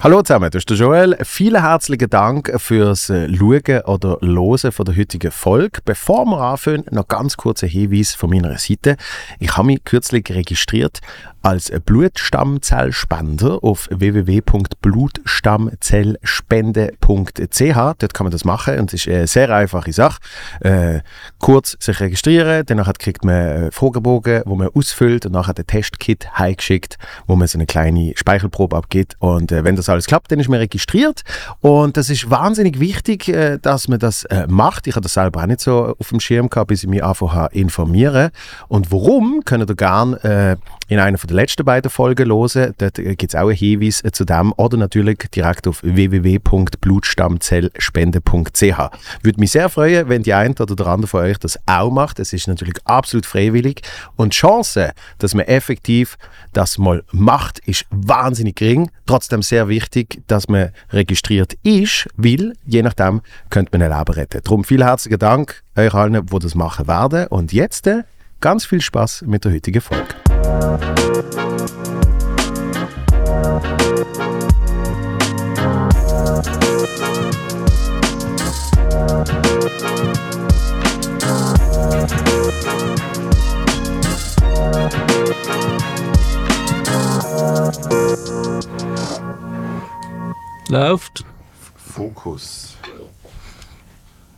Hallo zusammen, das ist der Joel. Vielen herzlichen Dank fürs äh, Schauen oder Hören von der heutigen Folge. Bevor wir anfangen, noch ganz kurzer Hinweis von meiner Seite. Ich habe mich kürzlich registriert als Blutstammzellspender auf www.blutstammzellspende.ch. Dort kann man das machen und es ist eine sehr einfache Sache. Äh, kurz sich registrieren, danach kriegt man einen Fragebogen, wo man ausfüllt und nachher ein Testkit heimgeschickt, wo man so eine kleine Speichelprobe abgibt und äh, wenn das alles klappt, dann ist man registriert und das ist wahnsinnig wichtig, äh, dass man das äh, macht. Ich habe das selber auch nicht so auf dem Schirm gehabt, bis ich mich einfach informieren und warum, könnt ihr gerne äh, in einer der letzten beiden Folgen hören. Dort gibt es auch einen Hinweis zu dem oder natürlich direkt auf www.blutstammzellspende.ch. Würde mich sehr freuen, wenn die eine oder der andere von euch das auch macht. Es ist natürlich absolut freiwillig und die Chance, dass man effektiv das mal macht, ist wahnsinnig gering. Trotzdem sehr wichtig, dass man registriert ist, weil je nachdem könnte man ein Leben retten. Darum vielen herzlichen Dank euch allen, die das machen werden. Und jetzt äh, ganz viel Spaß mit der heutigen Folge. Läuft. Fokus.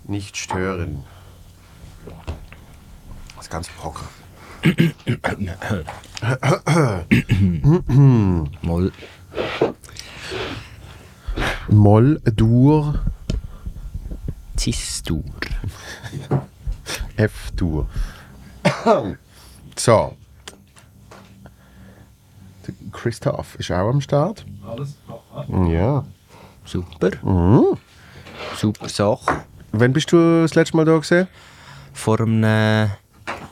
Nicht stören. Das ganze Brocken. Moll. Moll, Dur, Cis-Dur. F-Dur. so. Christoph ist auch am Start. Alles Ja. Super. Mhm. Super Sache. Wann bist du das letzte Mal da gesehen? Vor einem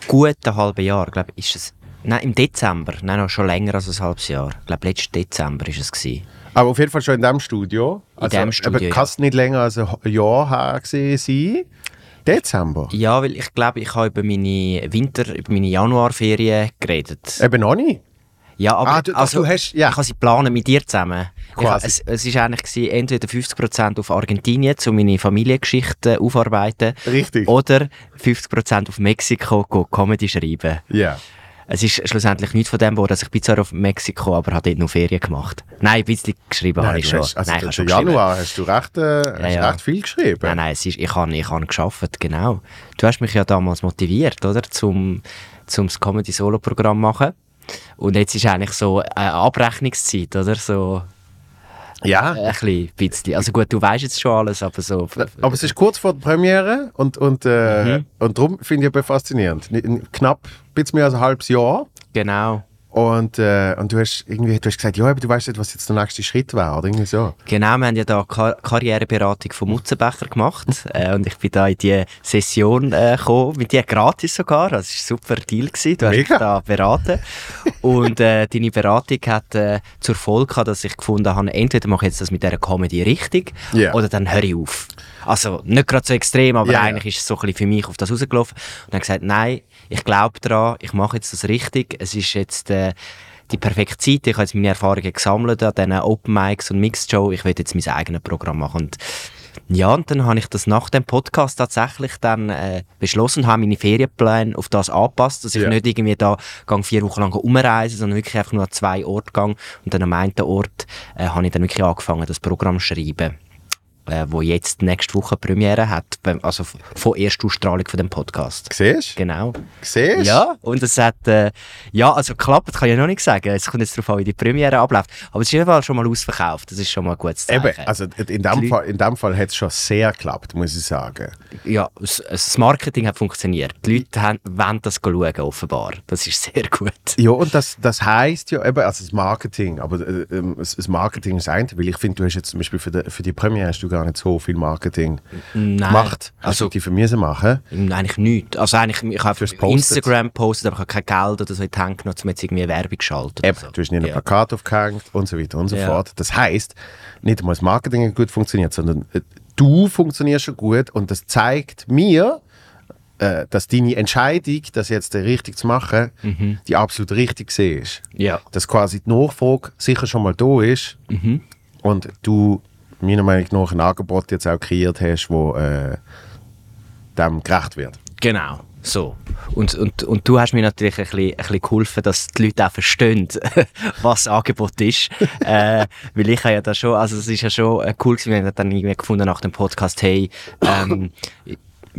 guten halben Jahr, glaube ich, ist es. Nein, im Dezember. Nein, noch schon länger als ein halbes Jahr. Ich glaube, letzten Dezember war es. Gewesen. Aber auf jeden Fall schon in diesem Studio. Also, dem Studio, eben, kann es nicht länger als ein Jahr her sein. Dezember. Ja, weil ich glaube, ich habe über meine Winter-, über meine Januarferien geredet. Eben noch nicht. Ja, aber Ah, du- also, du hast- ja. ich habe sie planen mit dir zusammen. Ich, Quasi. es, es ist eigentlich gewesen, entweder 50% auf Argentinien, um meine Familiengeschichte aufarbeiten, Richtig. oder 50% auf Mexiko, go Comedy schreiben. Ja. Es ist schlussendlich nichts von dem geworden, dass ich bin zwar auf Mexiko, aber habe dort noch Ferien gemacht. Nein, ein bisschen geschrieben habe Nein, ich du schon. hast, also nein, ich habe schon Januar hast du recht, äh, hast ja. recht viel geschrieben. Nein, nein, es ist, ich habe ich habe geschafft, genau. Du hast mich ja damals motiviert, oder, zum, zum das Comedy Solo Programm machen. Und jetzt ist eigentlich so eine Abrechnungszeit, oder so Ja. ein bisschen. Also gut, du weißt jetzt schon alles, aber so. Aber es ist kurz vor der Premiere und, und, äh, Mhm. und darum finde ich es faszinierend. Knapp ein bisschen mehr als ein halbes Jahr. Genau. Und, äh, und du hast irgendwie du hast gesagt, ja, aber du weißt nicht, was jetzt der nächste Schritt wäre, oder irgendwie so. Genau, wir haben ja da Kar Karriereberatung von Mutzenbecher gemacht äh, und ich bin da in die Session äh, gekommen, mit dir gratis sogar, das war ein super Deal, gewesen. du hast Mega. mich da beraten und äh, deine Beratung hat äh, zur Folge gehabt, dass ich gefunden habe, entweder mache ich jetzt das mit dieser Comedy richtig Ja. oder dann höre ich auf. Also nicht gerade so extrem, aber ja. eigentlich ist es so ein bisschen für mich auf das rausgelaufen und dann gesagt, nein, ich glaube daran, ich mache jetzt das richtig, es ist jetzt äh, die perfekte Zeit, ich habe jetzt meine Erfahrungen gesammelt an diesen Open Mics und Mixed Show, ich will jetzt mein eigenes Programm machen. Und ja, und dann habe ich das nach dem Podcast tatsächlich dann äh, beschlossen und habe meine Ferienpläne auf das angepasst, dass ich Ja. nicht irgendwie da gang vier Wochen lang umreisen, sondern wirklich einfach nur an zwei Orte gang. Und dann am einen Ort äh, habe ich dann wirklich angefangen, das Programm zu schreiben äh, wo jetzt nächste Woche Premiere hat, also von erster Ausstrahlung von dem Podcast. Siehst du? Genau. Siehst Ja, und es hat, äh, ja, also geklappt kann ich noch nicht sagen. Es kommt jetzt darauf an, wie die Premiere abläuft. Aber es ist auf jeden Fall schon mal ausverkauft. Das ist schon mal ein gutes Zeichen. Eben, also in dem Fall, in dem Fall hat es schon sehr geklappt, muss ich sagen. Ja, das, Marketing hat funktioniert. Die Leute haben, wollen das schauen, offenbar. Das ist sehr gut. Ja, und das, das heisst ja eben, also das Marketing, aber äh, ähm, das, das Marketing ist ein, weil ich finde, du hast jetzt zum Beispiel für die, für die Premiere hast du gar nicht so viel Marketing Nein. Hast Also, die für mich machen? eigentlich nichts. Also eigentlich, ich habe. Instagram gepostet, aber ich habe kein Geld oder so in die Hand genommen, um jetzt irgendwie Werbung geschaltet. Eben, so. du hast nicht ein Ja. Plakat aufgehängt und so weiter und so Ja. fort. Das heisst, nicht einmal das Marketing gut funktioniert, sondern äh, du funktionierst schon gut und das zeigt mir, äh, dass deine Entscheidung, das jetzt richtig zu machen, die absolut richtig ist. Ja. Dass quasi die Nachfrage sicher schon mal da ist und du meiner Meinung nach ein Angebot jetzt auch kreiert hast, wo äh, dem gerecht wird. Genau, so. Und, und, und du hast mir natürlich ein bisschen, ein bisschen geholfen, dass die Leute auch verstehen, was das Angebot ist. äh, weil ich habe ja da schon, also es ist ja schon äh, cool gewesen, wir haben dann irgendwie gefunden nach dem Podcast, hey, ähm,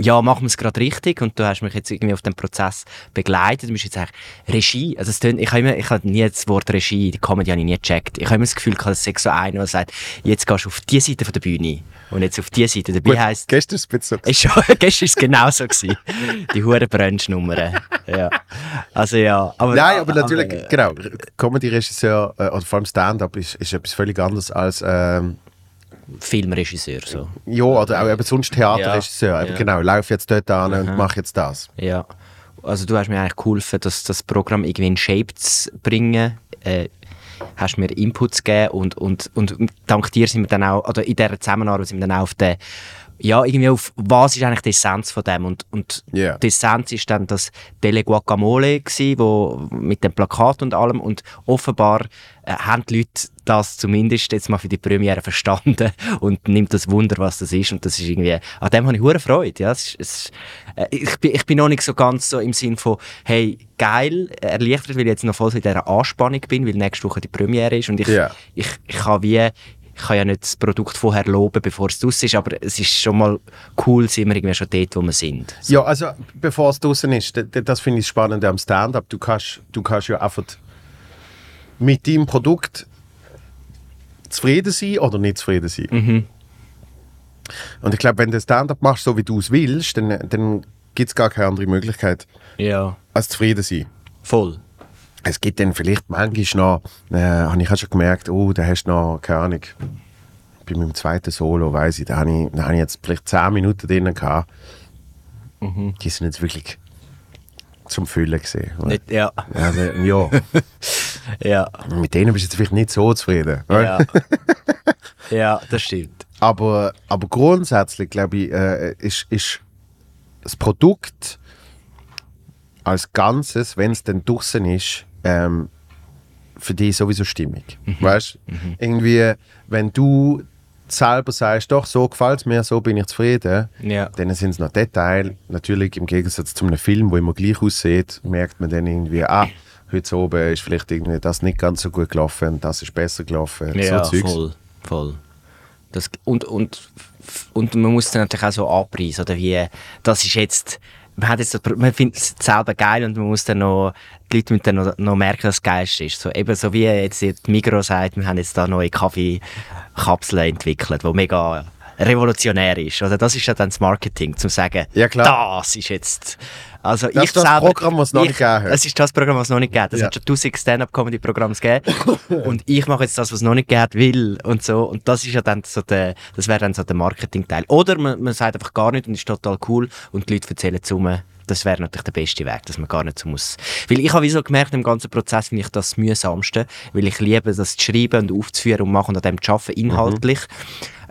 ja, machen wir es gerade richtig und du hast mich jetzt irgendwie auf dem Prozess begleitet. Du bist jetzt eigentlich Regie. Also es tönt, ich habe ich habe nie das Wort Regie, die Comedy habe ich nie gecheckt. Ich habe immer das Gefühl, es sei so einer, der sagt, jetzt gehst du auf die Seite von der Bühne und jetzt auf die Seite. Dabei Gut, heisst, gestern ist es so. ist schon, gestern war es genau so. Gewesen. Die hure Brunch-Nummern. Ja. Also ja. Aber, Nein, aber natürlich, genau, Comedy-Regisseur äh, oder vor allem Stand-up ist, ist etwas völlig anderes als ähm, Filmregisseur. So. ja, oder auch eben sonst Theaterregisseur. Ja. Genau, lauf jetzt dort an und mach jetzt das. Ja. Also du hast mir eigentlich geholfen, das, das Programm irgendwie in Shape zu bringen. Äh, hast mir Inputs gegeben und, und, und dank dir sind wir dann auch, oder in dieser Zusammenarbeit sind wir dann auch auf den, ja, irgendwie auf, was ist eigentlich die Essenz von dem? Und, und Ja. die Essenz ist dann das Dele Guacamole gsi, wo mit dem Plakat und allem und offenbar äh, haben die Leute das zumindest jetzt mal für die Premiere verstanden und nimmt das Wunder, was das ist und das ist irgendwie, an dem habe ich hure Freude, ja, es, ist- es, äh, ich, bin, ich bin noch nicht so ganz so im Sinn von, hey, geil, erleichtert, weil ich jetzt noch voll in dieser Anspannung bin, weil nächste Woche die Premiere ist und ich, Ja. ich, ich kann wie ich kann ja nicht das Produkt vorher loben, bevor es draus ist, aber es ist schon mal cool, sind wir irgendwie schon dort, wo wir sind. Ja, also bevor es draußen ist, d- d- das finde ich spannend am Stand-up. Du kannst, du kannst ja einfach mit deinem Produkt zufrieden sein oder nicht zufrieden sein. Mhm. Und ich glaube, wenn du Stand-up machst, so wie du es willst, dann, dann gibt es gar keine andere Möglichkeit, Ja. als zufrieden zu sein. Voll. Es gibt dann vielleicht manchmal noch, äh, habe ich auch schon gemerkt, oh, da hast du noch, keine Ahnung, bei meinem zweiten Solo, weiß ich, da habe ich, da habe ich jetzt vielleicht 10 Minuten drin gehabt. Mhm. Die sind jetzt wirklich zum Füllen gesehen. Nicht, ja. Also, ja, Ja. mit denen bist du jetzt vielleicht nicht so zufrieden. Ja. ja, das stimmt. Aber, aber grundsätzlich, glaube ich, äh, ist, ist das Produkt als Ganzes, wenn es dann draußen ist, ähm, für dich sowieso stimmig. Weißt Irgendwie, wenn du selber sagst, doch, so gefällt es mir, so bin ich zufrieden, Ja. dann sind es noch Details. Natürlich im Gegensatz zu einem Film, wo immer gleich aussieht, merkt man dann irgendwie, ah, heute oben ist vielleicht irgendwie das nicht ganz so gut gelaufen, das ist besser gelaufen. Ja, so Zeugs. voll. voll. Das, und, und, und man muss dann natürlich auch so anpreisen, oder wie, das ist jetzt, man, hat jetzt, man findet es selber geil und man muss dann noch, die Leute müssen dann noch, noch merken, dass es geilste ist. So, eben so wie jetzt die Migros sagt, wir haben jetzt da neue Kaffeekapseln entwickelt, die mega revolutionär ist. Oder das ist ja dann das Marketing, zum sagen, Ja, das ist jetzt, also Das ich ist das selber, Programm, das es noch ich, nicht gegeben hat. Es ist das Programm, was es noch nicht gegeben hat. Es Ja. hat schon tausend Stand-Up-Comedy-Programme gegeben. und ich mache jetzt das, was es noch nicht gegeben will und so. Und das ist ja dann so der, das wäre dann so der Marketing-Teil. Oder man, man sagt einfach gar nicht und ist total cool und die Leute erzählen zu mir. Das wäre natürlich der beste Weg, dass man gar nicht so muss. Weil ich habe wie so gemerkt, im ganzen Prozess finde ich das mühsamste, weil ich liebe das zu schreiben und aufzuführen und machen und an dem zu arbeiten, inhaltlich.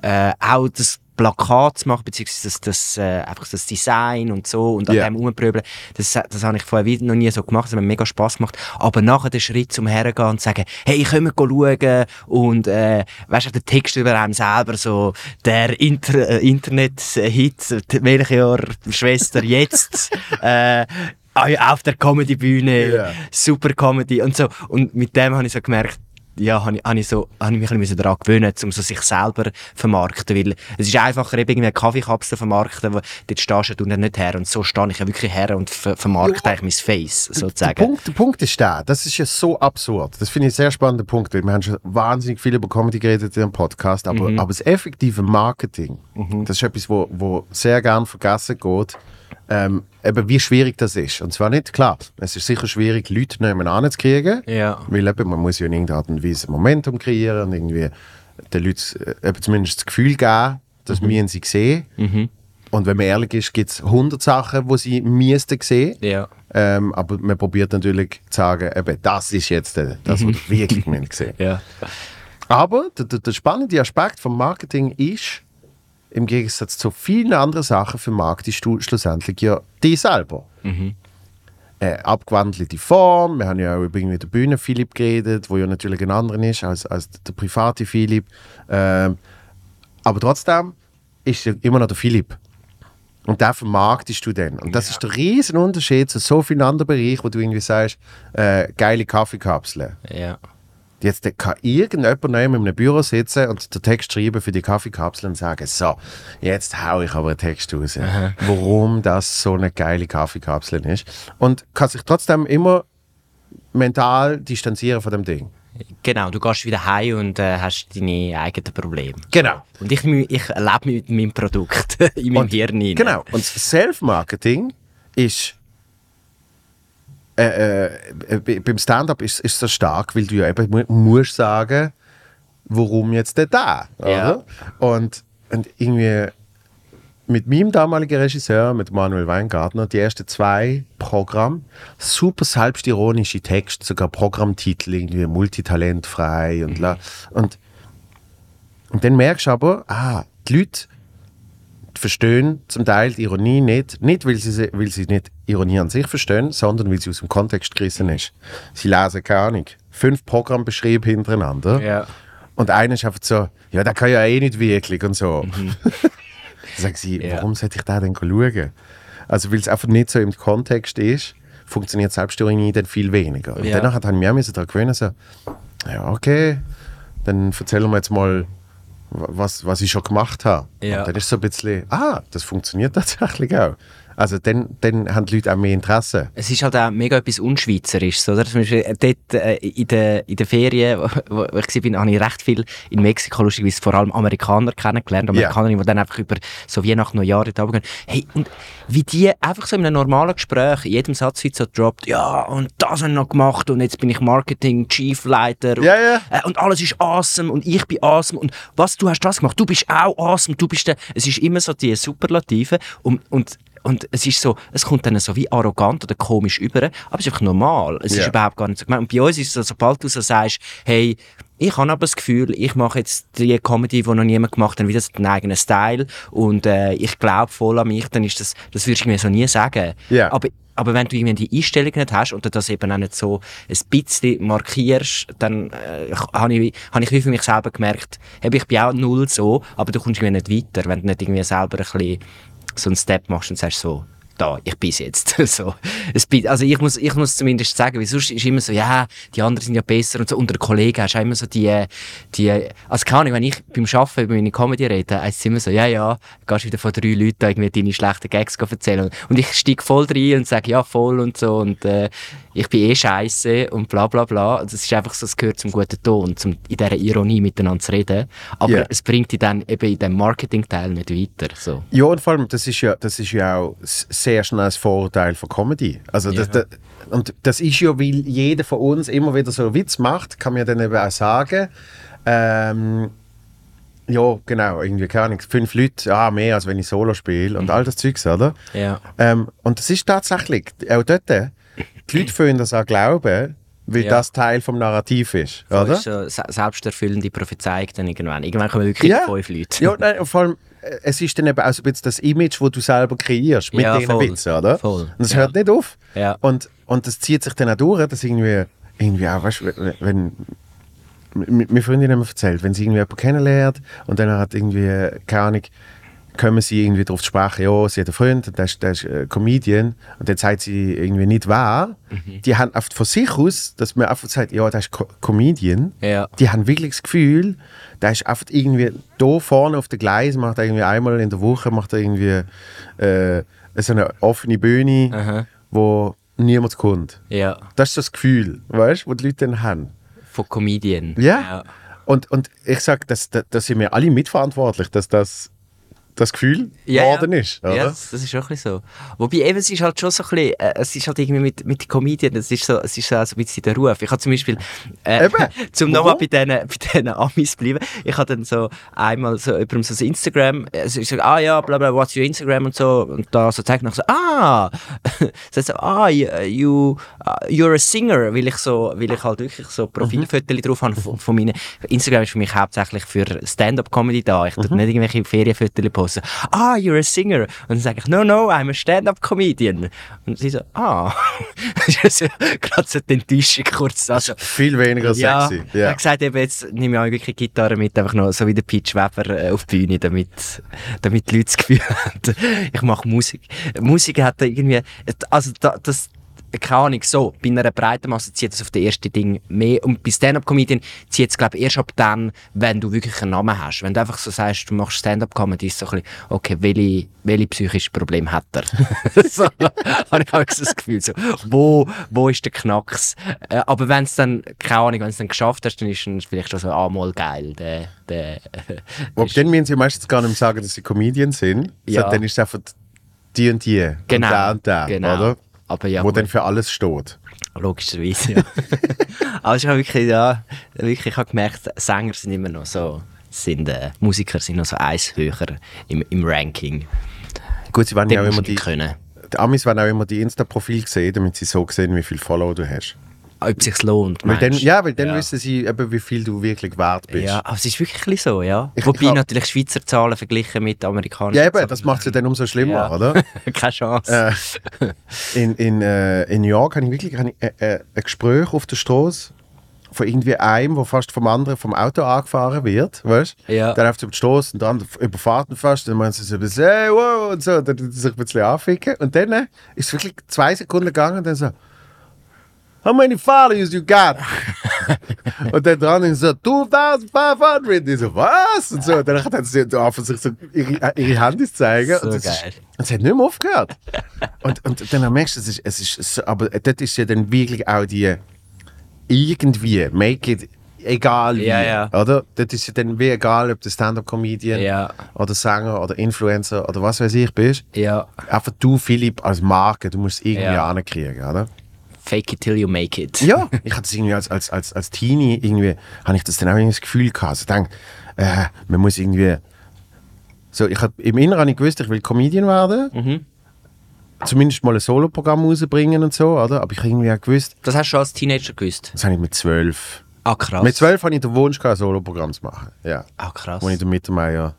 Äh, auch das Plakat zu machen, beziehungsweise das, das, äh, einfach das Design und so und an Ja. dem rumpröbeln, das, das habe ich vorher noch nie so gemacht, das hat mir mega Spass gemacht. Aber nachher den Schritt zum Hergehen und sagen, hey, können wir schauen und, äh, weißt du, der Text über einem selber, so, der Inter äh, Internet-Hit, welches Jahr, Schwester, jetzt, äh, auf der Comedy-Bühne, Ja. super Comedy und so. Und mit dem habe ich so gemerkt, ja, habe ich, ich, so, habe ich mich ein bisschen daran gewöhnen, um so sich selber zu vermarkten, weil es ist einfacher, eben irgendwie eine Kaffeekapsel zu vermarkten, wo dort stehst du dann nicht her und so stehe ich ja wirklich her und ver vermarkte eigentlich mein Face, Der sozusagen. Punkt, der Punkt ist der, das ist ja so absurd. Das finde ich einen sehr spannender Punkt, wir haben schon wahnsinnig viel über Comedy geredet in dem Podcast, aber, Mhm. aber das effektive Marketing, das ist etwas, wo, wo sehr gern vergessen geht, ähm, eben wie schwierig das ist. Und zwar nicht, klar, es ist sicher schwierig, Leute nebenan zu kriegen, Ja. weil eben, man muss ja in irgendeiner Art und Weise Momentum kreieren und irgendwie den Leuten äh, eben zumindest das Gefühl geben, dass Mhm. wir sie sehen. Und wenn man ehrlich ist, gibt es 100 Sachen, die sie müssten sehen. Ja. Ähm, aber man probiert natürlich zu sagen, eben, das ist jetzt äh, das, was ich wirklich gesehen Ja. Aber der, der, der spannende Aspekt vom Marketing ist, im Gegensatz zu vielen anderen Sachen vermarktest du schlussendlich ja dich selber. eine abgewandelte Form. Wir haben ja auch über irgendwie den Bühnen Philipp geredet, wo ja natürlich ein anderer ist als, als der private Philipp. Ähm, aber trotzdem ist er immer noch der Philipp. Und den vermarktest du dann. Und das Ja. ist der riesen Unterschied zu so vielen anderen Bereichen, wo du irgendwie sagst, äh, geile Kaffeekapseln. Ja. Jetzt kann irgendjemand neu in einem Büro sitzen und den Text schreiben für die Kaffeekapsel und sagen, so, jetzt hau ich aber einen Text raus, warum das so eine geile Kaffeekapsel ist. Und kann sich trotzdem immer mental distanzieren von dem Ding. Genau, du gehst wieder heim und äh, hast deine eigenen Probleme. Genau. Und ich, ich lebe mit meinem Produkt in meinem Und- Hirn rein. Genau. Und Self-Marketing ist äh, äh, b- beim Stand-up ist, ist so stark, weil du ja eben mu musst sagen, warum jetzt denn da? Ja. Und, und irgendwie mit meinem damaligen Regisseur, mit Manuel Weingartner, die ersten zwei Programme, super selbstironische Texte, sogar Programmtitel, irgendwie multitalentfrei und la. Und, und dann merkst du aber, ah, die Leute verstehen zum Teil die Ironie nicht, nicht weil sie, weil sie nicht Ironie an sich verstehen, sondern weil sie aus dem Kontext gerissen ist. Sie lesen, keine Ahnung, fünf Programmbeschriebe hintereinander Ja. und einer ist einfach so, ja, der kann ja eh nicht wirklich und so. Dann sagen sie, Ja. warum sollte ich da denn schauen? Also weil es einfach nicht so im Kontext ist, funktioniert Selbstironie dann viel weniger. Und Ja. danach hat ich mich auch daran gewöhnen, so, ja, okay, dann erzählen wir jetzt mal, was, was ich schon gemacht habe. Ja. Und dann ist so ein bisschen, ah, das funktioniert tatsächlich auch. Also dann, dann haben die Leute auch mehr Interesse. Es ist halt auch mega etwas Unschweizerisches, oder? Zum Beispiel äh, dort äh, in den in der Ferien, wo, wo ich war, habe ich recht viel in Mexiko, lustigerweise vor allem Amerikaner kennengelernt. Amerikaner, die dann einfach über so Weihnachten, Neujahr dort runtergehen. Hey, und wie die einfach so in einem normalen Gespräch in jedem Satz wird so droppt, ja, und das habe ich noch gemacht und jetzt bin ich Marketing, Chiefleiter und, Ja, ja. äh, und alles ist awesome und ich bin awesome und was, du hast das gemacht, du bist auch awesome, du bist der, es ist immer so die Superlative und, und und es ist so, es kommt dann so wie arrogant oder komisch über, aber es ist einfach normal. Es Ja. ist überhaupt gar nicht so gemeint. Und bei uns ist es so, sobald du so sagst, hey, ich habe aber das Gefühl, ich mache jetzt die Comedy, die noch niemand gemacht hat, wieder so einen eigenen Style und äh, ich glaube voll an mich, dann ist das, das würdest du mir so nie sagen. Ja. Aber aber wenn du irgendwie die Einstellung nicht hast und das eben auch nicht so ein bisschen markierst, dann äh, habe ich, hab ich wie für mich selber gemerkt, hey, ich bin auch null so, aber du kommst irgendwie nicht weiter, wenn du nicht irgendwie selber ein bisschen so einen Step machst und sagst so, da, ich bin's jetzt. so, bin, also ich muss, ich muss zumindest sagen, weil sonst ist immer so, ja, die anderen sind ja besser und so. Unter Kollegen hast du immer so die, die, also keine Ahnung, wenn ich beim Arbeiten über meine Comedy rede, heisst es immer so, ja, ja, gehst wieder von drei Leuten irgendwie deine schlechten Gags erzählen. Und ich steige voll rein und sage, ja, voll und so und äh, ich bin eh scheiße und bla bla bla. Das ist einfach so, es gehört zum guten Ton, zum in dieser Ironie miteinander zu reden. Aber Ja. es bringt dich dann eben in dem Marketing-Teil nicht weiter. So. Ja, und vor allem, das ist ja, das ist ja auch sehr schnell ein Vorurteil von Comedy. Also das, Ja. das, und das ist ja, weil jeder von uns immer wieder so einen Witz macht, kann man ja dann eben auch sagen, ähm, ja, genau, irgendwie, keine Ahnung, fünf Leute, ah, mehr als wenn ich Solo spiele und all das Zeugs, oder? Ja. Ähm, und das ist tatsächlich, auch dort, die Leute fühlen das auch glauben, weil Ja. das Teil vom Narrativ ist, Das oder? ist so se- selbsterfüllende Prophezeiung dann irgendwann. Irgendwann kommen wirklich Ja. fünf Leute. Ja, nein, vor allem, äh, es ist dann eben auch so ein bisschen das Image, das du selber kreierst mit Ja, diesen. Witzen, oder? Voll, Und das ja. hört nicht auf. Ja. Und, und das zieht sich dann auch durch, dass irgendwie, irgendwie auch, weißt du, wenn, meine Freundin hat mir erzählt, wenn sie irgendwie jemanden kennenlernt und dann hat irgendwie, keine Ahnung, kommen sie irgendwie darauf zu sprechen, ja, sie hat einen Freund, und der ist, der ist äh, Comedian und dann sagt sie irgendwie nicht wahr. Mhm. Die haben oft von sich aus, dass man einfach sagt, ja, der ist Co Comedian. Ja. Die haben wirklich das Gefühl, der ist einfach irgendwie da vorne auf der Gleis, macht irgendwie einmal in der Woche, macht irgendwie äh, so eine offene Bühne, Aha. wo niemand kommt. Ja, Das ist das Gefühl, weißt du, was die Leute dann haben. von Comedian. Ja. Und, und ich sage, dass, dass, dass sind wir alle mitverantwortlich, dass das das Gefühl geworden ist. Oder? Ja, das, das ist auch ein so. Wobei eben, es ist halt schon so ein bisschen, äh, es ist halt irgendwie mit, mit den Comedian, es ist so, es ist so ein bisschen der Ruf. Ich habe zum Beispiel, äh, Eben. zum nochmal bei diesen, bei diesen Amis bleiben, ich habe dann so einmal so über so ein Instagram, also ich sage, ah ja, bla bla, what's your Instagram und so, und da so zeigt nach so, ah, so, so, ah, you, you, uh, you're a singer, weil ich so, weil ich halt wirklich so Profilfotos drauf habe von, von meinen, Instagram ist für mich hauptsächlich für Stand-up-Comedy da, ich tue nicht irgendwelche Ferienfotos posten, so, ah, you're a singer. Und dann sage ich, no, no, I'm a Stand-up-Comedian. Und sie so, ah. das ist gerade so die Enttäuschung kurz. Also, Viel weniger ja, sexy. er Ja. hat gesagt, eben, jetzt nehme ich auch wirklich Gitarre mit, einfach noch so wie der Pitch Weber äh, auf die Bühne, damit, damit die Leute das Gefühl haben, ich mache Musik. Musik hat irgendwie, also da, das, keine Ahnung, so, bei einer breiten Masse zieht das auf das erste Ding mehr. Und bei Stand-Up-Comedian zieht es, glaube ich, erst ab dann, wenn du wirklich einen Namen hast. Wenn du einfach so sagst, du machst Stand-Up-Comedy, ist so ein bisschen, okay, welche, welche psychische Probleme hat er? so, habe ich auch so das Gefühl, so, wo, wo ist der Knacks? Äh, aber wenn es dann, keine Ahnung, wenn es dann geschafft hast, dann ist es vielleicht schon so, ah, mal geil, der, der, Ob dann müssen sie meistens gar nicht mehr sagen, dass sie Comedian sind, Ja. sondern dann ist es einfach die und die Genau, und der und der, genau. oder? Aber ja, Wo dann für alles steht. Logischerweise, ja. Aber ich habe wirklich, ja, wirklich, ich habe gemerkt, Sänger sind immer noch so, sind, äh, Musiker sind noch so eins höher im, im Ranking. Gut, sie wollen ja auch immer die, können. die Amis wollen auch immer die Insta-Profil sehen, damit sie so sehen, wie viele Follower du hast. Ob es sich lohnt, Weil dann, ja, weil dann ja. wissen sie eben, wie viel du wirklich wert bist. Ja, aber es ist wirklich ein so, ja. Ich- Wobei ich hab- natürlich Schweizer Zahlen verglichen mit amerikanischen Ja, eben, Zahlen. das macht es ja dann umso schlimmer, Ja. oder? Keine Chance. Äh, in, in, äh, in New York habe ich wirklich ich, äh, äh, ein Gespräch auf der Straße von irgendwie einem, der fast vom anderen vom Auto angefahren wird, weißt Ja. Dann auf die Straße und der andere überfahrt ihn fast, dann meinen sie so ein bisschen, hey, wow, und so, dann tut er sich ein bisschen anficken. Und dann äh, ist es wirklich zwei Sekunden gegangen und dann so, How many followers you got? und dann dran ist so, 2500. Ich so, was? Und so, dann hat sie angefangen, sich so ihre, ihre zeigen. So und, das geil. Ist, und es hat nicht mehr aufgehört. und, und dann merkst du, es ist, es ist so, aber dort ist ja dann wirklich auch die irgendwie, make it egal wie, Ja, ja. oder? Dort ist ja dann wie egal, ob du Stand-Up-Comedian Ja. oder Sänger oder Influencer oder was weiß ich bist. Ja. Einfach du, Philipp, als Marke, du musst es irgendwie Ja. ankriegen, oder? Fake it till you make it. Ja, ich hatte das irgendwie als, als, als, als Teenie irgendwie, habe ich das dann auch irgendwie das Gefühl gehabt. Also ich denke, äh, man muss irgendwie, so, ich hab, im Inneren habe ich gewusst, ich will Comedian werden. Mhm. Zumindest mal ein Soloprogramm rausbringen und so, oder? Aber ich habe irgendwie auch gewusst, Das hast du schon als Teenager gewusst? das habe ich mit zwölf. Ah, krass. Mit zwölf hatte ich den Wunsch, gehabt, ein Soloprogramm zu machen. Ja. Ah, krass. Wo ich den Mittermeier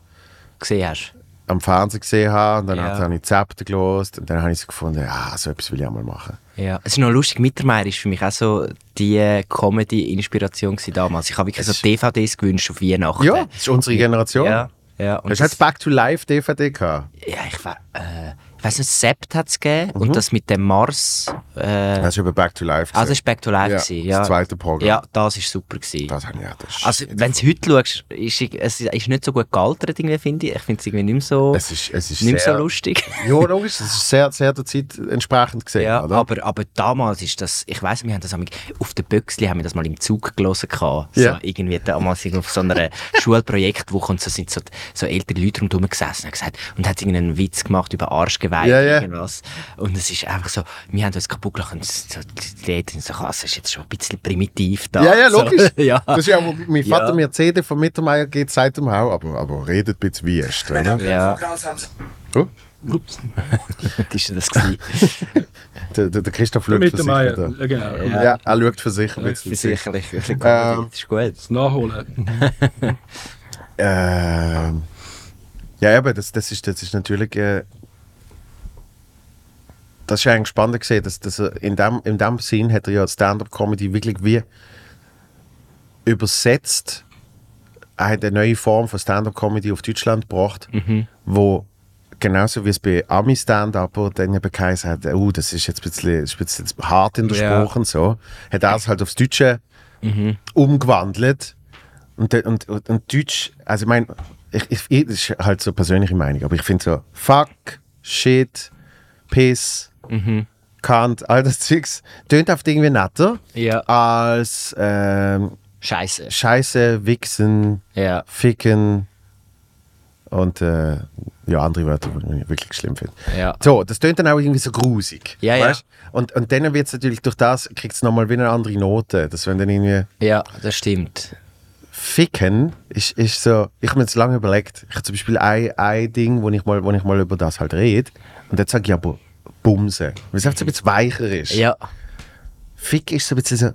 gesehen hast. Am Fernsehen gesehen habe und dann Ja. habe ich Zepter gelost und dann habe ich so gefunden, ja, so etwas will ich auch mal machen. Ja, es ist noch lustig, Mittermeier ist für mich auch so die äh, Comedy-Inspiration damals. Ich habe wirklich so DVDs gewünscht auf Weihnachten. Ja, das ist unsere Generation. Ja, ja. Und Hast du jetzt Back to Life DVD gehabt? ja, ich, we- äh, ich weiß nicht, Sept hat es gegeben Mhm. und das mit dem Mars. Äh, Hast du über Back to Life also, das war Back to Life. Ja, gewesen, das ja. zweite Programm. Ja, das war super. Gewesen. Das habe ich ja. Das Also, wenn du heute schaust, ist es ist nicht so gut gealtert, irgendwie, finde ich. Ich finde es irgendwie nicht mehr so, es ist, es ist nicht sehr, so lustig. Ja, logisch, es ist sehr, sehr der Zeit entsprechend gesehen, Ja, oder? aber, aber damals ist das, ich weiß, wir haben das auf der Büchsli haben wir das mal im Zug gelesen gehabt. Ja. So, irgendwie damals auf so einer Schulprojektwoche und so sind so, so ältere Leute rundherum gesessen und haben gesagt, und hat irgendeinen Witz gemacht über Arschgeweih Ja, ja. irgendwas. Und es ist einfach so, wir haben uns kaputt gelacht und so, die Leute sind so, das ist jetzt schon ein bisschen primitiv da. ja, ja, logisch. So, ja. Das ist ja, wo mein Vater Ja. mir CD von Mittermeier geht seit dem Hau, aber, aber redet ein bisschen wüst, oder? ja, Oh, was ist das gewesen? der, der, der Christoph schaut Mit für sich. Meier. oder? Ja, genau. Ja. Ja, er schaut für sich bisschen. Sicherlich, das Ähm, ist gut. Das Nachholen. Ähm, ja, aber das, das, ist, das ist natürlich. Äh, das ist eigentlich spannend gesehen, dass, dass er in dem, in dem Sinn hat er ja Stand-up-Comedy wirklich wie übersetzt. Er hat eine neue Form von Stand-up-Comedy auf Deutschland gebracht, wo genauso wie es bei Ami Stand-up dann eben geheißen hat, oh, das ist jetzt ein bisschen, ist ein bisschen hart in der Ja. Sprache und so, hat er es halt aufs Deutsche umgewandelt. Und, und, und, und Deutsch, also ich meine, ich, ich, ich, das ist halt so persönliche Meinung, aber ich finde so, fuck, shit, piss, Kant, all das Zeugs, tönt oft irgendwie netter Ja. als ähm, Scheiße. Scheiße, Wichsen, Ja. Ficken und äh, ja, andere Wörter, die ich wirklich schlimm finde. Ja. So, das tönt dann auch irgendwie so grusig. Ja, ja. weißt? Und, und dann wird es natürlich durch das, kriegt es nochmal wieder eine andere Note. Das wenn dann irgendwie Ja, das stimmt. Ficken ist, ist so, ich habe mir jetzt lange überlegt, ich habe zum Beispiel ein, ein Ding, wo ich, mal, wo ich mal über das halt rede und jetzt sage ich aber Bumse, weil es einfach so ein bisschen weicher ist. Ja. Fick ist so ein bisschen so,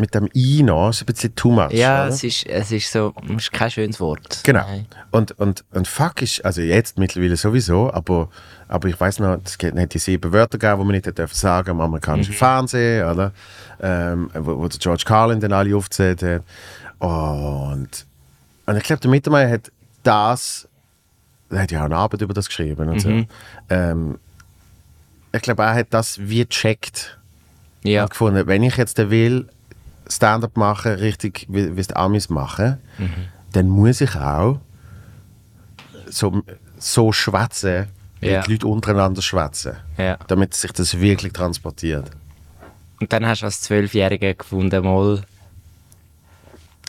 mit dem I noch ist ein bisschen too much. Ja, oder? es ist, es ist so, es ist kein schönes Wort. Genau. Nein. Und, und, und fuck ist, also jetzt mittlerweile sowieso, aber, aber ich weiß noch, es gibt nicht die sieben Wörter gegeben, die man nicht hätte dürfen sagen am amerikanischen Fernsehen, oder? Ähm, wo, wo der George Carlin dann alle aufgezählt hat. Und, und ich glaube, der Mittermeier hat das, er hat ja auch eine Arbeit über das geschrieben und so. Ähm, ich glaube, er hat das wie gecheckt Ja. und gefunden, wenn ich jetzt will, Stand-up machen, richtig wie wie es die Amis machen, dann muss ich auch so, so schwätzen, wie Ja. die Leute untereinander schwätzen, Ja. damit sich das wirklich transportiert. Und dann hast du als Zwölfjähriger gefunden, mal,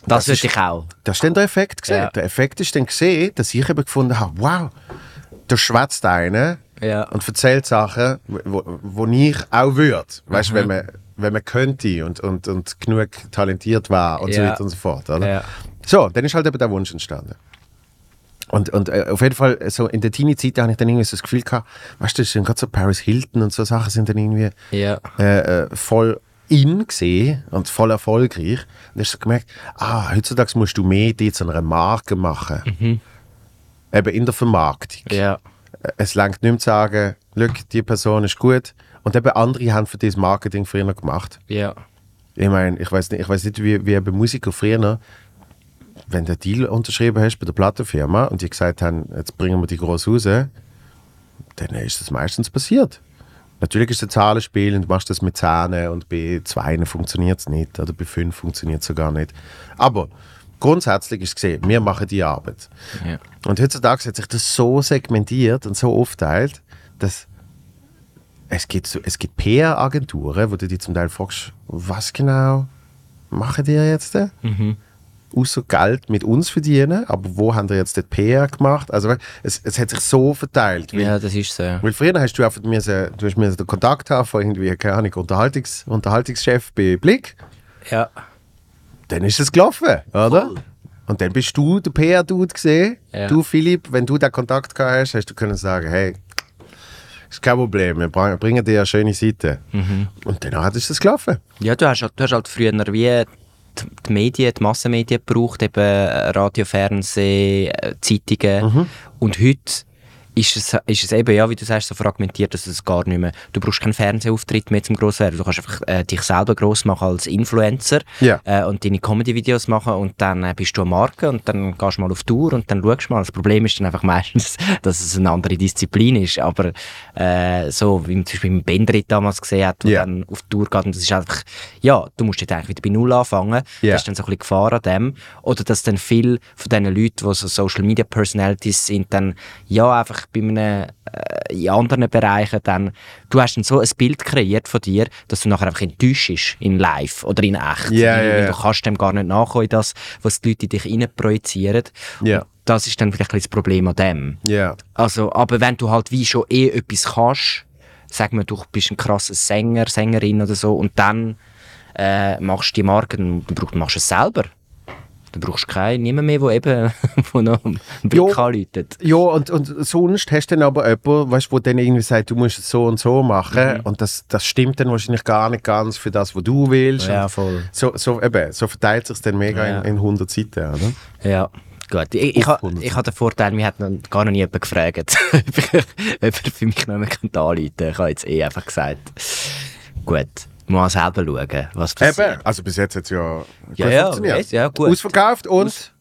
das, Das würde ist- ich auch. Das ist dann der Effekt gesehen. Ja. Der Effekt ist dann gesehen, dass ich eben gefunden habe, wow, da schwätzt einer Ja. und erzählt Sachen, wo, wo ich auch würde. Weißt du, wenn man, wenn man könnte und, und, und genug talentiert war und so Ja. weiter und so fort. Oder? Ja. So, dann ist halt eben der Wunsch entstanden. Und, und äh, auf jeden Fall, so in der Teenie-Zeit habe ich dann irgendwie so das Gefühl gehabt, weißt du, gerade so Paris Hilton und so Sachen sind dann irgendwie Ja. äh, äh, voll in gesehen und voll erfolgreich. Und dann hast du gemerkt, ah, heutzutage musst du mehr die zu einer Marke machen. Eben in der Vermarktung. Ja. Es langt nicht mehr zu sagen, «Schau, die Person ist gut. Und eben andere haben für dieses Marketing früher gemacht. Ja. Ich meine, ich weiß nicht, ich weiß nicht wie, wie bei Musikern früher, wenn du einen Deal unterschrieben hast bei der Plattenfirma und die gesagt haben, jetzt bringen wir die groß raus, dann ist das meistens passiert. Natürlich ist es ein Zahlenspiel und du machst das mit Zähnen und bei zwei funktioniert es nicht oder bei fünf funktioniert es sogar nicht. Aber grundsätzlich ist gesehen, wir machen die Arbeit. Ja. Und heutzutage hat sich das so segmentiert und so aufteilt, dass es gibt, so, es gibt PR-Agenturen, wo du dich zum Teil fragst, was genau machen die jetzt? Mhm. Außer Geld mit uns verdienen, aber wo haben die jetzt den PR gemacht? Also es, es hat sich so verteilt. Weil, ja, das ist so. weil früher hast du einfach müssen, du hast müssen den Kontakt haben von irgendwie, keine Ahnung, Unterhaltungs, Unterhaltungschef bei Blick Ja. dann ist es gelaufen, oder? Und dann bist du der PR-Dude gesehen. Ja. Du, Philipp, wenn du den Kontakt gehabt hast, hast du können sagen, hey, ist kein Problem, wir bring- bringen dir eine schöne Seite. Mhm. Und dann ist es gelaufen. Ja, du hast, halt- du hast halt früher wie die, die Medien, die Massenmedien gebraucht, eben Radio, Fernsehen, äh, Zeitungen. Und heute ist es, ist es eben, ja, wie du sagst, so fragmentiert, dass es gar nicht mehr, du brauchst keinen Fernsehauftritt mehr zum gross werden. Du kannst einfach äh, dich selber gross machen als Influencer Ja. äh, und deine Comedy-Videos machen und dann äh, bist du eine Marke und dann gehst du mal auf Tour und dann schaust du mal. Das Problem ist dann einfach meistens, dass es eine andere Disziplin ist, aber äh, so, wie man zum Beispiel mit Bendrit damals gesehen hat, der Ja. dann auf Tour geht und das ist einfach, ja, du musst jetzt eigentlich wieder bei Null anfangen. Ja. Das ist dann so ein bisschen Gefahr an dem. Oder dass dann viele von diesen Leuten, die so Social Media Personalities sind, dann ja einfach bei einem, äh, in anderen Bereichen dann, du hast dann so ein Bild kreiert von dir, dass du nachher einfach enttäuscht bist in live oder in echt. Weil ja. Du kannst dem gar nicht nachkommen, das, was die Leute in dich rein projizieren. Und Das ist dann vielleicht ein das Problem an dem. Ja. Also, aber wenn du halt wie schon eh etwas kannst, sag mal, du bist ein krasser Sänger, Sängerin oder so, und dann äh, machst du die Marke, dann brauchst, machst du es selber. Du brauchst keinen, niemand mehr, der eben wo noch einen Blick anläutet. Ja, und, und sonst hast du dann aber jemanden, weißt, wo dann irgendwie sagt, du musst es so und so machen. Mhm. Und das, das stimmt dann wahrscheinlich gar nicht ganz für das, was du willst. Ja, voll. So, so, eben, so verteilt sich dann mega Ja. in, in 100 Seiten, oder? Ja, gut. Ich, ich, ha- ich habe den Vorteil, hat noch gar noch nie jemand gefragt, ob ich- ob er für mich noch mehr anrufen kann. Ich habe jetzt eh einfach gesagt, gut, mal selber schauen, was passiert. Eben, also bis jetzt hat es ja Ja, ja, funktioniert. weiss, ja, gut. Ausverkauft und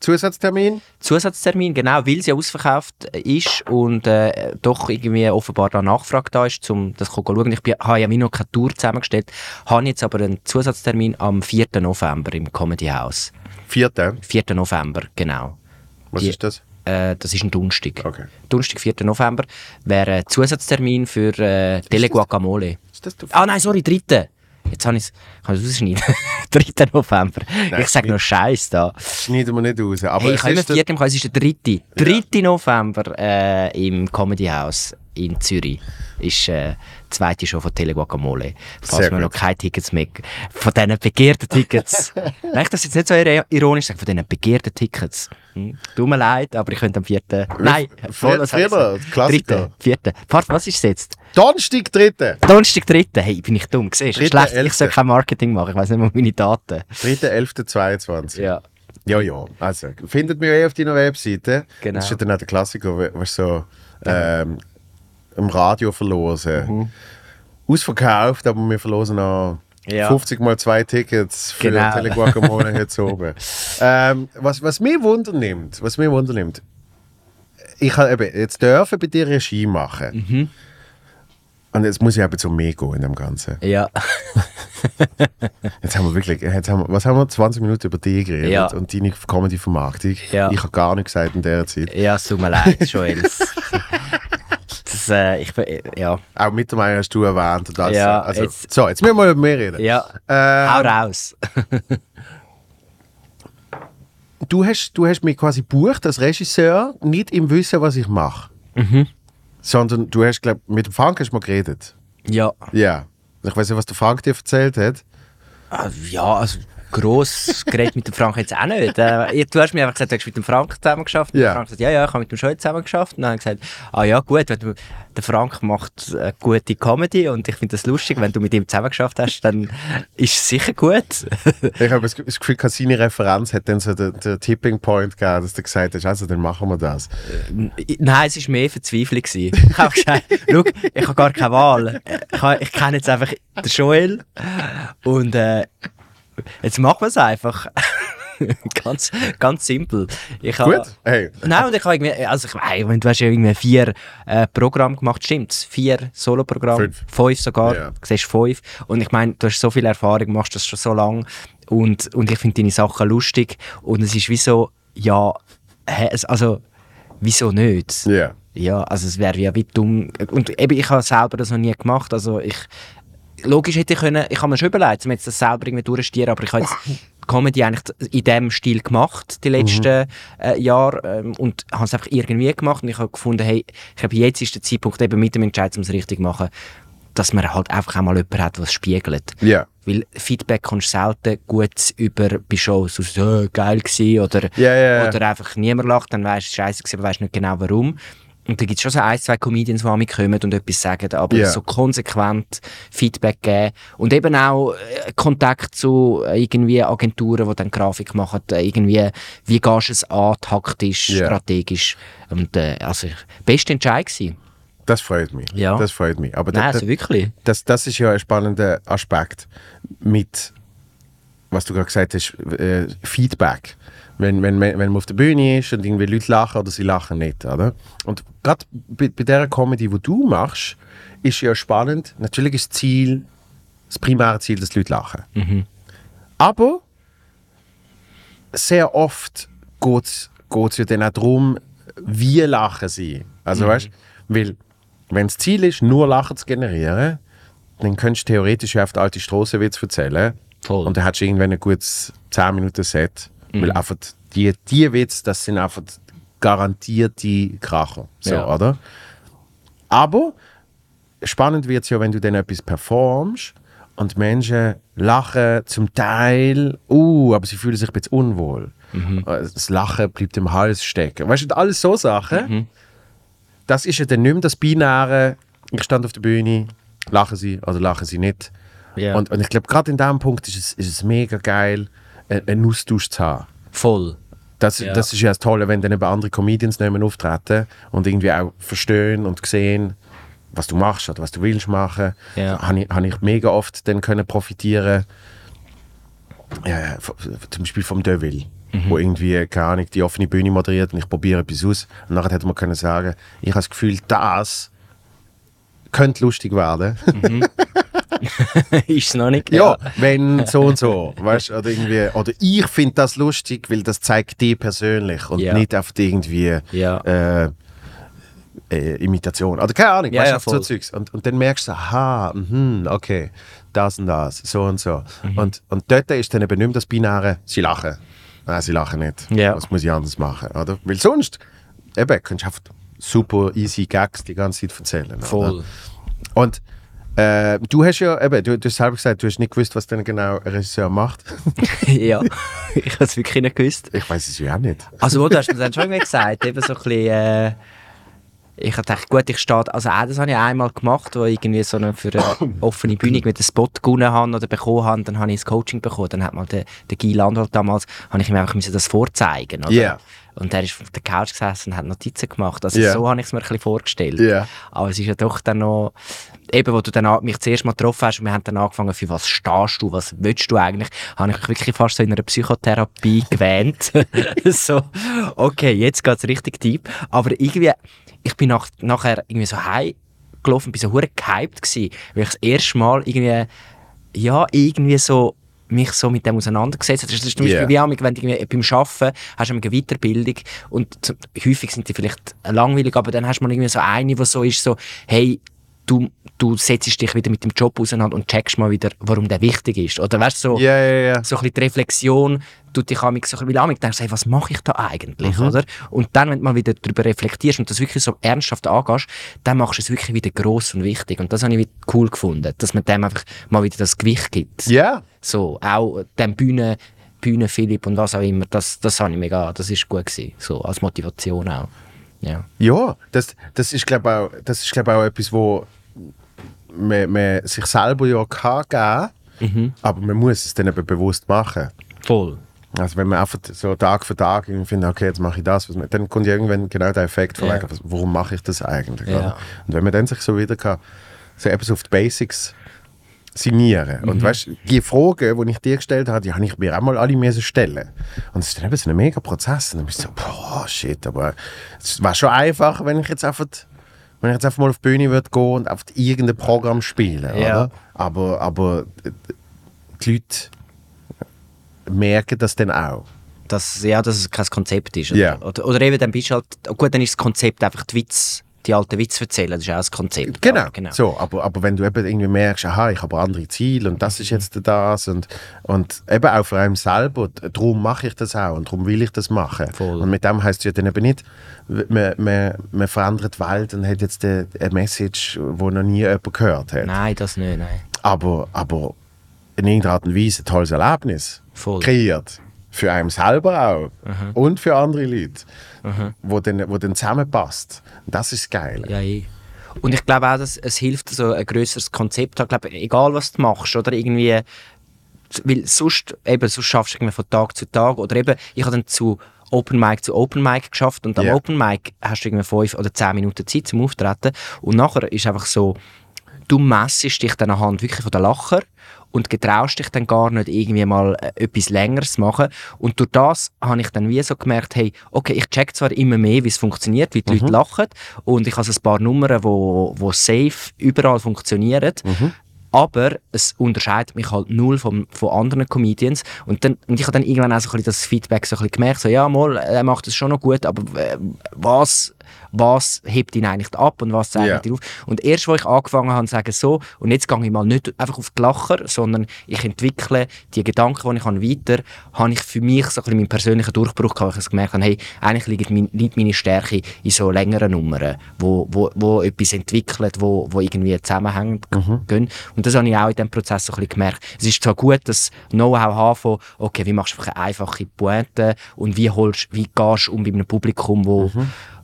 Zusatztermin? Zusatztermin, genau, weil sie ausverkauft ist und äh, doch irgendwie offenbar da Nachfrage da ist, um das zu schauen. Ich habe ja wie noch keine Tour zusammengestellt, habe jetzt aber einen Zusatztermin am 4. November im Comedy House. Vierte. 4. November, genau. Was Die- ist das? Äh, das ist ein Donnerstag. Okay. Donnerstag, 4. November, wäre ein Zusatztermin für äh, Tele Guacamole. Ist das der Ah nein, sorry, 3. Jetzt habe ich es kann ich es rausschneiden. 3. November. ich sage noch Scheiß da. schneiden wir nicht raus. Aber Hey, es ich habe immer vier es ist der 3. 3. November äh, im Comedy House in Zürich. Ist äh, die zweite Show von Tele Guacamole. Falls Sehr gut. noch keine Tickets mehr von diesen begehrten Tickets. Nein, ich das jetzt nicht so iro- ironisch sagen, von diesen begehrten Tickets. Hm? Tut mir leid, aber ich könnte am 4. Nein, früher, gesagt? Klassiker. Dritte, vierte. Warte, was ist es jetzt? Donnerstag, 3. Donnerstag, 3. Hey, bin ich dumm, siehst du? Schlecht, ich soll kein Marketing machen, ich weiß nicht mal meine Daten. 3.11.22. Ja. Ja, ja. Also, findet mich eh auf deiner Webseite. Genau. Das ist ja dann auch der Klassiker, was so ähm, im Radio verlosen. Mhm. Ausverkauft, aber wir verlosen noch Ja. 50 mal zwei Tickets für Genau. Teleguacamole jetzt oben. Ähm, was, was mich wundernimmt, was mich wundernimmt, ich habe eben jetzt dürfen bei dir Regie machen. Mhm. Und jetzt muss ich eben zum mehr gehen in dem Ganzen. Ja. Jetzt haben wir wirklich, jetzt haben wir, was haben wir, 20 Minuten über dich geredet Ja. und deine Comedy-Vermarktung. Ja. Ich habe gar nichts gesagt in dieser Zeit. Ja, es tut mir leid, Joel. Das, äh, ich, bin- ja. Auch mit dem einen hast du erwähnt. Und das, Ja, also, jetzt- so, jetzt müssen wir mal über mehr reden. Ja. Ähm, Hau raus. du, hast, du hast mich quasi bucht als Regisseur, nicht im Wissen, was ich mache. Mhm. Sondern du hast, glaube mit dem Frank hast du mal geredet. Ja. Ja. Ich weiß nicht, was der Frank dir erzählt hat. Ah, Ja, also gross geredet mit dem Frank jetzt auch nicht. Äh, du hast mir einfach gesagt, du hast mit dem Frank zusammen geschafft. Und Ja. Der Frank gesagt, ja, ja, ich habe mit dem Joel zusammen geschafft. Und dann habe ich gesagt, ah ja, gut, wenn du, der Frank macht äh, gute Comedy und ich finde das lustig, wenn du mit ihm zusammen geschafft hast, dann ist es sicher gut. Ich habe das Ge- das Gefühl, seine Referenz hat dann so den, den Tipping Point gegeben, dass du gesagt hast, also dann machen wir das. Nein, es war mehr Verzweiflung. gewesen. Ich habe gesagt, schau, ich habe gar keine Wahl. Ich, habe- ich kenne jetzt einfach den Joel und äh, jetzt machen wir es einfach. ganz, ganz simpel. Ich habe- Gut? Hey. Nein, und ich habe irgendwie, also ich meine, du hast ja irgendwie vier äh, Programme gemacht, stimmt's? Vier Solo-Programme? Fünf. sogar, Ja. du siehst fünf. Und ich meine, du hast so viel Erfahrung, machst das schon so lange und, und ich finde deine Sachen lustig und es ist wie so, ja, also, wieso nicht? Ja. Ja, also es wäre ja wie dumm. Und eben, ich habe selber das noch nie gemacht. Also ich, logisch hätte ich können, ich habe mir schon überlegt, um jetzt das selber irgendwie durchzustieren, aber ich habe jetzt Comedy eigentlich in diesem Stil gemacht, die letzten äh, Jahre, ähm, und habe es einfach irgendwie gemacht und ich habe gefunden, hey, ich glaube, jetzt ist der Zeitpunkt eben mit dem Entscheid, um es richtig zu machen, dass man halt einfach auch mal jemanden hat, was spiegelt. Ja. Weil Feedback kommst du selten gut über bei Shows, aus so, äh, geil gewesen, oder, ja, ja. oder einfach niemand lacht, dann weißt du, scheiße gewesen, aber weißt nicht genau warum. Und da gibt es schon so ein, zwei Comedians, die kommen und etwas sagen, aber Ja. so konsequent Feedback geben. Und eben auch äh, Kontakt zu irgendwie Agenturen, die dann Grafik machen, äh, irgendwie, wie gehst du es an, taktisch, Ja. strategisch. Und äh, also, beste Entscheid gewesen. Das freut mich. Ja. Das freut mich. Aber Nein, da- also wirklich. das, das ist ja ein spannender Aspekt mit, was du gerade gesagt hast, äh, Feedback. Wenn, wenn, wenn man auf der Bühne ist und irgendwie Leute lachen oder sie lachen nicht, oder? Und gerade bei, bei der Comedy, die du machst, ist ja spannend. Natürlich ist das Ziel, das primäre Ziel, dass die Leute lachen. Aber sehr oft geht es ja dann auch darum, wie lachen sie. Also weißt weil wenn das Ziel ist, nur Lachen zu generieren, dann könntest du theoretisch ja auf die alte Strassenwitz erzählen. Voll. Und dann hättest du irgendwann ein gutes 10 Minuten Set. Weil einfach die, die Witze, das sind einfach garantierte Kracher. So, Ja. oder? Aber spannend wird es ja, wenn du dann etwas performst und Menschen lachen zum Teil, uh, aber sie fühlen sich ein bisschen unwohl. Mhm. Das Lachen bleibt im Hals stecken. Weißt du, alles so Sachen. Mhm. Das ist ja dann nicht mehr das Binäre, ich stand auf der Bühne, lachen sie oder lachen sie nicht. Ja. Und, und ich glaube, gerade in diesem Punkt ist es, ist es mega geil, einen Austausch zu haben. Voll. Das, Ja. das ist ja das Tolle, wenn dann eben andere Comedians mehr auftreten und irgendwie auch verstehen und sehen, was du machst oder was du willst machen. Ja. Habe ich, hab ich mega oft dann können profitieren v- zum Beispiel vom Deville, Mhm. wo irgendwie, keine Ahnung, die offene Bühne moderiert und ich probiere etwas aus. Und nachher hätte man können sagen, ich habe das Gefühl, das könnte lustig werden. ist es noch nicht? Ja, wenn so und so, weißt oder irgendwie, oder ich finde das lustig, weil das zeigt dich persönlich und Ja. nicht einfach irgendwie Ja. äh, äh, Imitation. Oder keine Ahnung, Ja, weißt ja, einfach so. Zeugs. Und, und dann merkst du, aha, mhm, okay, das und das, so und so. Mhm. Und, und dort ist dann eben nicht mehr das Binäre, sie lachen. Nein, sie lachen nicht. Ja. Das muss ich anders machen, oder? Weil sonst, eben, kannst du super easy Gags die ganze Zeit erzählen. Oder? Voll. Und äh, du hast ja, eben, du, du hast selber gesagt, du hast nicht gewusst, was denn genau ein Regisseur macht. ja, ich habe es wirklich nicht gewusst. Ich weiß es ja auch nicht. Also, du hast mir dann schon irgendwie gesagt, eben so ein bisschen, äh, ich habe gedacht, gut, ich stehe, also auch das habe ich einmal gemacht, wo ich irgendwie so eine, für eine offene Bühne mit einem Spot gewonnen habe oder bekommen habe, dann habe ich das Coaching bekommen, dann hat mal der, der Guy Landwald damals, habe ich ihm einfach müssen das vorzeigen, oder? Yeah. Und er ist auf der Couch gesessen und hat Notizen gemacht, also Yeah. so habe ich es mir ein bisschen vorgestellt. Yeah. Aber es ist ja doch dann noch, eben, wo du dann an- mich zuerst mal getroffen hast und wir haben dann angefangen, für was stehst du, was willst du eigentlich, habe ich mich wirklich fast so in einer Psychotherapie gewähnt. so, okay, jetzt geht es richtig deep. Aber irgendwie, ich bin nach, nachher irgendwie so heimgelaufen, bin so hure gehypt gewesen, weil ich das erste Mal irgendwie, ja, irgendwie so mich so mit dem auseinandergesetzt habe. Das ist zum Beispiel Yeah. wie auch, wenn du beim Arbeiten hast du eine Weiterbildung und häufig sind die vielleicht langweilig, aber dann hast du mal irgendwie so eine, die so ist, so, hey, du, du setzt dich wieder mit dem Job auseinander und checkst mal wieder, warum der wichtig ist. Oder weißt du, so, Ja, ja, ja. so ein bisschen die Reflexion tut dich amig so ein bisschen, weil amig denkst, hey, was mache ich da eigentlich, Mhm. oder? Und dann, wenn du mal wieder darüber reflektierst und das wirklich so ernsthaft angehst, dann machst du es wirklich wieder gross und wichtig. Und das habe ich wieder cool gefunden, dass man dem einfach mal wieder das Gewicht gibt. Ja, So, auch dem Bühne, Bühne Philipp und was auch immer, das, das habe ich mega, das ist gut gewesen, so als Motivation auch. Ja. ja das, das ist glaube auch, das ist, glaub, auch etwas, wo man, man sich selber ja kann geben Mhm. aber man muss es dann eben bewusst machen. Voll. Also wenn man einfach so Tag für Tag irgendwie findet, okay, jetzt mache ich das, man- dann kommt irgendwann genau der Effekt von wegen, was- warum mache ich das eigentlich? Oder? Und wenn man dann sich so wieder kann, so so auf die Basics signieren. Mhm. Und weißt, die Fragen, die ich dir gestellt habe, die habe ich mir auch mal alle müssen stellen. Und es ist dann eben so ein mega Prozess. Und dann bist du so, boah, shit, aber es war schon einfach, wenn ich jetzt einfach, wenn ich jetzt einfach mal auf die Bühne würde gehen und auf irgendein Programm spielen, Ja. oder? Aber, aber die Leute merken das dann auch. dass, ja, dass es kein Konzept ist. Oder, Ja. oder, oder eben, dann bist du halt, gut, dann ist das Konzept einfach die Witz, die alten Witze erzählen, das ist auch das Konzept. Genau, Aber, genau. So, aber, aber wenn du eben irgendwie merkst, aha, ich habe andere Ziele und das ist jetzt das und, und eben auch für einen selber, darum mache ich das auch und darum will ich das machen. Voll. Und mit dem heißt es ja dann eben nicht, man, man, man verändert die Welt und hat jetzt eine, eine Message, die noch nie jemand gehört hat. Nein, das nicht, nein. Aber, aber in irgendeiner Art und Weise ein tolles Erlebnis Voll. kreiert. Für einen selber auch und für andere Leute, wo, dann, wo dann zusammenpasst. Das ist geil. Ja, eh. Und ich glaube auch, dass es hilft, so ein grösseres Konzept zu haben. Ich glaube, egal was du machst, oder irgendwie, weil sonst, eben, sonst schaffst du irgendwie von Tag zu Tag, oder eben, ich habe dann zu Open Mic zu Open Mic geschafft und am Ja. Open Mic hast du irgendwie fünf oder zehn Minuten Zeit zum Auftreten und nachher ist einfach so, du messest dich dann anhand wirklich von den Lacher und getraust dich dann gar nicht irgendwie mal äh, etwas Längeres zu machen. Und durch das habe ich dann wie so gemerkt, hey, okay, ich check zwar immer mehr, wie es funktioniert, wie die Leute lachen und ich habe ein paar Nummern, wo, wo safe überall funktionieren. Aber es unterscheidet mich halt null vom, von anderen Comedians. Und, dann, und ich habe dann irgendwann auch so ein bisschen das Feedback so ein bisschen gemerkt, so, ja, mal, er macht es schon noch gut, aber äh, was, was hebt ihn eigentlich ab und was zeigt Ja. ihn auf? Und erst, wo ich angefangen habe, zu sagen, so, und jetzt gehe ich mal nicht einfach auf die Lacher, sondern ich entwickle die Gedanken, die ich habe, weiter, habe ich für mich so ein bisschen meinen persönlichen Durchbruch gehabt, ich gemerkt habe, hey, eigentlich liegt, mein, liegt meine Stärke in so längeren Nummern, wo, wo, wo etwas entwickelt, wo, wo irgendwie zusammenhängen gehen. Und das habe ich auch in diesem Prozess so ein bisschen gemerkt. Es ist zwar gut, das Know-how haben von, okay, wie machst du einfach eine einfache Pointe und wie holst, wie gehst du um bei einem Publikum, wo,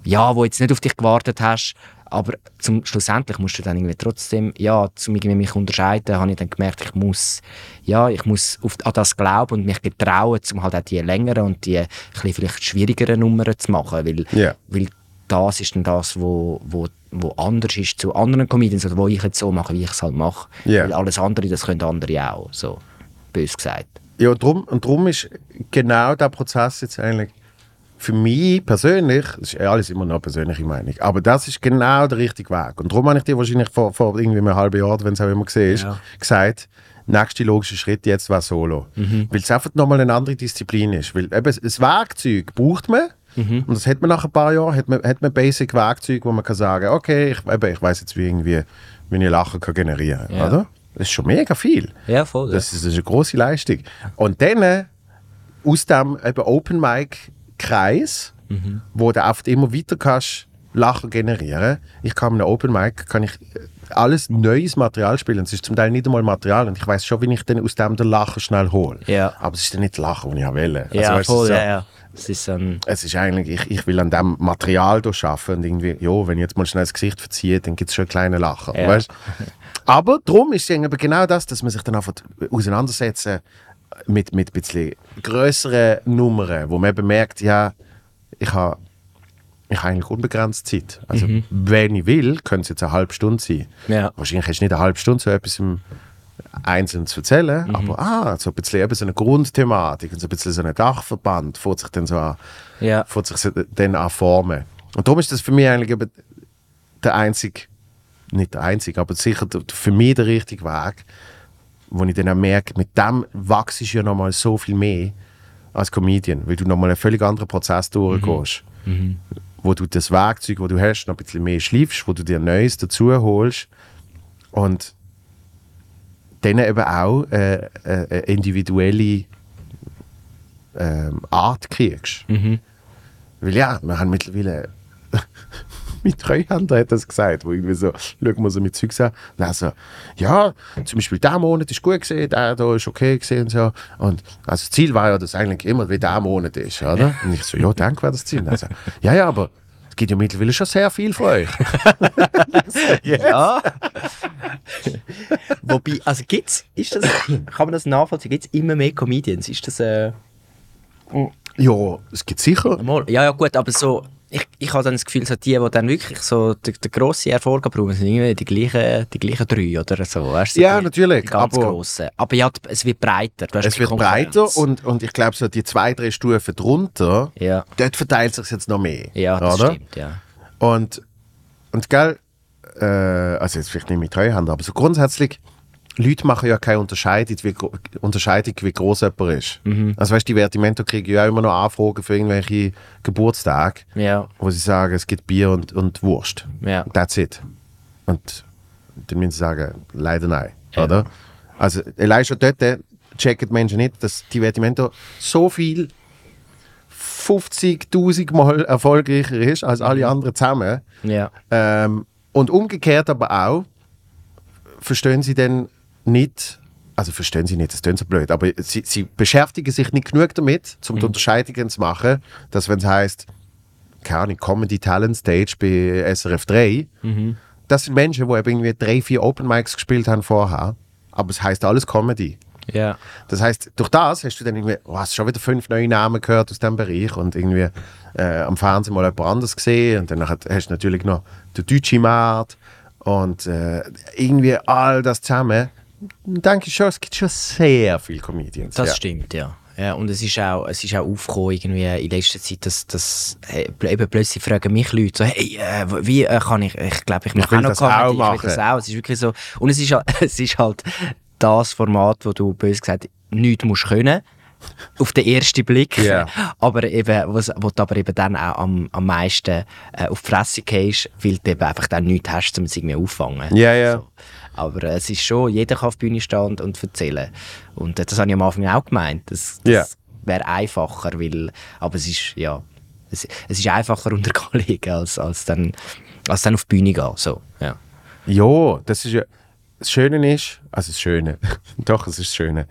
ja, wo jetzt nicht auf dich gewartet hast, aber zum, schlussendlich musst du dann irgendwie trotzdem, ja, zum irgendwie mich unterscheiden, habe ich dann gemerkt, ich muss, ja, ich muss auf, an das glauben und mich getrauen, um halt auch die längeren und die bisschen vielleicht schwierigeren Nummern zu machen, weil, Ja. weil das ist dann das, wo, wo, wo anders ist zu anderen Comedians oder wo ich jetzt so mache, wie ich es halt mache. Ja. Weil alles andere, das können andere auch, so bös gesagt. Ja, und drum, und drum ist genau der Prozess jetzt eigentlich für mich persönlich, das ist ja alles immer noch persönliche Meinung, aber das ist genau der richtige Weg. Und darum habe ich dir wahrscheinlich vor, vor irgendwie einem halben Jahr, wenn es auch immer gesehen ist, Ja. gesagt, nächster logischer Schritt jetzt war Solo. Weil es einfach nochmal eine andere Disziplin ist. Weil eben das Werkzeug braucht man, und das hat man nach ein paar Jahren, hat man, hat man basic Werkzeug, wo man kann sagen, okay, ich, eben, ich weiß jetzt, wie, irgendwie, wie ich Lachen kann generieren kann. Ja. Oder? Das ist schon mega viel. Ja, voll. Das ist, das ist eine große Leistung. Und dann äh, aus dem eben Open Mic Kreis, wo du oft immer weiter kannst Lacher generieren. Ich kann mit einem Open Mic kann ich alles neues Material spielen. Es ist zum Teil nicht einmal Material und ich weiß schon, wie ich dann aus dem den Lacher schnell hole. Ja. Aber es ist dann nicht Lacher, den ich auch will. Also, Ja, voll, so, ja, ja. Es ist ein, Es ist eigentlich, ich, ich will an dem Material hier arbeiten und irgendwie, ja, wenn ich jetzt mal schnell das Gesicht verziehe, dann gibt es schon einen kleinen Lacher. Ja. Weißt? Aber darum ist es eben genau das, dass man sich dann einfach auseinandersetzen mit, mit ein bisschen grösseren Nummern, wo man eben merkt, ja, ich habe ich habe eigentlich unbegrenzt Zeit. Also, wenn ich will, könnte es jetzt eine halbe Stunde sein. Ja. Wahrscheinlich hast du nicht eine halbe Stunde so etwas im Einzelnen zu erzählen, aber ah, so ein bisschen eben so eine Grundthematik und so ein bisschen so ein Dachverband fährt sich dann so an, ja. sich dann an formen. Und darum ist das für mich eigentlich eben der einzige, nicht der einzige, aber sicher für mich der richtige Weg, wo ich dann auch merke, mit dem wachse ich ja nochmal so viel mehr als Comedian, weil du nochmal einen völlig anderen Prozess durchgehst. Wo du das Werkzeug, das du hast, noch ein bisschen mehr schleifst, wo du dir Neues dazu holst und dann eben auch äh, äh, eine individuelle ähm, Art kriegst. Weil ja, wir haben mittlerweile mit Treuhänder hat das gesagt, wo irgendwie so, schauen wir so mit Zeugs an, so, ja, zum Beispiel der Monat ist gut gesehen, der da ist okay gesehen und so. Und also das Ziel war ja, dass eigentlich immer wie der Monat ist, oder? Und ich so, ja, danke wäre das Ziel. Und so, ja, ja, aber es gibt ja mittlerweile schon sehr viel von euch. Ja. Wobei, also gibt's, ist das, kann man das nachvollziehen? Gibt es immer mehr Comedians? Ist das, äh, ja, es gibt sicher. ja, ja, gut, aber so, ich, ich habe dann das Gefühl, so die, die dann wirklich so den, den grossen Erfolg brauchen, sind irgendwie die gleichen, die gleichen drei oder so. Weißt, du, Ja, die, natürlich, Die ganz aber- grossen. Aber ja, es wird breiter. Es wird breiter und, und ich glaube, so die zwei, drei Stufen drunter, Ja, dort verteilt sich jetzt noch mehr. ja das oder? stimmt, ja. Und, und gell, äh, also jetzt vielleicht nicht mit Treuhand, aber so grundsätzlich, Leute machen ja keine Unterscheidung, wie, Unterscheidung, wie groß jemand ist. Mhm. Also weißt du, die Vertimento kriegen ja immer noch Anfragen für irgendwelche Geburtstage, Ja, wo sie sagen, es gibt Bier und, und Wurst. ja. That's it. Und dann müssen sie sagen, leider nein. Ja. Oder? Also allein schon dort äh, checken die Menschen nicht, dass Divertimento so viel 50.000 Mal erfolgreicher ist als alle anderen zusammen. Ja, Ähm, und umgekehrt aber auch, verstehen sie dann nicht, also verstehen sie nicht, das klingt so blöd, aber sie, sie beschäftigen sich nicht genug damit, um die Unterscheidungen zu machen, dass wenn es heißt, keine Ahnung, Comedy Talent Stage bei SRF 3, das sind Menschen, die eben irgendwie drei, vier Open Mics gespielt haben vorher, aber es heißt alles Comedy. ja. Das heißt, durch das hast du dann irgendwie, oh, hast schon wieder fünf neue Namen gehört aus diesem Bereich und irgendwie äh, am Fernsehen mal jemand anderes gesehen und dann hast du natürlich noch den deutschen Markt und äh, irgendwie all das zusammen. Denke ich schon, es gibt schon sehr viele Comedians. Das ja. stimmt, ja. ja. Und es ist auch, es ist auch aufgekommen irgendwie in letzter Zeit, dass, dass hey, eben plötzlich fragen mich Leute so, hey, äh, wie äh, kann ich, ich glaube, ich mache auch noch das auch Comedy, ich will das auch. Es ist wirklich so, und es ist, halt- es ist halt das Format, wo du bös gesagt nichts musst können. Auf den ersten Blick. Ja. Aber eben, was, wo du aber eben dann auch am, am meisten äh, auf die Fresse gehst, weil du eben einfach dann nichts hast, um es irgendwie auffangen. Ja, ja. So. Aber es ist schon, jeder kann auf die Bühne stehen und, erzählen. Und äh, das habe ich am Anfang auch gemeint. Das, das Ja. wäre einfacher, weil, aber es ist, ja, es, es ist einfacher unter Kollegen, als, als, dann, als dann auf die Bühne gehen. So, ja. Ja, das ist ja. Das Schöne ist, also das Schöne, doch, es ist das Schöne.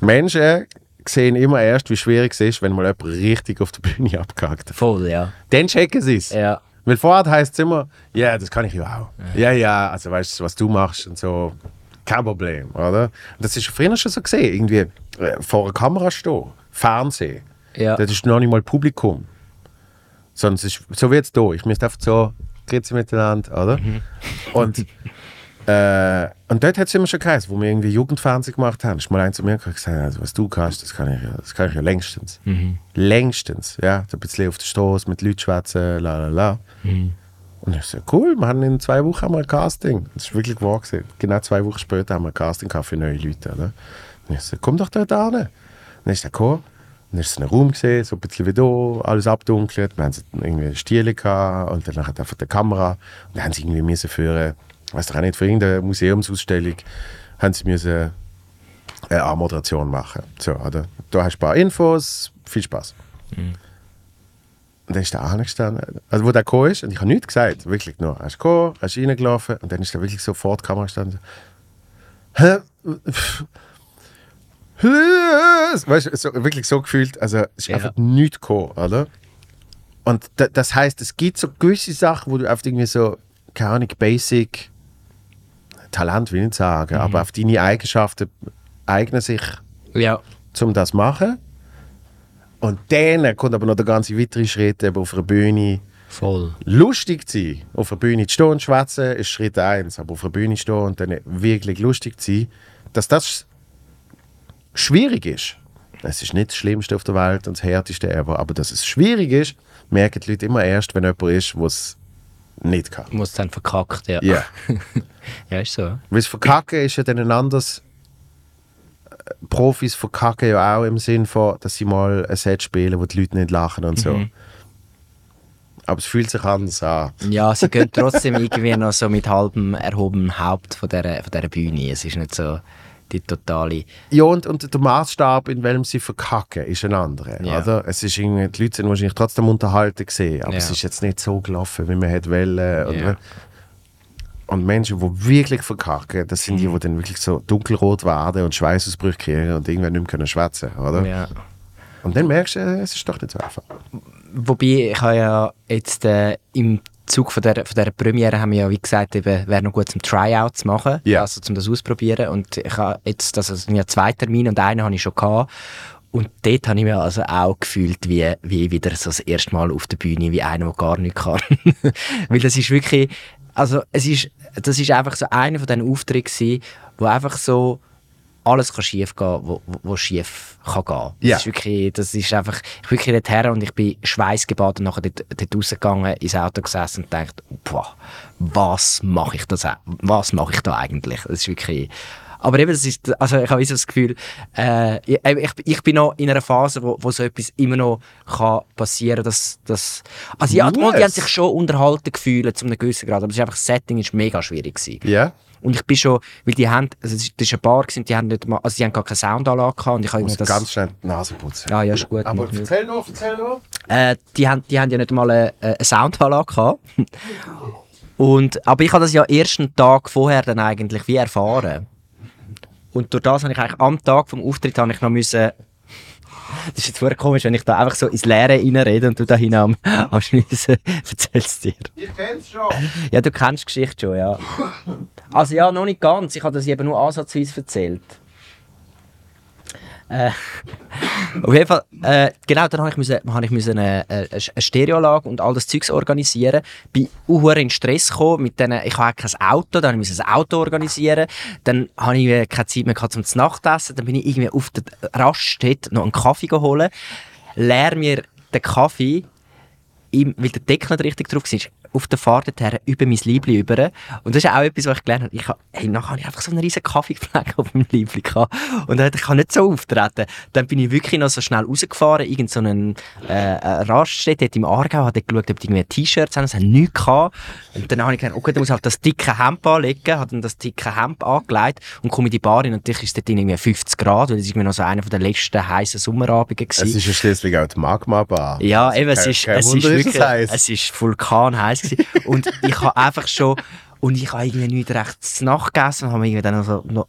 Die Menschen sehen immer erst, wie schwierig es ist, wenn mal jemand richtig auf der Bühne abgehakt hat. Voll, ja. Dann checken sie es. Ja, Weil vorher heisst es immer, ja, das kann ich ja auch. Ja, ja, also weißt du, was du machst und so, kein Problem, oder? Und das ist früher schon so gesehen, irgendwie äh, vor einer Kamera stehen, Fernsehen, ja. das ist noch nicht mal Publikum. Es ist so wie jetzt hier, ich müsste einfach so, grüezi miteinander, oder? Und, äh, und dort hat es immer schon geheißen, wo wir irgendwie Jugendfernsehen gemacht haben, ist mal ein zu mir gesagt, also, was du kannst, das kann ich ja, das kann ich ja längstens. Längstens, ja. So ein bisschen auf der Straße mit Leuten schwätzen, la la la. Und ich so, cool, wir haben in zwei Wochen haben wir ein Casting. Das ist wirklich wahr gewesen. Genau zwei Wochen später haben wir ein Casting gehabt für neue Leute. Oder? Und ich so, komm doch dort an. Und dann ist er gekommen. Und dann ist es ein Raum gesehen, so ein bisschen wie hier, alles abdunkelt. Wir haben irgendwie Stiele gehabt und dann nachher einfach die Kamera. Und dann haben sie irgendwie müssen ich weiß auch nicht, für irgendeine Museumsausstellung, haben sie müssen eine Anmoderation machen. So, oder? Da hast du ein paar Infos, viel Spaß. Und dann ist der angestanden, also wo der gekommen ist, und ich habe nichts gesagt, wirklich nur. Er ist gekommen, er ist reingelaufen, und dann ist er wirklich so vor der Kamera gestanden. Hä? Weißt du, so, wirklich so gefühlt, also es ist Ja. einfach nichts gekommen, oder? Und da, das heißt, es gibt so gewisse Sachen, wo du auf irgendwie so, keine Ahnung, Basic Talent will ich nicht sagen, Mhm. aber auf deine Eigenschaften eignen sich Ja. um das zu machen. Und dann kommt aber noch der ganze weitere Schritt, eben auf einer Bühne Voll. lustig zu sein. Auf einer Bühne zu stehen und schwätzen ist Schritt eins, aber auf einer Bühne stehen und dann wirklich lustig zu sein, dass das schwierig ist. Es ist nicht das Schlimmste auf der Welt und das Härteste ever, aber dass es schwierig ist, merken die Leute immer erst, wenn jemand ist, der es nicht kann. Muss dann verkackt, ja. Ja. Ja, ist so. Weil das Verkacken ist ja dann ein anderes. äh, Profis verkacken ja auch im Sinn von, dass sie mal ein Set spielen, wo die Leute nicht lachen und so. Aber es fühlt sich anders an. Ja, sie gehen trotzdem irgendwie noch so mit halbem erhobenem Haupt von dieser, von dieser Bühne. Es ist nicht so die totale... Ja, und, und der Maßstab, in welchem sie verkacken, ist ein anderer. Ja. Oder? Es ist irgendwie, die Leute sind wahrscheinlich trotzdem unterhalten gesehen, aber Ja. es ist jetzt nicht so gelaufen, wie man hätte wollen. Und, Ja. und Menschen, die wirklich verkacken, das sind die, Mhm. die dann wirklich so dunkelrot werden und Schweißausbrüche kriegen und irgendwann nicht mehr können schwätzen oder? Ja. Und dann merkst du, äh, es ist doch nicht so einfach. Wobei, ich habe ja jetzt äh, im Zug von der, von der Premiere haben wir ja, wie gesagt, eben, wäre noch gut zum Tryout zu machen, Ja. also zum das ausprobieren. Und ich habe jetzt, das sind ja zwei Termine und einen habe ich schon gehabt. Und dort habe ich mich also auch gefühlt, wie, wie wieder so das erste Mal auf der Bühne, wie einer, der gar nichts kann. Weil das ist wirklich, also es ist, das ist einfach so einer von diesen Auftritten gewesen, wo einfach so alles kann schief gehen, wo, schief kann gehen. Das ist wirklich, das ist einfach, ich bin wirklich dort her und ich bin schweißgebadet nachher dort, dort rausgegangen, ins Auto gesessen und dachte, boah, was mache ich das, was mache ich da eigentlich? Das ist wirklich, aber eben, das ist, also ich habe so das Gefühl, äh, ich, ich, bin noch in einer Phase, wo, wo so etwas immer noch kann passieren, dass, dass also ja, die, Muss. die haben sich schon unterhalten gefühlt, zu einem gewissen Grad, aber es ist einfach, das Setting ist mega schwierig. Ja? Und ich bin schon, weil die haben, also das ist ein Bar gewesen, die haben nicht mal, also die haben gar keine Soundanlage gehabt und ich habe das, ganz schnell die Nase putzen. ja, ja, ist gut. Aber erzähl noch, erzähl noch. Äh, die, haben, die haben ja nicht mal eine, eine Soundanlage gehabt. Und, aber ich habe das ja erst einen Tag vorher dann eigentlich wie erfahren. Und durch das habe ich eigentlich am Tag vom Auftritt habe ich noch müssen das ist jetzt voll komisch, wenn ich da einfach so ins Leere reinrede und du da hinein am, am Schniesen erzählst dir. Ich kenn's schon. Ja, du kennst die Geschichte schon, ja. Also ja, noch nicht ganz. Ich habe das eben nur ansatzweise erzählt. Äh, auf jeden Fall, äh, genau, dann habe ich, müssen, habe ich müssen eine, eine, eine Stereoanlage und all das Zeugs organisieren. Bin auch in Stress gekommen mit denen, ich habe kein Auto, dann musste ich ein Auto organisieren. Dann habe ich äh, keine Zeit mehr gehabt zum Nachtessen. Dann bin ich irgendwie auf der Raststätte noch einen Kaffee geholt, leer mir den Kaffee im, weil der Deckel nicht richtig drauf war, auf der Fahrt dorthin über mein Liebli über. Und das ist auch etwas, was ich gelernt habe. Ich habe, hey, nachher habe ich einfach so einen riesen Kaffeefleck auf meinem Liebli gehabt. Und dann, ich kann nicht so auftreten. Dann bin ich wirklich noch so schnell rausgefahren, irgend so einen, äh, eine Raststätte dort im Aargau, habe geschaut, ob die irgendwie T-Shirts haben, es haben nichts gehabt. Und dann habe ich gedacht, okay, dann muss ich halt das dicke Hemd anlegen, habe dann das dicke Hemd angelegt und komme in die Bar rein und natürlich ist dort irgendwie 50 Grad, weil das ist irgendwie noch so einer den letzten heißen Sommerabenden Es gewesen. ist ja schließlich auch die Magma-Bar. Ja, eben, es ist, es ist es wirklich, heiß. es ist vulkanheiß gewesen. Und ich habe einfach schon, und ich habe irgendwie nicht recht zu Nacht gegessen und habe irgendwie dann noch, so, noch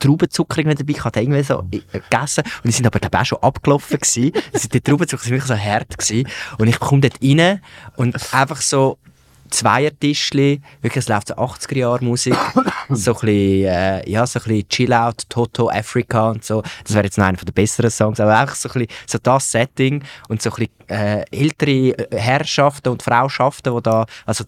Traubenzucker irgendwie dabei gehabt, irgendwie so äh, gegessen. Und die sind aber dann auch schon abgelaufen gewesen. Also die Traubenzucker sind wirklich so hart gewesen. Und ich komme dort rein und einfach so, Zweiertischli, wirklich, es läuft so 80er Jahre Musik, so ein bisschen, äh, ja, so ein bisschen Chill-Out, Toto, Africa und so. Das wäre jetzt noch einer der besseren Songs, aber einfach so ein bisschen, so das Setting und so ein bisschen, äh, ältere Herrschaften und Frauschaften, die da, also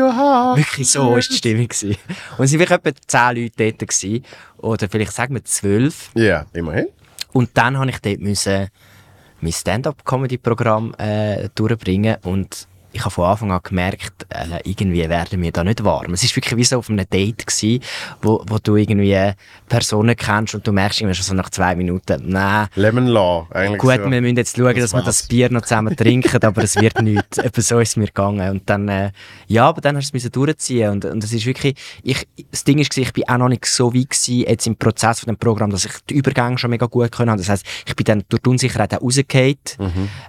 your heart. Wirklich so war die Stimmung. Gewesen. Und es waren wirklich etwa 10 Leute dort. Gewesen. Oder vielleicht sagen wir 12. Ja, immerhin. Und dann musste ich dort müssen mein Stand-up-Comedy-Programm äh, durchbringen. Und ich habe von Anfang an gemerkt, äh, irgendwie werden wir da nicht warm. Es ist wirklich wie so auf einem Date gewesen, wo, wo du irgendwie Personen kennst und du merkst irgendwie schon so nach zwei Minuten, nein. Lemon Law, eigentlich Gut, so. wir müssen jetzt schauen, dass wir das Bier noch zusammen trinken, aber es wird nichts. Etwa so ist es mir gegangen. Und dann, äh, ja, aber dann hast du es durchziehen und, und es ist wirklich, ich, das Ding ist, ich bin auch noch nicht so weit gewesen, jetzt im Prozess von dem Programm, dass ich die Übergänge schon mega gut können. Das heisst, ich bin dann durch die Unsicherheit auch rausgefallen.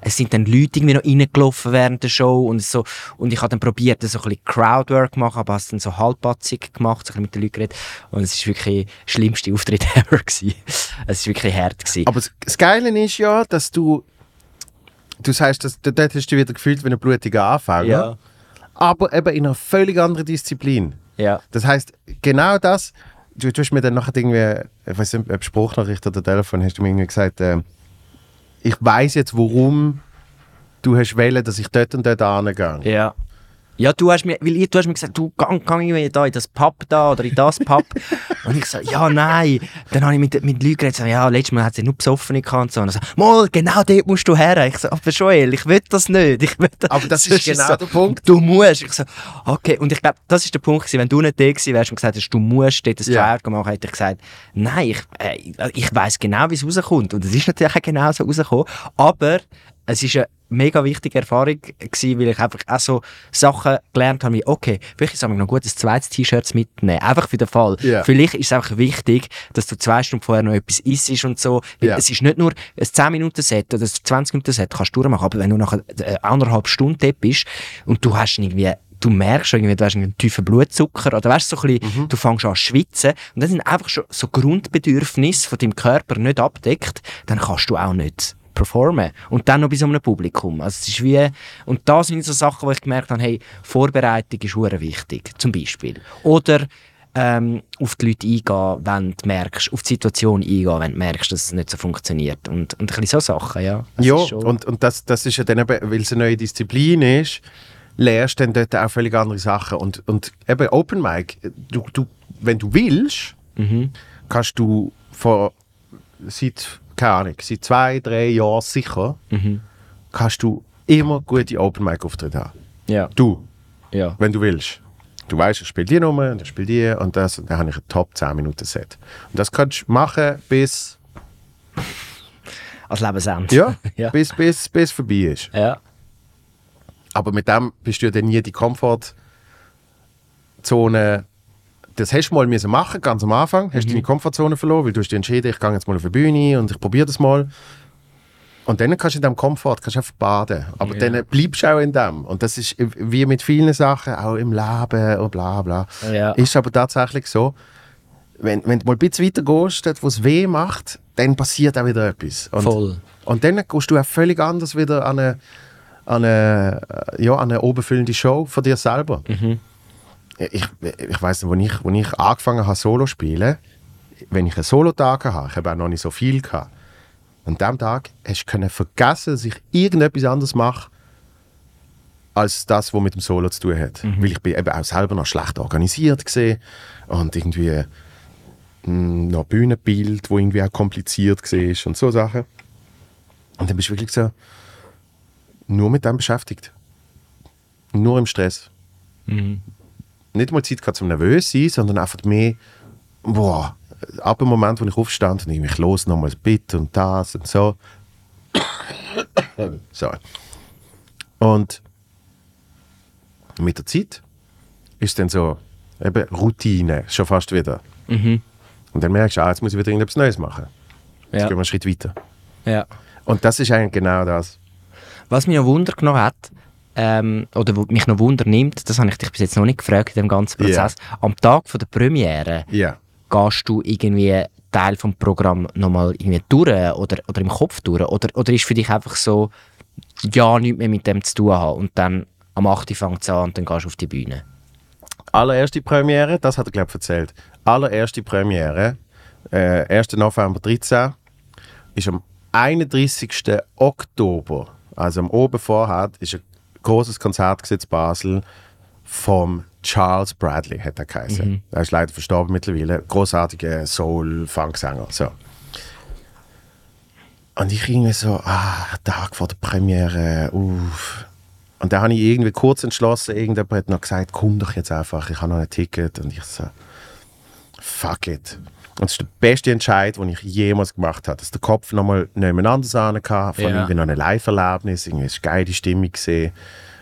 Es sind dann Leute irgendwie noch reingelaufen während der Show und so, und ich habe dann probiert, so ein bisschen Crowdwork zu machen, aber habe es dann so halbpatzig gemacht, so ein bisschen mit den Leuten geredet. Und es ist wirklich der schlimmste Auftritt ever gewesen. Es ist wirklich hart gewesen. Aber das- Geile ist ja, dass du. Du sagst, dass, dort hast du wieder gefühlt wie ein blutiger Anfänger. ja, Aber eben in einer völlig anderen Disziplin. ja. Das heißt, genau das. Du, du hast mir dann nachher irgendwie, ich weiß nicht, ob Spruchnachricht oder Telefon, hast du mir irgendwie gesagt, äh, ich weiß jetzt, warum du hast wählen, dass ich dort und dort angehe. Ja. Ja, du hast mir, weil ich, du hast mir gesagt, du gang, gang irgendwie da in das Pub da oder in das Pub. und ich so, ja, nein. Dann habe ich mit, mit Leuten geredet, so, ja, letztes Mal hat sie nur besoffen gehabt und so. Und so, mal, genau dort musst du her. Ich so, aber Joel, ich will das nicht. Ich will das. Aber das ist Sonst genau so, der Punkt. Du musst. Ich so, okay. Und ich glaube, das ist der Punkt gewesen, wenn du nicht da gewesen wärst und gesagt hast, du musst dort ein Ja. Tryout machen, hätte ich gesagt, nein, ich, äh, ich weiss genau, wie es rauskommt. Und es ist natürlich auch genau so rausgekommen. Aber es ist eine mega wichtige Erfahrung gewesen, weil ich einfach auch so Sachen gelernt habe, wie, okay, vielleicht ist es noch gut, ein zweites T-Shirt mitnehmen. Einfach für den Fall. Ja. Vielleicht ist es einfach wichtig, dass du zwei Stunden vorher noch etwas isst und so. Ja. Es ist nicht nur ein 10-Minuten-Set oder ein 20-Minuten-Set, kannst du durchmachen, aber wenn du nachher äh, anderthalb Stunden dort bist und du hast irgendwie du merkst irgendwie, du hast einen tiefen Blutzucker oder weißt, so ein bisschen, Mhm. du fängst an zu schwitzen und das sind einfach schon so Grundbedürfnisse von deinem Körper nicht abdeckt, dann kannst du auch nicht performen. Und dann noch bei so einem Publikum. Also es ist wie, und das sind so Sachen, wo ich gemerkt habe, hey, Vorbereitung ist hure wichtig, zum Beispiel. Oder ähm, auf die Leute eingehen, wenn du merkst, auf die Situation eingehen, wenn du merkst, dass es nicht so funktioniert. Und, und ein bisschen so Sachen, ja. Das Ja, und, und das, das ist ja dann eben, weil es eine neue Disziplin ist, lernst du dann dort auch völlig andere Sachen. Und, und eben Open Mic, du, du, wenn du willst, Mhm. kannst du vor, seit, keine Ahnung, seit zwei, drei Jahren sicher, Mhm. kannst du immer gute Open Mic Auftritte haben. Ja, Du, ja. wenn du willst. Du weißt, ich spiele die Nummer und ich spiele die und das, und dann habe ich ein Top 10 Minuten Set. Und das kannst du machen bis, Als Lebensende. ja, ja. bis, bis, bis vorbei ist. ja. Aber mit dem bist du ja dann nie die Komfortzone. Das hast du mal müssen machen, ganz am Anfang. Hast deine Komfortzone verloren, weil du hast dich entschieden, ich gehe jetzt mal auf die Bühne und ich probiere das mal. Und dann kannst du in diesem Komfort kannst du einfach baden. Aber Ja. dann bleibst du auch in dem. Und das ist wie mit vielen Sachen, auch im Leben und bla bla. Ja. Ist aber tatsächlich so, wenn, wenn du mal ein bisschen weiter gehst, dort wo es weh macht, dann passiert auch wieder etwas. Und, Voll. und dann gehst du auch völlig anders wieder an eine, an eine, ja, an eine oberfüllende Show von dir selber. Ich, ich weiss noch, als ich, als ich angefangen habe, Solo zu spielen, wenn ich einen Solo-Tag hatte, ich habe auch noch nicht so viel gehabt, an diesem Tag hast du vergessen, dass ich irgendetwas anderes mache, als das, was mit dem Solo zu tun hat. Weil ich bin eben auch selber noch schlecht organisiert gesehen und irgendwie mh, noch Bühnenbild, wo irgendwie auch kompliziert war und so Sachen. Und dann bist du wirklich so nur mit dem beschäftigt. Nur im Stress. Nicht mal Zeit gehabt zum nervös sein, sondern einfach mehr, boah, ab dem Moment, wo ich aufstand und ich los nochmal das Bit und das und so. so. Und mit der Zeit ist dann so eben Routine, schon fast wieder. Mhm. Und dann merkst du, ah, jetzt muss ich wieder irgendetwas Neues machen. Jetzt Ja. gehen wir einen Schritt weiter. ja. Und das ist eigentlich genau das. Was mich noch Wunder genommen hat, ähm, oder wo mich noch Wunder nimmt, das habe ich dich bis jetzt noch nicht gefragt in dem ganzen Prozess. Am Tag von der Premiere Ja. gehst du irgendwie Teil vom Programm nochmal irgendwie durch oder, oder im Kopf durch? Oder, oder ist für dich einfach so, ja, nichts mehr mit dem zu tun haben und dann am 8. Uhr fängt es an und dann gehst du auf die Bühne? Allererste Premiere, das hat er, glaube ich, erzählt. Allererste Premiere, äh, 1. November 13, ist am 31. Oktober, also am Oben vorher, ist ein großes Konzert in Basel vom Charles Bradley, hat er geheißen. Er ist leider verstorben mittlerweile. Großartiger Soul-Funksänger. So. Und ich irgendwie so, ah, Tag vor der Premiere, uff. Und dann habe ich irgendwie kurz entschlossen, irgendjemand hat noch gesagt, komm doch jetzt einfach, ich habe noch ein Ticket. Und ich so, fuck it. Und das ist der beste Entscheid, den ich jemals gemacht habe. Dass der Kopf nochmal nebeneinander sahen kann, von Ja. irgendwie noch ein Live-Erlebnis, irgendwie eine geile Stimmung gesehen.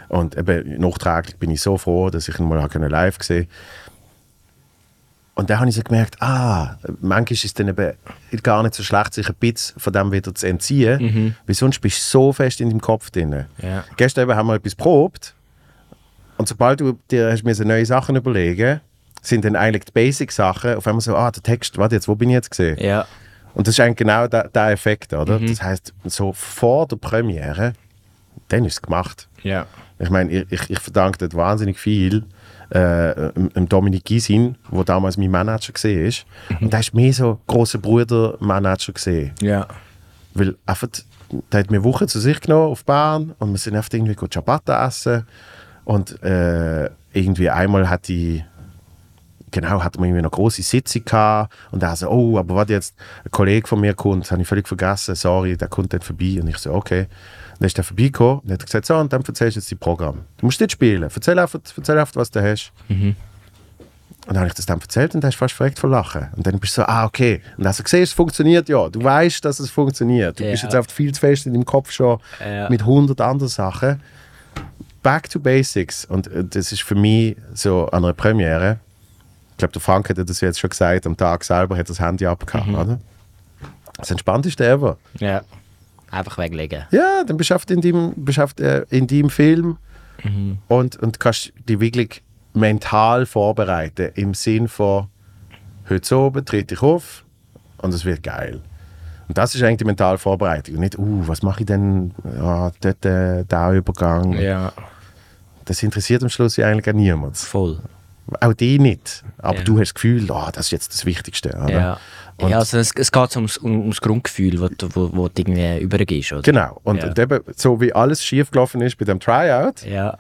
Und eben nachträglich bin ich so froh, dass ich ihn mal habe live gesehen Und dann habe ich so gemerkt, ah, manchmal ist es dann eben gar nicht so schlecht, sich ein bisschen von dem wieder zu entziehen, weil sonst bist du so fest in deinem Kopf drin. Ja. Gestern eben haben wir etwas probt und sobald du dir hast müssen neue Sachen überlegen sind dann eigentlich die Basic-Sachen auf einmal so, ah, der Text, warte jetzt, wo bin ich jetzt gesehen? Ja. Und das ist eigentlich genau der, der Effekt, oder? Das heißt, so vor der Premiere, dann ist es gemacht. Ja. Ich meine, ich, ich, verdanke dort wahnsinnig viel äh, dem- Dominik Gysin, der damals mein Manager war. Und der ist mehr so großer Bruder-Manager gesehen. Ja. Weil einfach, der hat mir Wochen zu sich genommen auf Bahn und wir sind einfach irgendwie gut Ciabatta essen. Und äh, irgendwie einmal hat die genau, hatten wir irgendwie eine große Sitzung gehabt und er so, oh, aber was jetzt, ein Kollege von mir kommt, das habe ich völlig vergessen, sorry, der kommt dann vorbei und ich so, okay. Dann ist er vorbeigekommen und hat gesagt, so, und dann erzählst du jetzt dein Programm. Du musst nicht spielen, erzähl einfach, erzähl einfach was du hast. Und dann habe ich das dann erzählt und dann hast du fast verreckt vor Lachen. Und dann bist du so, ah, okay. Und dann hast du gesehen, es funktioniert ja. Du weißt, dass es funktioniert. Du Ja. bist jetzt oft viel zu fest in deinem Kopf schon Ja. mit hundert anderen Sachen. Back to Basics. Und äh, das ist für mich so an einer Premiere. Ich glaube, der Frank hat das jetzt schon gesagt, am Tag selber hat das Handy abgehauen, oder? Das entspannteste ever. Ja. Einfach weglegen. Ja, dann oft in deinem, oft, äh, in deinem Film und, und kannst dich wirklich mental vorbereiten. Im Sinn von, heute oben trete ich auf und es wird geil. Und das ist eigentlich die mentale Vorbereitung. Und nicht, uh, was mache ich denn, ja, dort, äh, der Übergang. Ja. Das interessiert am Schluss ja eigentlich auch niemand. Voll. Auch die nicht. Aber Ja. du hast das Gefühl, oh, das ist jetzt das Wichtigste. Oder? Ja. Und- ja, also es, es geht ums, um- ums Grundgefühl, wo, du- wo, wo du irgendwie übergehst, oder? Genau. Und, Ja. und eben, so wie alles schief gelaufen ist bei dem Tryout, Ja.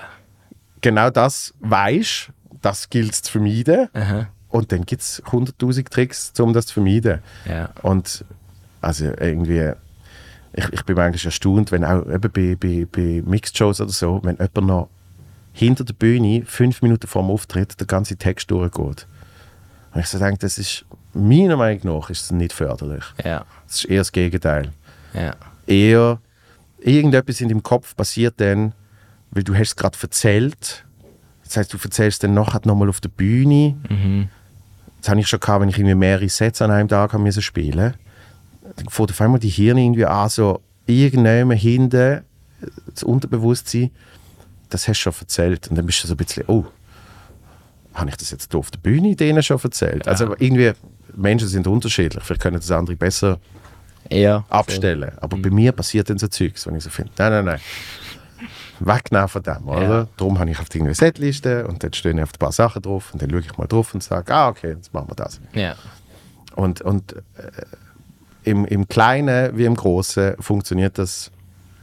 genau das weißt, das gilt es zu vermeiden. Aha. Und dann gibt es 100.000 Tricks, um das zu vermeiden. Ja. Und also irgendwie, ich, ich bin manchmal erstaunt, wenn auch eben bei, bei, bei Mixed-Shows oder so, wenn jemand noch hinter der Bühne fünf Minuten vor dem Auftritt der ganze Text durchgeht. Und ich so denke, das ist, meiner Meinung nach, ist es nicht förderlich. Ja. Das ist eher das Gegenteil. Ja. Eher, irgendetwas in deinem Kopf passiert dann, weil du hast es gerade erzählt. Das heißt, du erzählst dann nachher nochmal auf der Bühne. Das habe ich schon gehabt, wenn ich irgendwie mehrere Sets an einem Tag müssen spielen Dann fängt auf einmal die Hirn irgendwie an, so irgendjemand hinten, das Unterbewusstsein, das hast du schon erzählt. Und dann bist du so ein bisschen, oh, habe ich das jetzt auf der Bühne denen schon erzählt? Also irgendwie, Menschen sind unterschiedlich. Vielleicht können das andere besser Ja. abstellen. Aber bei mir passiert dann so Zeugs, wenn ich so finde, nein, nein, nein. Wegnehmen von dem, oder? Ja. Darum habe ich auf die Setliste und dann stehen auf ein paar Sachen drauf und dann schaue ich mal drauf und sage, ah, okay, jetzt machen wir das. Ja. Und, und äh, im, im Kleinen wie im Großen funktioniert das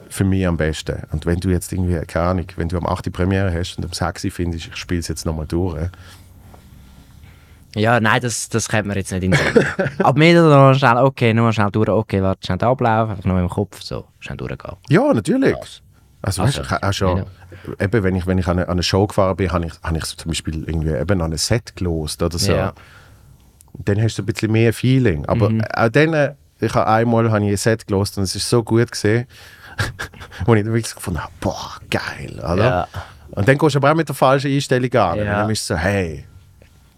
für mich am besten. Und wenn du jetzt irgendwie, keine Ahnung, wenn du am 8. Premiere hast und am 6. findest, ich spiele es jetzt nochmal durch, Ja, nein, das, das kennt man jetzt nicht in den Sinn. Aber mir dann noch schnell, okay, nur schnell durch, okay, warte, schnell den Ablauf, einfach noch im Kopf, so, schnell durchgehen. Ja, natürlich. Also, weißt, Also, ich habe auch schon, ja. eben, wenn ich, wenn ich an eine, an eine Show gefahren bin, habe ich, habe ich zum Beispiel irgendwie eben an ein Set gelost oder so. Ja. Dann hast du ein bisschen mehr Feeling. Aber Mhm. auch dann, äh, ich habe einmal habe ich ein Set gelost und es ist so gut gesehen, wo ich wirklich gefunden habe, boah, geil, oder? Ja. Und dann gehst du aber auch mit der falschen Einstellung an. Ja. Und dann bist du so, hey,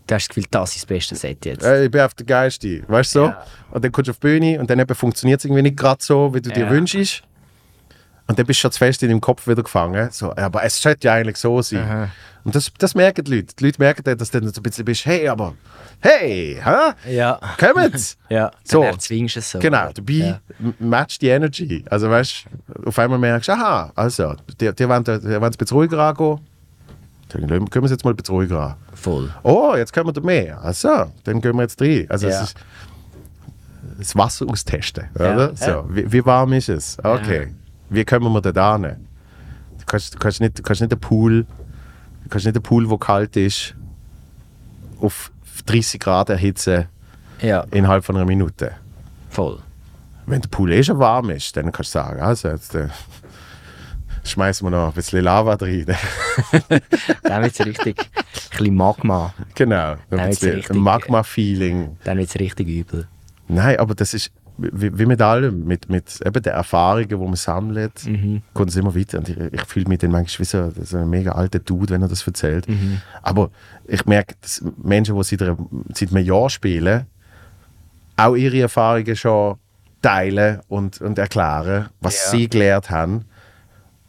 Du hast das Gefühl, das ist das beste Set jetzt. äh, ich bin auf der Geiste, weißt du so? Ja. Und dann kommst du auf die Bühne und dann funktioniert es irgendwie nicht gerade so, wie du dir wünschst. Und dann bist du schon zu fest in deinem Kopf wieder gefangen. So, aber es sollte ja eigentlich so sein. Aha. Und das, das merken die Leute. Die Leute merken dann, dass du dann so ein bisschen bist, hey, aber, hey, hä? Ja. Kommt! Ja, So. dann erzwingst du es so. Genau, dabei Ja. matcht die Energy. Also weißt du, auf einmal merkst du, aha, also, die, die wollen, es ein bisschen ruhiger angehen. Dann können wir es jetzt mal ein bisschen ruhiger an. Voll. Oh, jetzt können wir da mehr. Also, dann gehen wir jetzt rein. Also Ja. es ist das Wasser austesten, Ja, oder? So, ja. wie, wie warm ist es? Okay. Wie kommen wir da hin? Du kannst, du kannst nicht, du kannst nicht einen Pool, du kannst nicht einen Pool, der kalt ist, auf 30 Grad erhitzen Ja, innerhalb von einer Minute. voll. Wenn der Pool eh schon warm ist, dann kannst du sagen, also jetzt, äh, schmeißen wir noch ein bisschen Lava rein. Dann wird es richtig, ein bisschen Magma. genau, ein bisschen richtig. Magma-Feeling. Dann wird es richtig übel. Nein, aber das ist wie, wie mit allem, mit, mit eben den Erfahrungen, die man sammelt, Mhm. kommt es immer weiter. Und ich, ich fühle mich dann manchmal wie so, so ein mega alter Dude, wenn er das erzählt. Mhm. Aber ich merke, dass Menschen, die seit, einer- seit einem Jahr spielen, auch ihre Erfahrungen schon teilen und, und erklären, was Ja. sie gelernt haben.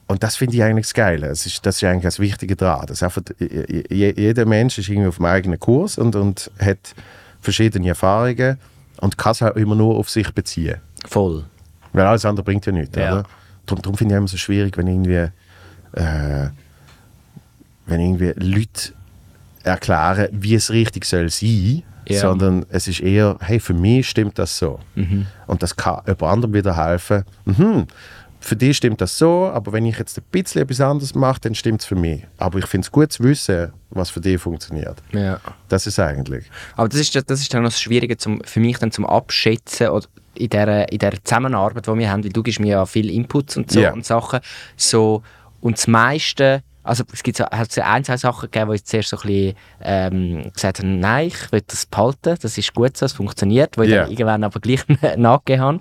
Und das finde ich eigentlich das Geile. Es ist, das ist eigentlich das Wichtige daran. Dass einfach, je, jeder Mensch ist irgendwie auf dem eigenen Kurs und, und hat verschiedene Erfahrungen und kann es auch immer nur auf sich beziehen. Voll. Weil alles andere bringt ja nichts. Ja. Oder? Darum, darum finde ich immer so schwierig, wenn irgendwie, äh, wenn irgendwie Leute erklären, wie es richtig soll sein, Ja. sondern es ist eher, hey, für mich stimmt das so. Und das kann jemand anderem wieder helfen. Mhm, für dich stimmt das so, aber wenn ich jetzt ein bisschen etwas anderes mache, dann stimmt es für mich. Aber ich finde es gut zu wissen, was für dich funktioniert. Ja. Das ist eigentlich. Aber das ist, das ist dann noch das Schwierige zum, für mich dann zum Abschätzen oder in der, in der Zusammenarbeit, die wir haben, weil du gibst mir ja viel Inputs und so Ja. und Sachen. So, und das meiste, also es gibt so, hat so ein, zwei Sachen gegeben, wo ich zuerst so ein bisschen ähm, gesagt habe, nein, ich will das behalten, das ist gut so, es funktioniert, wo ich Ja. dann irgendwann aber gleich nachgegeben habe.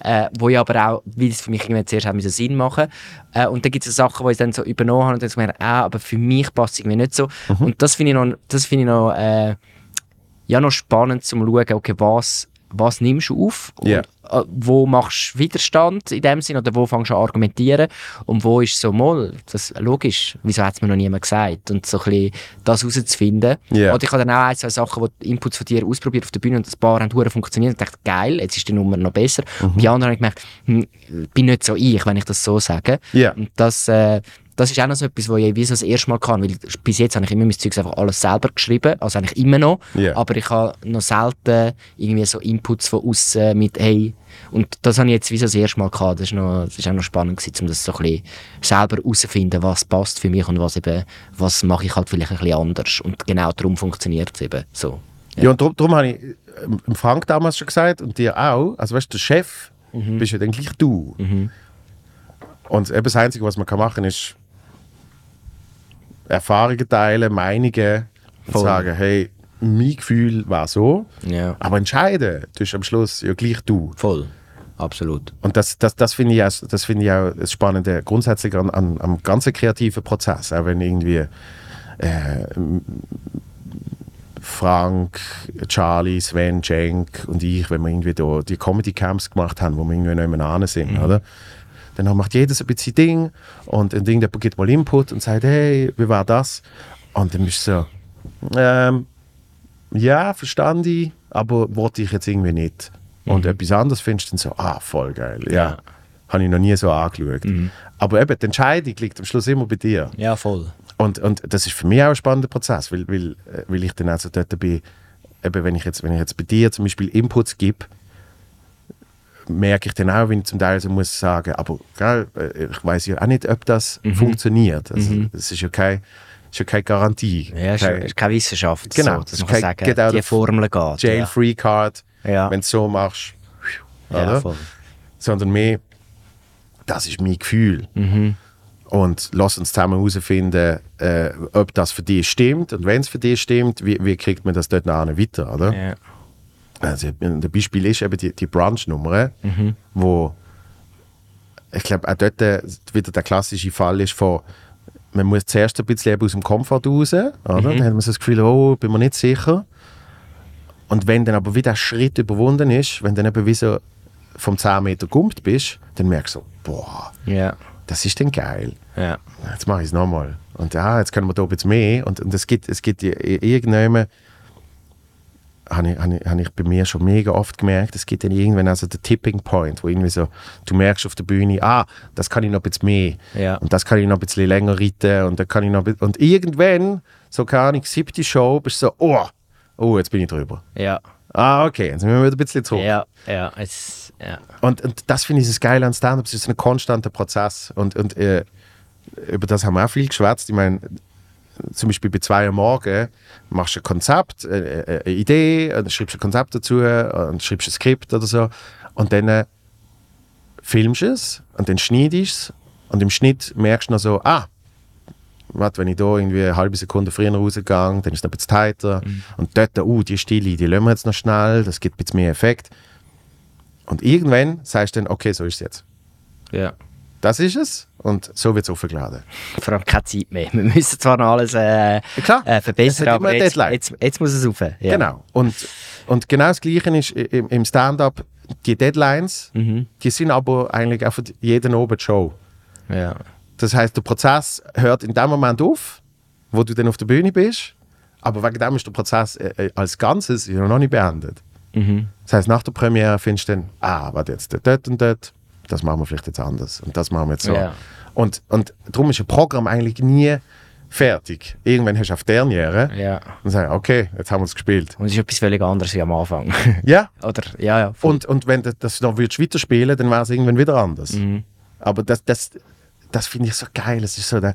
Äh, wo ich aber auch, weil es für mich irgendwann zuerst auch müssen Sinn machen äh, Und dann gibt es so Sachen, die ich dann so übernommen habe und dann so gemerkt, ah, aber für mich passt es irgendwie nicht so. Und das finde ich noch, das finde ich noch äh, ja noch spannend zum schauen, okay, was, was nimmst du auf und Ja. äh, wo machst du Widerstand in dem Sinn oder wo fängst du an argumentieren und wo ist so mal, das logisch, wieso hat es mir noch niemand gesagt und so ein bisschen das herauszufinden. Ja. Oder ich habe dann auch ein, zwei Sachen, wo die Inputs von dir ausprobiert auf der Bühne und ein paar haben funktioniert und dachte, geil, jetzt ist die Nummer noch besser. Und die anderen habe ich gemerkt, hm, bin nicht so ich, wenn ich das so sage. Ja. Und das, äh, das ist auch noch so etwas, was ich wie so das erste Mal kann, weil bis jetzt habe ich immer mein Zeug einfach alles selber geschrieben, also eigentlich immer noch, Ja. aber ich habe noch selten irgendwie so Inputs von außen mit «Hey», und das habe ich jetzt wie so das erste Mal gehabt, das ist, noch, das ist auch noch spannend gewesen, um das so ein bisschen selber herauszufinden, was passt für mich und was eben, was mache ich halt vielleicht ein bisschen anders und genau darum funktioniert es eben so. Ja, und darum, darum habe ich ähm, Frank damals schon gesagt und dir auch, also weißt du, der Chef bist ja dann gleich du. Und eben das Einzige, was man kann machen ist Erfahrungen teilen, Meinungen und Voll. sagen, hey, mein Gefühl war so, Ja. aber entscheiden tust am Schluss ja gleich du. Voll. Absolut. Und das, das, das finde ich, auch- das finde ich auch das Spannende grundsätzlich an, an, am ganzen kreativen Prozess. Auch wenn irgendwie äh, Frank, Charlie, Sven, Cenk und ich, wenn wir irgendwie da die Comedy-Camps gemacht haben, wo wir irgendwie nicht mehr sind, oder? Dann macht jeder so ein bisschen Ding und, und irgendjemand gibt mal Input und sagt, hey, wie war das? Und dann bist du so, ähm, ja, verstand ich, aber wollte ich jetzt irgendwie nicht. Und etwas anderes findest du dann so, ah, voll geil, ja. Ja. Habe ich noch nie so angeschaut. Aber eben, die Entscheidung liegt am Schluss immer bei dir. Ja, voll. Und, und das ist für mich auch ein spannender Prozess, weil, weil, äh, weil ich dann also dort bin, eben wenn ich, jetzt, wenn ich jetzt bei dir zum Beispiel Inputs gebe, merke ich dann auch, wenn ich zum Teil so muss sagen, aber gell, äh, ich weiß ja auch nicht, ob das funktioniert. Also, Das ist ja, kein, ist ja keine Garantie. Ja, ist, Kein- ist keine Wissenschaft. Genau, so, das dass man kann kein- sagen, geht auch die Formel geht. Jail-Free Card, Ja. wenn du so machst, ja. sondern mehr, das ist mein Gefühl. Mhm. Und lass uns zusammen herausfinden, äh, ob das für dich stimmt. Und wenn es für dich stimmt, wie, wie kriegt man das dort nachher weiter, oder? Ja. Also, ein Beispiel ist eben die, die Brunch-Nummer, Mhm. wo ich glaube auch dort äh, wieder der klassische Fall ist von man muss zuerst ein bisschen eben aus dem Komfort raus, oder? Mhm. Dann hat man so das Gefühl, oh, bin mir nicht sicher. Und wenn dann aber wieder der Schritt überwunden ist, wenn dann eben wie so vom 10 Meter gumpt bist, dann merkst du boah, Ja. das ist denn geil. Ja. Jetzt mache ich es nochmal. Und ja, jetzt können wir da ein bisschen mehr. Und, und es gibt, es gibt irgendwann, habe ich, habe, ich, habe ich bei mir schon mega oft gemerkt, es gibt dann irgendwann also den Tipping Point, wo irgendwie so, du merkst auf der Bühne, ah, das kann ich noch ein bisschen mehr. Ja. Und das kann ich noch ein bisschen länger reiten. Und, dann kann ich noch, und irgendwann, so keine Ahnung, siebte Show, bist du so, oh, oh, jetzt bin ich drüber. Ja. Ah, okay, jetzt sind wir wieder ein bisschen zurück. Ja. Ja. Es, ja. Und, und das finde ich das Geile an Stand-up, es ist ein konstanter Prozess. Und, und äh, über das haben wir auch viel geschwätzt. Ich meine, zum Beispiel bei zwei am Morgen machst du ein Konzept, äh, äh, eine Idee, und dann schreibst du ein Konzept dazu und schreibst ein Skript oder so. Und dann äh, filmst du es und dann schneidest du es Und im Schnitt merkst du noch so, ah, warte, wenn ich da irgendwie eine halbe Sekunde früher rausgegangen, dann ist es ein bisschen tighter. Mhm. Und dort, uh, die Stille, die lassen wir jetzt noch schnell, das gibt ein bisschen mehr Effekt. Und irgendwann sagst du dann, okay, so ist es jetzt. Ja. Das ist es und so wird es aufgeladen. Vor allem keine Zeit mehr. Wir müssen zwar noch alles äh, klar, äh, es verbessern, aber jetzt, jetzt, jetzt muss es rauf. Ja. Genau. Und, und genau das Gleiche ist im, im Stand-up, die Deadlines, Mhm. die sind aber eigentlich auch für jeden Abend Show. Ja. Das heißt, der Prozess hört in dem Moment auf, wo du dann auf der Bühne bist, aber wegen dem ist der Prozess äh, äh, als Ganzes noch nicht beendet. Mhm. Das heißt, nach der Premiere findest du dann, ah, warte jetzt, dort und dort, das machen wir vielleicht jetzt anders und das machen wir jetzt so. Ja. Und, und darum ist ein Programm eigentlich nie fertig. Irgendwann hast du auf Derniere ja. und sagst, okay, jetzt haben wir es gespielt. Und es ist etwas völlig anderes wie am Anfang. Ja, Oder, ja, ja. voll. und, und wenn du das noch würdest weiterspielen dann wäre es irgendwann wieder anders. Mhm. Aber das, das, das finde ich so geil. Es ist so der,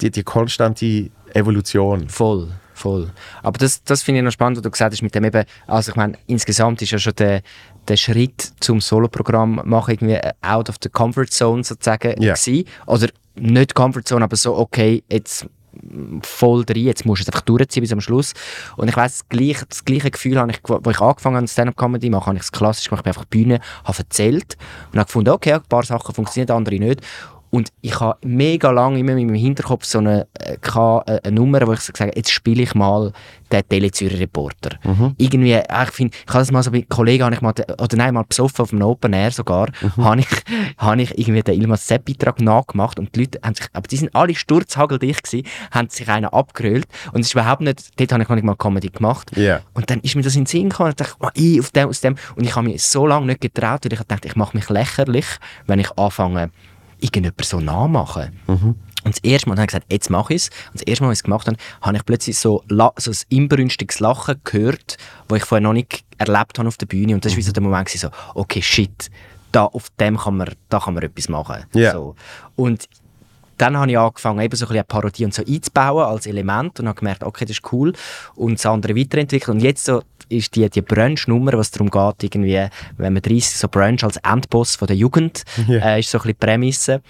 die, die konstante Evolution. Voll, voll. Aber das, das finde ich noch spannend, was du gesagt hast mit dem eben, also ich meine, insgesamt ist ja schon der, der Schritt zum Soloprogramm machen irgendwie out of the comfort zone sozusagen Ja. gewesen. Oder nicht comfort zone, aber so, okay, jetzt voll drin, jetzt musst du es einfach durchziehen bis am Schluss. Und ich weiss, das gleiche, das gleiche Gefühl habe ich, wo ich angefangen habe, Stand-Up-Comedy zu machen, habe ich es klassisch gemacht, ich bin einfach Bühne, habe erzählt und habe gefunden, okay, ein paar Sachen funktionieren, andere nicht. Und ich habe mega lange immer in meinem Hinterkopf so eine, äh, gehabt, äh, eine Nummer, wo ich so gesagt habe, jetzt spiele ich mal den Tele-Zürcher Reporter. Irgendwie, äh, ich finde, ich habe das mal so bei Kollegen, habe ich mal, oder nein, mal besoffen auf einem Open Air sogar, habe ich, habe ich irgendwie den Ilmas Sepp-Beitrag nachgemacht und die Leute haben sich, aber die sind alle sturzhageldicht gewesen, haben sich einen abgerölt und es ist überhaupt nicht, dort habe ich noch nicht mal Comedy gemacht. Ja. Und dann ist mir das in den Sinn gekommen und ich dachte, oh, ich, auf dem, aus dem. Und ich habe mich so lange nicht getraut, weil ich dachte, ich mache mich lächerlich, wenn ich anfange, irgendjemand so nachmachen. Und das erste Mal habe ich gesagt, jetzt mache ich es. Und das erste Mal, als ich es gemacht habe, habe ich plötzlich so, so ein inbrünstiges Lachen gehört, das ich vorher noch nicht erlebt habe auf der Bühne. Und das war so der Moment, so, okay, shit, da, auf dem kann man, da kann man etwas machen. Ja. So. Und dann habe ich angefangen, eben so ein bisschen eine Parodie und so einzubauen als Element und habe gemerkt, okay, das ist cool und das andere weiterentwickelt. Und jetzt so ist die, die Brunch-Nummer, was darum geht, irgendwie, wenn man 30, so Brunch als Endboss von der Jugend, Ja. äh, ist so ein bisschen die Prämisse.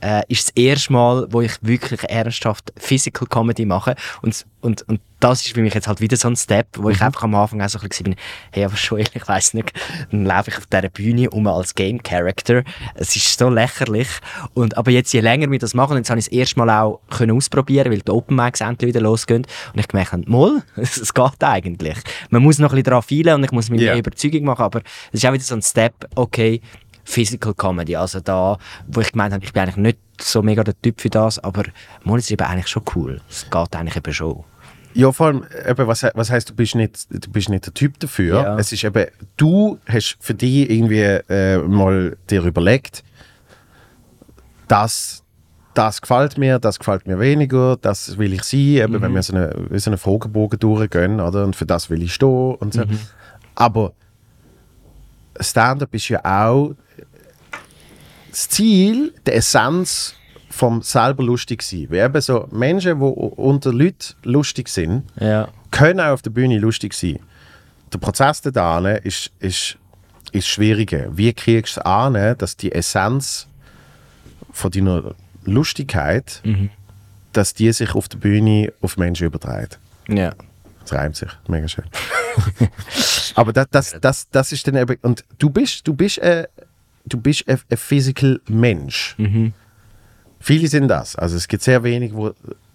Äh, ist das erste Mal, wo ich wirklich ernsthaft Physical Comedy mache. Und, und, und das ist für mich jetzt halt wieder so ein Step, wo ich einfach am Anfang auch so ein bisschen bin, hey, aber schon ehrlich, ich weiss nicht, dann laufe ich auf dieser Bühne um als Game Character. Es ist so lächerlich. Und, aber jetzt, je länger wir das machen, jetzt habe ich es erst mal auch können ausprobieren, weil die Open Mics endlich wieder losgehen. Und ich gemerkt habe, moll, es geht eigentlich. Man muss noch ein bisschen daran feilen und ich muss mir mehr Überzeugung machen, aber es ist auch wieder so ein Step, okay, Physical Comedy, also da, wo ich gemeint habe, ich bin eigentlich nicht so mega der Typ für das, aber mal ist eben eigentlich schon cool. Es geht eigentlich eben schon. Ja, vor allem, eben, was, he- was heißt, du bist nicht, du bist nicht der Typ dafür. Ja. Es ist eben, du hast für dich irgendwie äh, mal dir überlegt, dass das gefällt mir, das gefällt mir weniger, das will ich sein, eben, wenn wir so einen so eine Fragebogen durchgehen, oder? Und für das will ich stehen und so. Aber Stand-up ist ja auch das Ziel, die Essenz vom selber lustig sein. Wie eben so Menschen, die unter Leuten lustig sind, Ja. können auch auf der Bühne lustig sein. Der Prozess da ist, ist, ist schwieriger. Wie kriegst du es an, dass die Essenz von deiner Lustigkeit, dass die sich auf der Bühne auf Menschen überträgt? Ja. Das reimt sich, mega schön. Aber das, das, das, das ist dann eben, und du bist, du bist, äh, du bist ein, ein physical Mensch. Viele sind das. Also es gibt sehr wenig, wo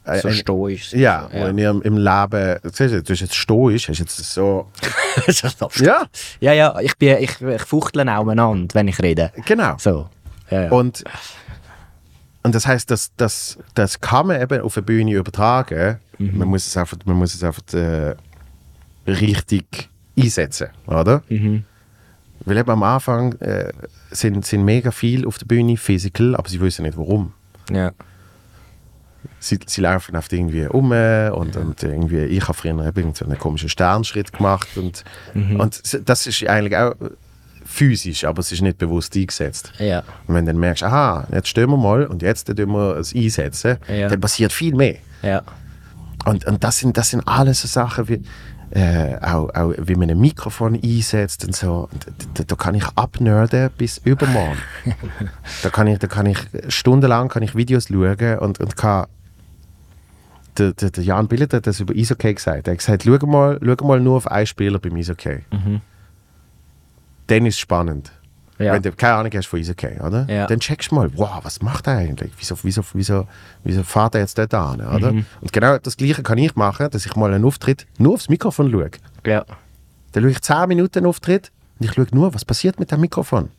äh, So ein- stoisch. ja, So, wo in ihrem im Leben, siehst du, du bist jetzt stoisch, hast jetzt so, ja, ja, ja, ich, bin, ich, ich fuchtle auch umeinander, wenn ich rede. genau. So. Ja, ja. Und, und das heißt, das, das, das kann man eben auf der Bühne übertragen. Mhm. Man muss es einfach, man muss es einfach äh, richtig einsetzen, oder? Mhm. Weil eben am Anfang äh, sind, sind mega viel auf der Bühne physical, aber sie wissen nicht warum. ja. Sie, sie laufen oft irgendwie um und, und irgendwie, ich habe früher eben so einen komischen Sternschritt gemacht und, Mhm. und das ist eigentlich auch physisch, aber es ist nicht bewusst eingesetzt. Ja. Und wenn du dann merkst, aha, jetzt stehen wir mal und jetzt tun wir es einsetzen, Ja. dann passiert viel mehr. Ja. Und, und das, sind, das sind alles so Sachen wie, äh, auch, auch wie man ein Mikrofon einsetzt und so. Da, da kann ich abnerden bis übermorgen. da kann ich, da kann ich stundenlang kann ich Videos schauen und, und kann der, der, der Jan Billet hat das über Eishockey gesagt. Er hat gesagt, schau mal, schau mal nur auf einen Spieler beim Eishockey. Mhm. Dann ist es spannend. Ja. Wenn du keine Ahnung hast von Eishockey, oder? Ja. Dann checkst du mal, wow, was macht er eigentlich? Wieso, wieso, wieso, wieso fährt er jetzt dort an, oder? Mhm. Und genau das Gleiche kann ich machen, dass ich mal einen Auftritt nur aufs Mikrofon schaue. Ja. Dann schaue ich 10 Minuten einen Auftritt und ich schaue nur, was passiert mit dem Mikrofon.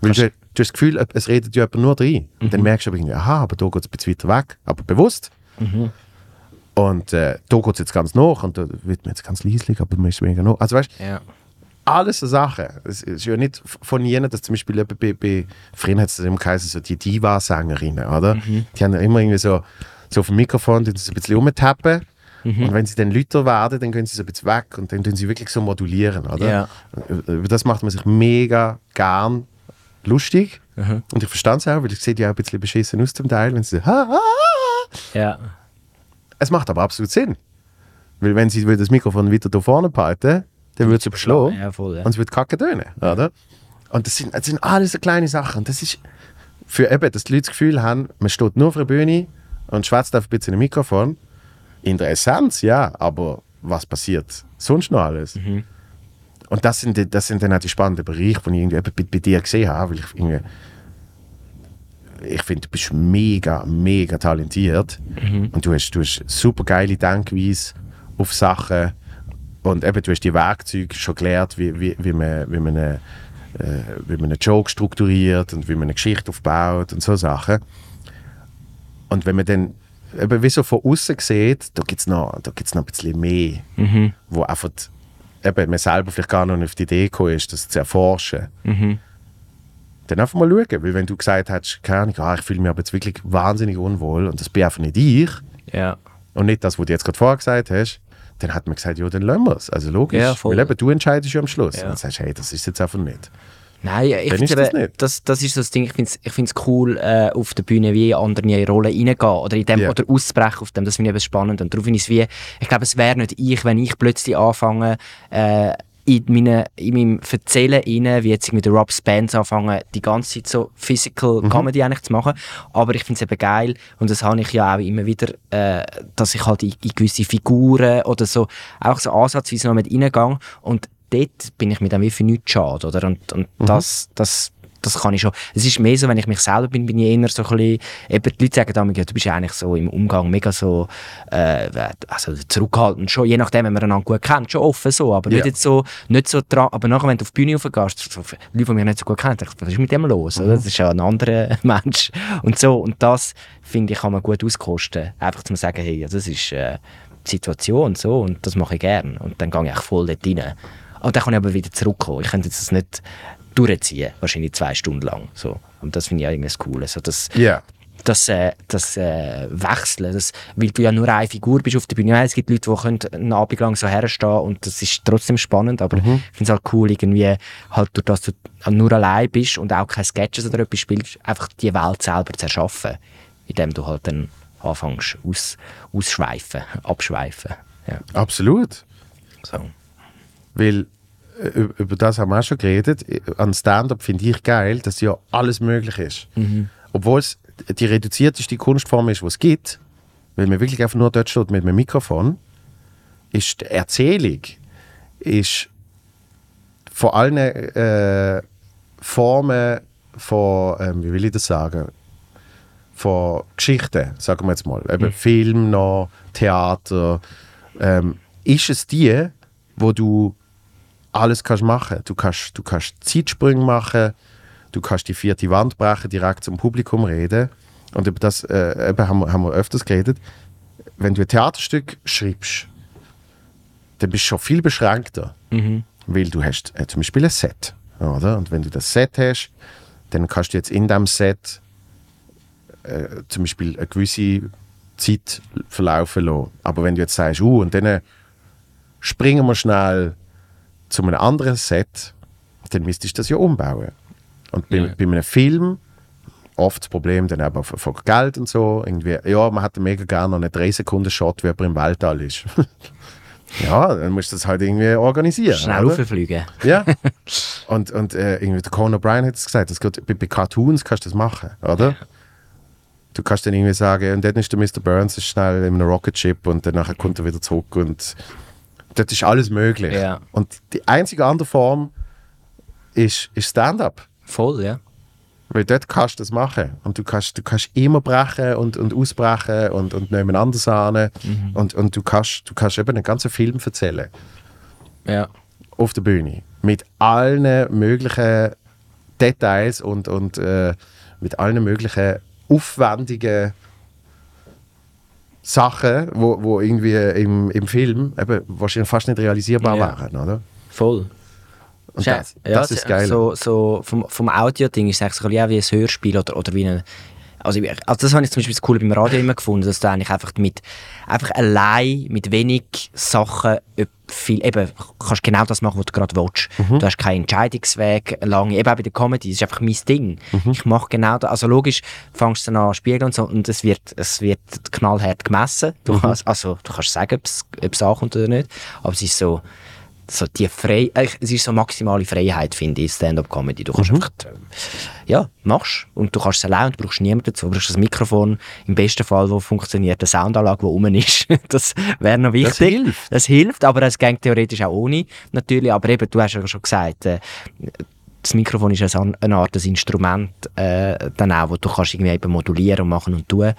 Weil du, du hast das Gefühl, es redet ja jemand nur rein. Und Mhm. dann merkst du aber irgendwie, aha, aber da geht es ein bisschen weiter weg, aber bewusst. Mhm. Und äh, da geht es jetzt ganz nach und da wird man jetzt ganz leislich, aber man ist weniger nach. Also weißt Ja. Alles so Sachen. Es ist ja nicht von jenen, dass zum Beispiel bei, bei früher hat es immer geheißen, so die Diva-Sängerinnen, oder? Mhm. Die haben ja immer irgendwie so, so auf dem Mikrofon, die so ein bisschen rumtappen. Mhm. Und wenn sie dann lauter werden, dann gehen sie so ein bisschen weg und dann tun sie wirklich so modulieren, oder? Ja. Über das macht man sich mega gern lustig. Mhm. Und ich verstand es auch, weil es sieht ja auch ein bisschen beschissen aus zum Teil, wenn sie so, ha, ha, ha. Ja. Es macht aber absolut Sinn. Weil wenn sie das Mikrofon weiter da vorne behalten, dann wird es überschlagen. Ja, voll, ja. Und es wird kacke tönen, oder? Und das sind, das sind alles so kleine Sachen. Und das ist für eben, dass die Leute das Gefühl haben, man steht nur auf der Bühne und schwätzt auf ein bisschen ein Mikrofon. In der Essenz, ja, aber was passiert sonst noch alles? Und das sind, die- das sind dann auch die spannenden Bereiche, die ich irgendwie bei, bei dir gesehen habe, weil ich irgendwie ich finde, du bist mega, mega talentiert und du hast, du hast super geile Denkweise auf Sachen und eben, du hast die Werkzeuge schon gelernt, wie, wie, wie, man, wie, man eine, äh, wie man einen Joke strukturiert und wie man eine Geschichte aufbaut und so Sachen. Und wenn man dann eben wie so von außen sieht, da gibt es noch, da gibt's noch ein bisschen mehr, wo einfach eben man selber vielleicht gar noch nicht auf die Idee gekommen ist, das zu erforschen. Dann einfach mal schauen, weil wenn du gesagt hast, keine Ahnung, ah, ich fühle mich aber jetzt wirklich wahnsinnig unwohl und das bin einfach nicht ich Ja. und nicht das, was du jetzt gerade vorher gesagt hast, dann hat man gesagt, ja, dann lassen wir es. Also logisch, Ja, voll. weil eben du entscheidest ja am Schluss. Ja. Und dann sagst du, hey, das ist jetzt einfach nicht. Nein, ich finde das nicht. das, das ist so das Ding, ich finde es ich find's cool, äh, auf der Bühne wie in andere Rollen reingehen oder, in dem, Ja. oder auszubrechen auf dem, das finde ich eben spannend und darum finde ich es wie, ich glaube, es wäre nicht ich, wenn ich plötzlich anfange, äh, in, meine, in meinem Erzählen rein, wie jetzt mit der Rob Spence anfangen, die ganze Zeit so Physical Mhm. Comedy eigentlich zu machen, aber ich finde es eben geil und das habe ich ja auch immer wieder, äh, dass ich halt in, in gewisse Figuren oder so, auch so ansatzweise noch mit reingehe und dort bin ich mir dann wie für nichts schade, oder? Und, und das, das, das kann ich schon. Es ist mehr so, wenn ich mich selber bin, bin ich eher so ein bisschen, eben die Leute sagen dann, ja, du bist eigentlich so im Umgang mega so, äh, also zurückhaltend schon, je nachdem, wenn man einander gut kennt, schon offen so, aber Ja. nicht jetzt so, nicht so dran, aber nachher, wenn du auf die Bühne raufgehst, so, Leute, die mich nicht so gut kennen, was ist mit dem los, oder? Das ist ja ein anderer Mensch und so, und das, finde ich, kann man gut auskosten, einfach zu sagen, hey, das ist, äh, die Situation so und das mache ich gern und dann gehe ich voll dort rein. Und dann kann ich aber wieder zurückkommen. Ich könnte jetzt das nicht durchziehen, wahrscheinlich zwei Stunden lang. So. Und das finde ich auch irgendwie das Coole. So, das, Ja. das, äh, das äh, Wechseln, das, weil du ja nur eine Figur bist auf der Bühne. Es gibt Leute, die können einen Abend lang so herstehen und das ist trotzdem spannend, aber ich finde es halt cool, irgendwie halt durch das du nur allein bist und auch keine Sketches oder etwas spielst, einfach die Welt selber zu erschaffen, indem du halt dann anfängst aus, ausschweifen, abschweifen. Ja, Absolut. so. Weil über über das haben wir auch schon geredet. An Stand-up finde ich geil, dass ja alles möglich ist. Obwohl es die reduzierteste Kunstform ist, die es gibt, weil man wirklich einfach nur dort steht mit einem Mikrofon, ist die Erzählung ist vor allen äh, Formen von, ähm, wie will ich das sagen, von Geschichten, sagen wir jetzt mal, eben Film noch, Theater, ähm, ist es die, wo du alles kannst machen. Du kannst, du kannst Zeitsprünge machen, du kannst die vierte Wand brechen, direkt zum Publikum reden. Und über das äh, eben haben, wir, haben wir öfters geredet. Wenn du ein Theaterstück schreibst, dann bist du schon viel beschränkter. Weil du hast äh, zum Beispiel ein Set. Oder? Und wenn du das Set hast, dann kannst du jetzt in diesem Set äh, zum Beispiel eine gewisse Zeit verlaufen lassen. Aber wenn du jetzt sagst, uh, und dann springen wir schnell zu einem anderen Set, dann müsstest du das ja umbauen. Und bei, Ja. bei einem Film oft das Problem dann eben von, von Geld und so. Irgendwie, ja, man hat mega gerne noch einen 3 Sekunden Shot, wie jemand im Weltall ist. Ja, dann musst du das halt irgendwie organisieren. Schnell oder? rauffliegen. Ja. Und, und äh, irgendwie der Conan O'Brien hat es gesagt, das geht, bei, bei Cartoons kannst du das machen, oder? Du kannst dann irgendwie sagen, und dann ist der Mr. Burns ist schnell in einem Rocket Ship und dann kommt er wieder zurück und dort ist alles möglich. Ja. Und die einzige andere Form ist, ist Stand-up. Voll, ja. Weil dort kannst du das machen. Und du kannst, du kannst immer brechen und, und ausbrechen und, und nebeneinander sahnen. Und, und du, kannst, du kannst eben einen ganzen Film erzählen. Ja. Auf der Bühne. Mit allen möglichen Details und, und äh, mit allen möglichen aufwendigen Sachen, wo, wo irgendwie im, im Film eben wahrscheinlich fast nicht realisierbar Ja. wären. Oder? Voll. Und das, ja, das ist geil. So, so vom, vom Audio-Ding ist es eigentlich so ein bisschen auch wie ein Hörspiel oder, oder wie ein. Also, ich- also das habe ich zum Beispiel das Coole beim Radio immer gefunden, dass du eigentlich einfach mit einfach allein mit wenig Sachen öp- viel, eben, kannst genau das machen, was du gerade willst. Mhm. Du hast keinen Entscheidungsweg lange, eben auch bei der Comedy, das ist einfach mein Ding. Mhm. Ich mache genau das, also logisch fängst du dann an spiegeln und so und es wird, es wird knallhart gemessen. Mhm. Du kannst, also du kannst sagen, ob es, ob es ankommt oder nicht, aber es ist so, so die frei, es ist so maximale Freiheit, finde ich, Stand-up-Comedy. Du kannst einfach, äh, ja, machst und du kannst es allein und du brauchst niemanden dazu. Du brauchst ein Mikrofon, im besten Fall, wo funktioniert, eine Soundanlage, die rum ist. das wäre noch wichtig. Das hilft. Das hilft, aber es geht theoretisch auch ohne, natürlich. Aber eben, du hast ja schon gesagt, äh, das Mikrofon ist ein An- eine Art ein Instrument, äh, dann auch, wo du kannst irgendwie eben modulieren und machen und tun.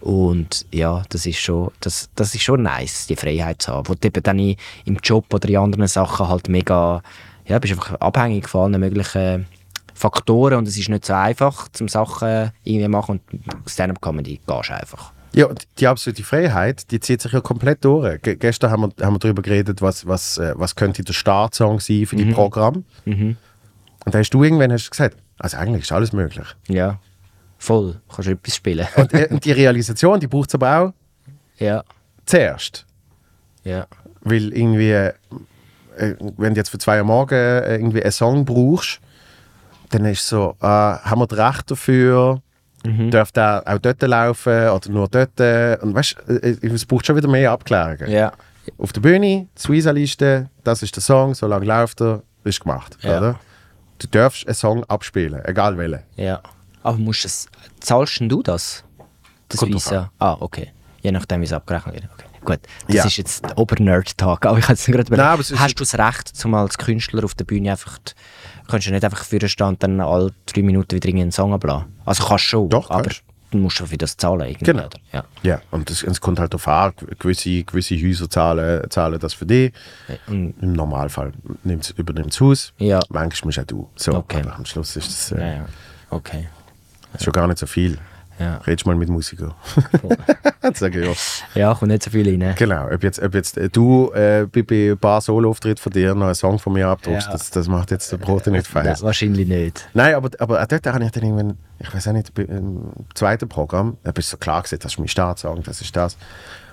Und ja, das ist schon, das, das ist schon nice, die Freiheit zu haben. Wo du eben dann im Job oder in anderen Sachen halt mega, ja, bist einfach abhängig von allen möglichen Faktoren und es ist nicht so einfach, zum Sachen irgendwie machen und Stand-up-Comedy gehst du einfach. Ja, die absolute Freiheit, die zieht sich ja komplett durch. Ge gestern haben wir, haben wir darüber geredet, was, was, äh, was könnte der Startsong sein für die Programm. Und da hast du irgendwann hast du gesagt, also eigentlich ist alles möglich. Ja, voll, kannst du etwas spielen. Und, äh, und die Realisation, die braucht es aber auch ja, zuerst. ja, Weil irgendwie, äh, wenn du jetzt für zwei Uhr morgen äh, irgendwie einen Song brauchst, dann ist so, äh, haben wir das Recht dafür? Darf der auch dort laufen oder nur dort? Und weißt du, es braucht schon wieder mehr Abklärungen. ja, Auf der Bühne, Suiza-Liste, das ist der Song, so lange läuft er, ist gemacht. Ja. Oder? Du darfst einen Song abspielen, egal welchen. ja. Aber musst es, zahlst du das? Das Visa? Ah, okay. Je nachdem, wie es abgerechnet wird. Okay. Gut, das Ja. ist jetzt der Ober-Nerd-Tag. Aber ich habe jetzt gerade überlegt, es hast du das Recht, zum als Künstler auf der Bühne einfach, kannst du nicht einfach für den Stand dann alle drei Minuten wieder einen Song ablassen? Also kannst du schon, Doch, aber kannst. Du musst schon für das zahlen irgendwie, Genau. oder? Ja. Ja, und es, es kommt halt darauf an, gewisse, gewisse Häuser zahlen, zahlen das für dich. Und, Im Normalfall übernimmt das Haus. Ja. Manchmal musst auch du. So, Okay. am Schluss ist das äh, ja, ja. Okay. schon gar nicht so viel. Ja. Redest mal mit Musikern. Sag ich ja. ja, kommt nicht so viel rein. Genau, ob jetzt, ob jetzt äh, du äh, bei, ein paar Solo-Auftritten von dir noch einen Song von mir abdruckst, Ja. das, das macht jetzt der Brot nicht fest. wahrscheinlich nicht. Nein, aber, aber auch dort habe ich dann irgendwann, ich weiß auch nicht, im zweiten Programm, da bist du so klar gesagt, das ist mein Startsong, das ist das.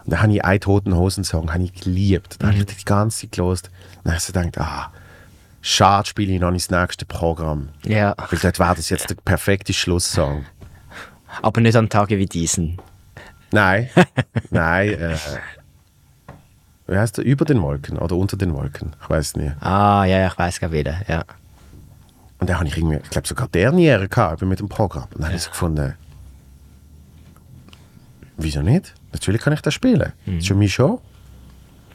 Und dann habe ich einen Toten Hosen-Song habe ich geliebt. Da habe ich die ganze Zeit gelost. Dann habe ich so gedacht, ah, schade spiele ich noch ins nächste Programm. Ja, Weil dort wäre das jetzt der perfekte Schlusssong. Aber nicht an Tagen wie diesen. Nein, nein, äh, wie heißt der? Über den Wolken oder unter den Wolken? Ich weiß nicht. Ah, ja, ja, ich weiß gar wieder. Ja. Und dann habe ich irgendwie, ich glaube sogar Derniere gehabt mit dem Programm. Und dann habe ich gefunden, wieso nicht? Natürlich kann ich das spielen. Das ist schon meine Show.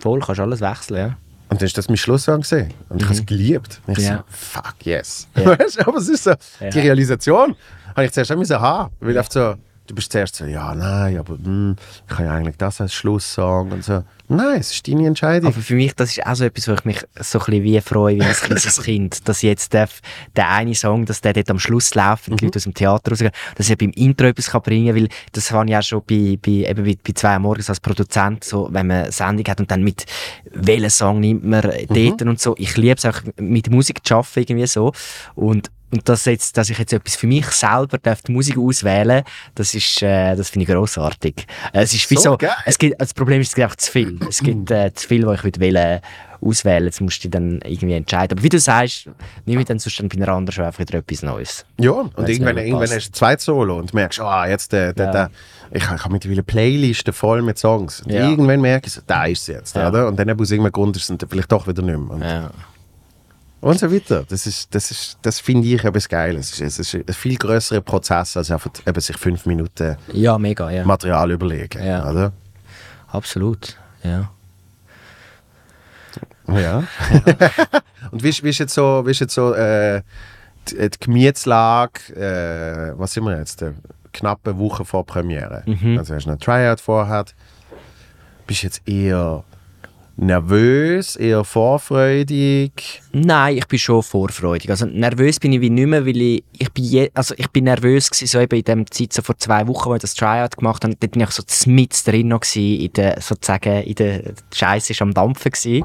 Voll, kannst alles wechseln, ja. Und dann ist das mein Schlusssong gesehen. Und ich habe es geliebt. Und ich Ja. so, fuck yes. Ja. Weißt du, aber es ist so, Ja. die Realisation habe ich zuerst auch müssen haben. Weil oft so, du bist zuerst so, ja, nein, aber hm, ich kann ja eigentlich das als Schlusssong und so. Nein, es ist deine Entscheidung. Aber für mich, das ist auch so etwas, wo ich mich so ein bisschen wie freue, wie ein kleines Kind, dass jetzt der, der eine Song, dass der dort am Schluss läuft und die Leute aus dem Theater rausgehen, dass ich beim Intro etwas kann bringen kann, weil das habe ich auch schon bei, bei, eben bei, bei zwei Uhr morgens als Produzent, so, wenn man eine Sendung hat und dann mit welchen Song nimmt man dort und so. Ich liebe es auch, mit Musik zu arbeiten, irgendwie so. Und und dass, jetzt, dass ich jetzt etwas für mich selber darf die Musik auswählen das ist, äh, das finde ich grossartig. Äh, Es ist wie So so, es gibt, das Problem ist, es gibt einfach zu viel. Es gibt äh, zu viel, was ich würde wählen auswählen, jetzt musst du dich dann irgendwie entscheiden. Aber wie du sagst, nimm ich dann sonst dann bei einer anderen schon einfach wieder etwas Neues. Ja, und irgendwann, irgendwann hast du zwei Solo und merkst, ah, jetzt der, der, Ja. der. Ich, ich habe mittlerweile Playlisten voll mit Songs. Und Ja. irgendwann merke ich, da ist es jetzt. Ja. Oder? Und dann aus irgendeinem Grund ist es vielleicht doch wieder nicht mehr. Und, Ja. Und so weiter. Das, ist, das, ist, das finde ich etwas Geiles. Es ist, es ist ein viel größerer Prozess, als einfach eben sich fünf Minuten ja, mega, ja. Material überlegen. Ja. Oder? Absolut, ja. Ja. und wie ist, wie ist jetzt so, wie ist jetzt so äh, die, die Gemütslage, äh, was sind wir jetzt, äh, knappe Woche vor Premiere? Mhm. Also hast du einen Tryout vorher. Bist du jetzt eher nervös, eher vorfreudig? Nein, ich bin schon vorfreudig. Also nervös bin ich wie nicht mehr, weil ich, ich bin je, also ich bin nervös gewesen, so eben in dem Zeit so vor zwei Wochen, als ich das Tryout gemacht habe, dort bin ich so mit drin noch gewesen, in der, sozusagen, in der Scheiße ist am Dampfen gewesen.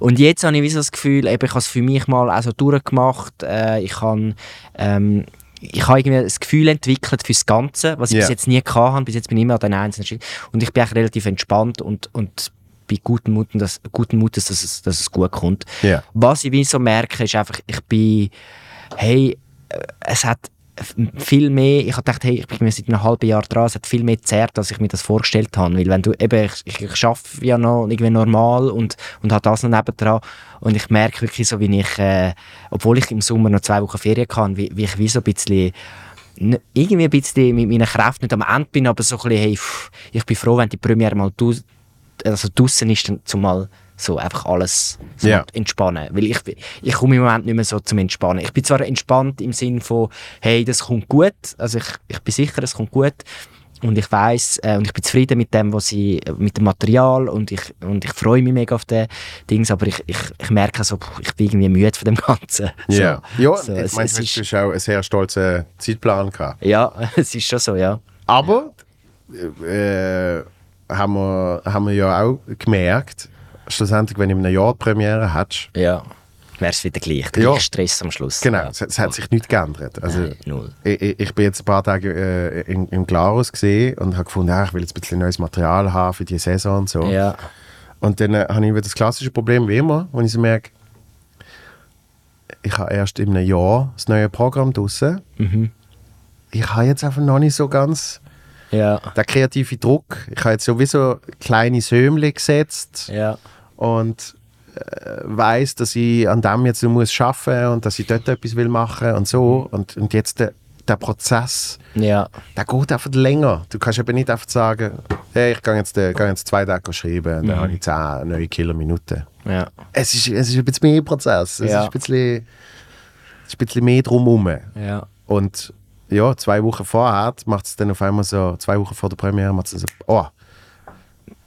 Und jetzt habe ich wie so das Gefühl, eben, ich habe es für mich mal auch so durchgemacht, äh, ich habe, ähm, ich habe irgendwie das Gefühl entwickelt fürs Ganze, was ich Ja. bis jetzt nie gehabt habe. Bis jetzt bin ich immer an den einzelnen. Und ich bin eigentlich relativ entspannt und, und bin guten Mutes, dass, guten Mutes dass, es, dass es gut kommt. Ja. Was ich wie so merke, ist einfach, ich bin, hey, äh, es hat viel mehr, ich habe gedacht, hey, ich bin seit einem halben Jahr dran, es hat viel mehr zerrt, als ich mir das vorgestellt habe, weil wenn du, eben, ich, ich, ich arbeite ja noch irgendwie normal und, und habe das noch nebendran und ich merke wirklich so, wie ich, äh, obwohl ich im Sommer noch zwei Wochen Ferien kann, wie, wie ich wie so ein bisschen irgendwie ein bisschen mit meinen Kräften nicht am Ende bin, aber so ein bisschen, hey, pff, ich bin froh, wenn die Premiere mal also draussen ist, dann zumal so einfach alles so Ja. entspannen. Weil ich, ich komme im Moment nicht mehr so zum Entspannen. Ich bin zwar entspannt im Sinn von, hey, das kommt gut, also ich, ich bin sicher, es kommt gut und ich weiß äh, und ich bin zufrieden mit dem, was sie, mit dem Material und ich, und ich freue mich mega auf den Dings, aber ich, ich, ich merke so, puh, ich bin irgendwie müde von dem Ganzen. So, Ja, ja so, ich es, meine, du ist, hast auch einen sehr stolzen Zeitplan gehabt. ja, es ist schon so, ja. Aber äh, haben, wir, haben wir ja auch gemerkt, schlussendlich, wenn du in einem Jahr die Premiere hättest, Ja. Wäre es wieder gleich. Der Ja. Stress am Schluss. genau, Ja. es, es hat sich nichts geändert. Also, Nein, null. ich, ich bin jetzt ein paar Tage äh, in, im Glarus gesehen und habe gefunden, ja, ich will jetzt ein bisschen neues Material haben für die Saison und so. Ja. Und dann äh, habe ich wieder das klassische Problem wie immer, wenn ich so merke, ich habe erst in einem Jahr das neue Programm draussen. Mhm. Ich habe jetzt einfach noch nicht so ganz Ja. den kreativen Druck. Ich habe jetzt sowieso kleine Sömle gesetzt Ja. und äh, weiß, dass ich an dem jetzt muss arbeiten und dass ich dort etwas will machen und so. Und, und jetzt der, der Prozess, Ja. der geht einfach länger. Du kannst eben nicht einfach sagen, hey, ich gehe jetzt, äh, gehe jetzt zwei Tage schreiben und dann habe ich zehn neue Killerminuten. Ja. Es ist, es ist ein bisschen mehr Prozess. Es Ja. ist ein bisschen, ist ein bisschen mehr drumherum. Ja. Und ja, zwei Wochen vorher macht es dann auf einmal so, zwei Wochen vor der Premiere macht es so, oh,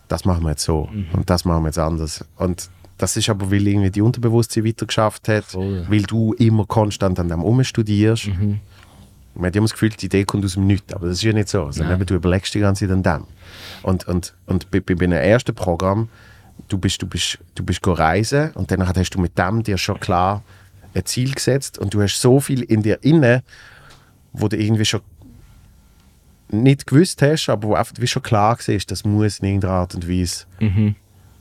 das machen wir jetzt so Mhm. und das machen wir jetzt anders. Und das ist aber, weil irgendwie die Unterbewusstsein weiter geschafft hat, Voll. weil du immer konstant an dem umstudierst. Mhm. Man hat immer das Gefühl, die Idee kommt aus dem Nichts, aber das ist ja nicht so. Sondern eben, du überlegst die ganze Zeit an dem. Und, und, und bei, bei einem ersten Programm, du bist, du bist, du bist reisen und dann hast du mit dem dir schon klar ein Ziel gesetzt und du hast so viel in dir inne, wo du irgendwie schon nicht gewusst hast, aber wo einfach wie schon klar war, das muss in irgendeiner Art und Weise Mhm.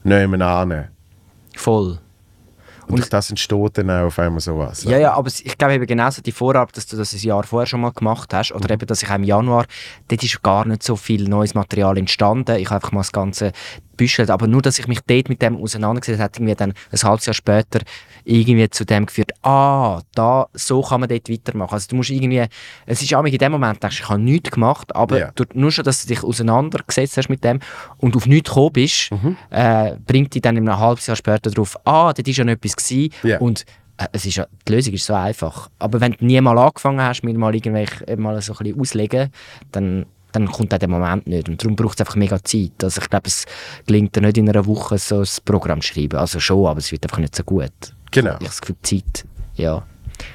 nehmen an. Voll. Und, durch das entsteht dann auch auf einmal sowas. Ja, ja, aber ich glaube eben genauso die Vorarbeit, dass du das ein Jahr vorher schon mal gemacht hast, oder eben, dass ich im Januar, dort ist gar nicht so viel neues Material entstanden. Ich habe einfach mal das Ganze büschelt, aber nur, dass ich mich dort mit dem auseinandergesetzt habe, irgendwie dann ein halbes Jahr später irgendwie zu dem geführt, ah, da, so kann man dort weitermachen. Also du musst irgendwie, es ist auch in dem Moment, denkst ich habe nichts gemacht, aber Ja. durch, nur schon, dass du dich auseinandergesetzt hast mit dem und auf nichts gekommen bist, Mhm. äh, bringt dich dann in einem halbes Jahr später darauf, ah, dort ist ja noch etwas gewesen Ja. und äh, es ist ja, die Lösung ist so einfach. Aber wenn du nie mal angefangen hast, mir mal irgendwelche äh, mal so ein bisschen auslegen, dann, dann kommt auch der Moment nicht. Und darum braucht es einfach mega Zeit. Also ich glaube, es gelingt dir nicht in einer Woche so ein Programm zu schreiben. Also schon, aber es wird einfach nicht so gut. Genau. Ich habe das Gefühl, Zeit, ja.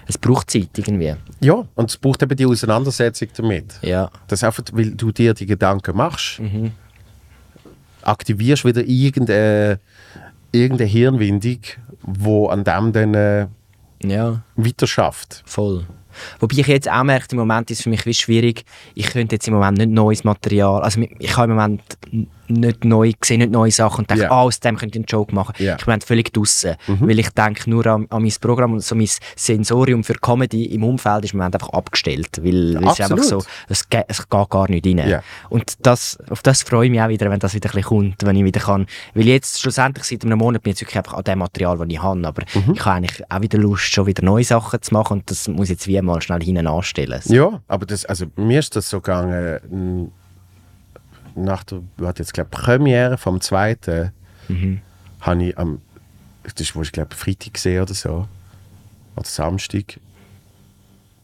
Es braucht Zeit irgendwie. Ja, und es braucht eben die Auseinandersetzung damit. Ja. Das einfach, weil du dir die Gedanken machst, Mhm. aktivierst wieder irgendeine, irgendeine Hirnwindung, wo an dem dann äh, Ja, weiter schafft. voll. Wobei ich jetzt auch merke, im Moment ist es für mich wie schwierig, ich könnte jetzt im Moment nicht neues Material, also ich habe im Moment nicht neu, sehe nicht neue Sachen und denke, Ja. ah, aus dem könnte ich einen Joke machen. Ja. Ich bin Moment völlig draussen, Mhm. weil ich denke nur an, an mein Programm und so mein Sensorium für Comedy im Umfeld ist im Moment einfach abgestellt, weil es ist einfach Absolut. so, es, ge- es geht gar nicht rein. Ja. Und das, auf das freue ich mich auch wieder, wenn das wieder ein bisschen kommt, wenn ich wieder kann, weil jetzt schlussendlich seit einem Monat bin ich jetzt wirklich einfach an dem Material, das ich habe, aber Mhm. ich habe eigentlich auch wieder Lust, schon wieder neue Sachen zu machen und das muss jetzt wie mal schnell hinten anstellen. So. Ja, aber das, also mir ist das so gegangen, n- nach der, warte jetzt glaube Premiere vom zweiten, Mhm. habe ich am, das ich glaube Freitag gesehen oder so, oder Samstag,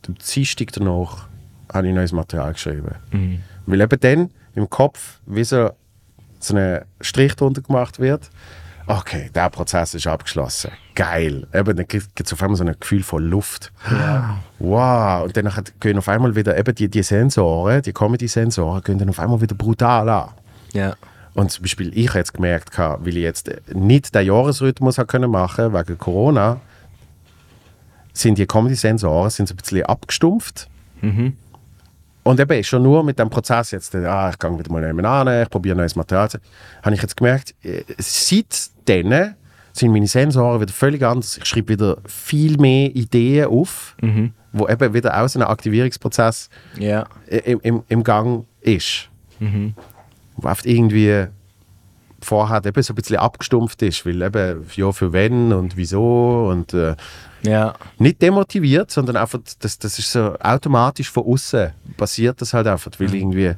am Dienstag danach habe ich neues Material geschrieben. Mhm. Weil eben dann im Kopf wie so, so ein Strich drunter gemacht wird. Okay, der Prozess ist abgeschlossen. Geil. Eben, dann gibt es auf einmal so ein Gefühl von Luft. Wow. Und dann gehen auf einmal wieder eben die, die Sensoren, die Comedy-Sensoren, gehen dann auf einmal wieder brutal an. Ja. Und zum Beispiel, ich habe jetzt gemerkt, weil ich jetzt nicht den Jahresrhythmus können machen wegen Corona, sind die Comedy-Sensoren sind so ein bisschen abgestumpft. Und eben schon nur mit dem Prozess jetzt, äh, ah, ich gehe wieder mal nebenan an, ich probiere neues Material, habe ich jetzt gemerkt, äh, seitdem sind meine Sensoren wieder völlig anders. Ich schreibe wieder viel mehr Ideen auf, wo eben wieder auch so ein Aktivierungsprozess Ja. im, im, im Gang ist. Wo oft irgendwie vorher eben so ein bisschen abgestumpft ist, weil eben ja für wen und wieso und äh, Ja. nicht demotiviert, sondern einfach, das, das ist so automatisch von außen passiert das halt einfach, weil irgendwie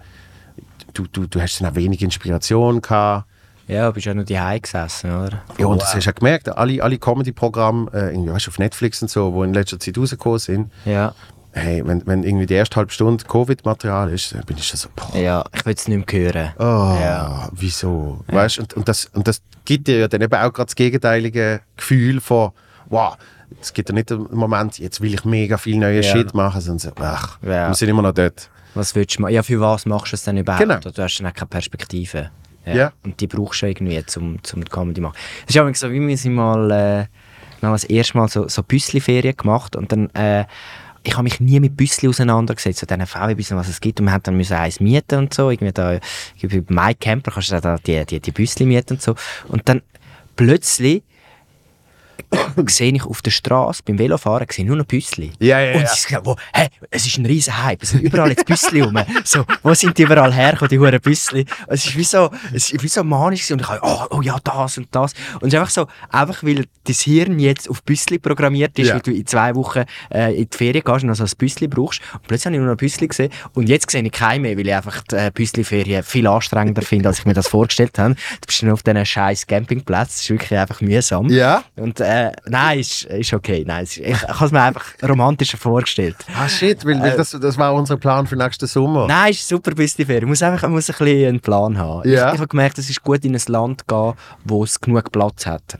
du, du, du hast dann auch wenig Inspiration gehabt. Ja, bist ja nur die gesessen, oder? Ja, und das hast du ja gemerkt, alle, alle Comedy-Programme, äh, weißt, du, auf Netflix und so, wo in letzter Zeit rausgekommen sind, Ja. hey, wenn, wenn irgendwie die erste halbe Stunde Covid-Material ist, dann bin ich schon so, boah, Ja, ich will es nicht mehr hören. Oh, Ja. wieso? Weißt, und, und, das, und das gibt dir ja dann eben auch gerade das gegenteilige Gefühl von, wow, es gibt ja nicht den Moment, jetzt will ich mega viel neue Ja. Shit machen, sondern so, ach, Ja. wir sind immer noch dort. Was willst du machen? Ja, für was machst du es denn überhaupt? Genau. Du hast dann auch keine Perspektive. Ja. Und die brauchst du irgendwie, um, zum Comedy zu machen. Es ist aber so, wie wir sind mal, äh, wir haben das erste Mal so, so Büssli-Ferien gemacht und dann, äh, ich habe mich nie mit Büssli auseinandergesetzt, so diesen VW-Büsseln, was es gibt. Und wir haben dann müssen eins mieten und so. Irgendwie da, bei MyCamper kannst du da die, die, die Büssli mieten und so. Und dann plötzlich sehe ich auf der Straße beim Velofahren sehe ich nur noch Büssli. Ja, ja, Und ja. sie sagen, wo, hey, es ist ein riesen Hype, es sind überall jetzt Büssli rum. So, wo sind die überall hergekommen, die huren Büssli? Es ist wie so, es ist wie so manisch und ich habe, oh, oh ja, das und das. Und es ist einfach so, einfach weil dein Hirn jetzt auf Büssli programmiert ist, Ja. weil du in zwei Wochen äh, in die Ferien gehst und noch so ein Büssli brauchst. Und plötzlich habe ich nur noch Büssli gesehen und jetzt sehe ich keinen mehr, weil ich einfach die äh, Büssli-Ferien viel anstrengender finde, als ich mir das vorgestellt habe. Du bist dann auf diesen scheiß Campingplatz, das ist wirklich einfach mühsam. Ja? Und äh, nein, ist, ist okay. Nein, ist, ich, ich habe es mir einfach romantischer vorgestellt. Ah, shit, weil, weil das, das war unser Plan für nächsten Sommer. Äh, Nein, ist super bis die Ferien. Man muss einfach man muss ein bisschen einen Plan haben. Ja. Ich, ich habe gemerkt, es ist gut in ein Land gehen, wo es genug Platz hat.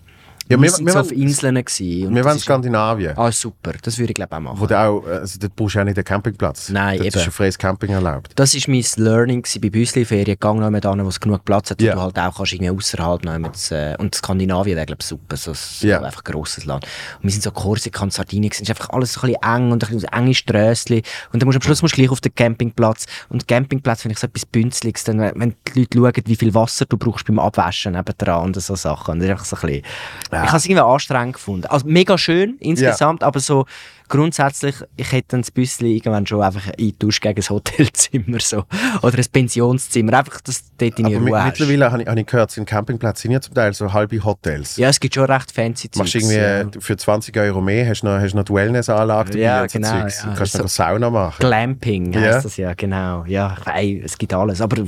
Ja, wir wollen- auf Inseln gewesen. wir waren in Skandinavien, Ah, super. Das würde ich glaube auch machen. wo du auch, also dort brauchst du auch nicht einen Campingplatz. Nein, dort eben. ist ein freies Camping erlaubt. Das war mein Learning gewesen bei Büsli-Ferien. Gang mit an, wo es genug Platz hat, wo Ja. du halt auch kannst irgendwie außerhalb mit, äh, Und Skandinavien wäre, glaube ich, super. So, so Ja. einfach ein grosses Land. Und wir sind so Korsika und Sardinien. gewesen. Es ist einfach alles so ein bisschen eng und ein bisschen enge Strössli. Und dann musst du am Schluss musst du gleich auf den Campingplatz. Und Campingplatz finde ich so etwas Bünzliges. Dann, wenn die Leute schauen, wie viel Wasser du brauchst beim Abwaschen nebendran und so Sachen. Und das ist einfach so ein bisschen... Ich habe es irgendwie anstrengend gefunden. Also mega schön insgesamt, aber so grundsätzlich, ich hätte dann das Büsschen irgendwann schon einfach eingetauscht gegen ein Hotelzimmer so. oder ein Pensionszimmer, einfach, dass du dort deine Aber Ruhe hast. mittlerweile habe ich, habe ich gehört, sind Campingplätze sind ja zum Teil so halbe Hotels. Ja, es gibt schon recht fancy Machst Zeugs, irgendwie ja. äh, für 20 Euro mehr, hast du noch, hast du noch die Wellnessanlage Ja, so genau, Zeugs. ja. Du kannst So- noch Sauna machen. Glamping heisst Ja. das ja, genau. Ja, ey, es gibt alles. Aber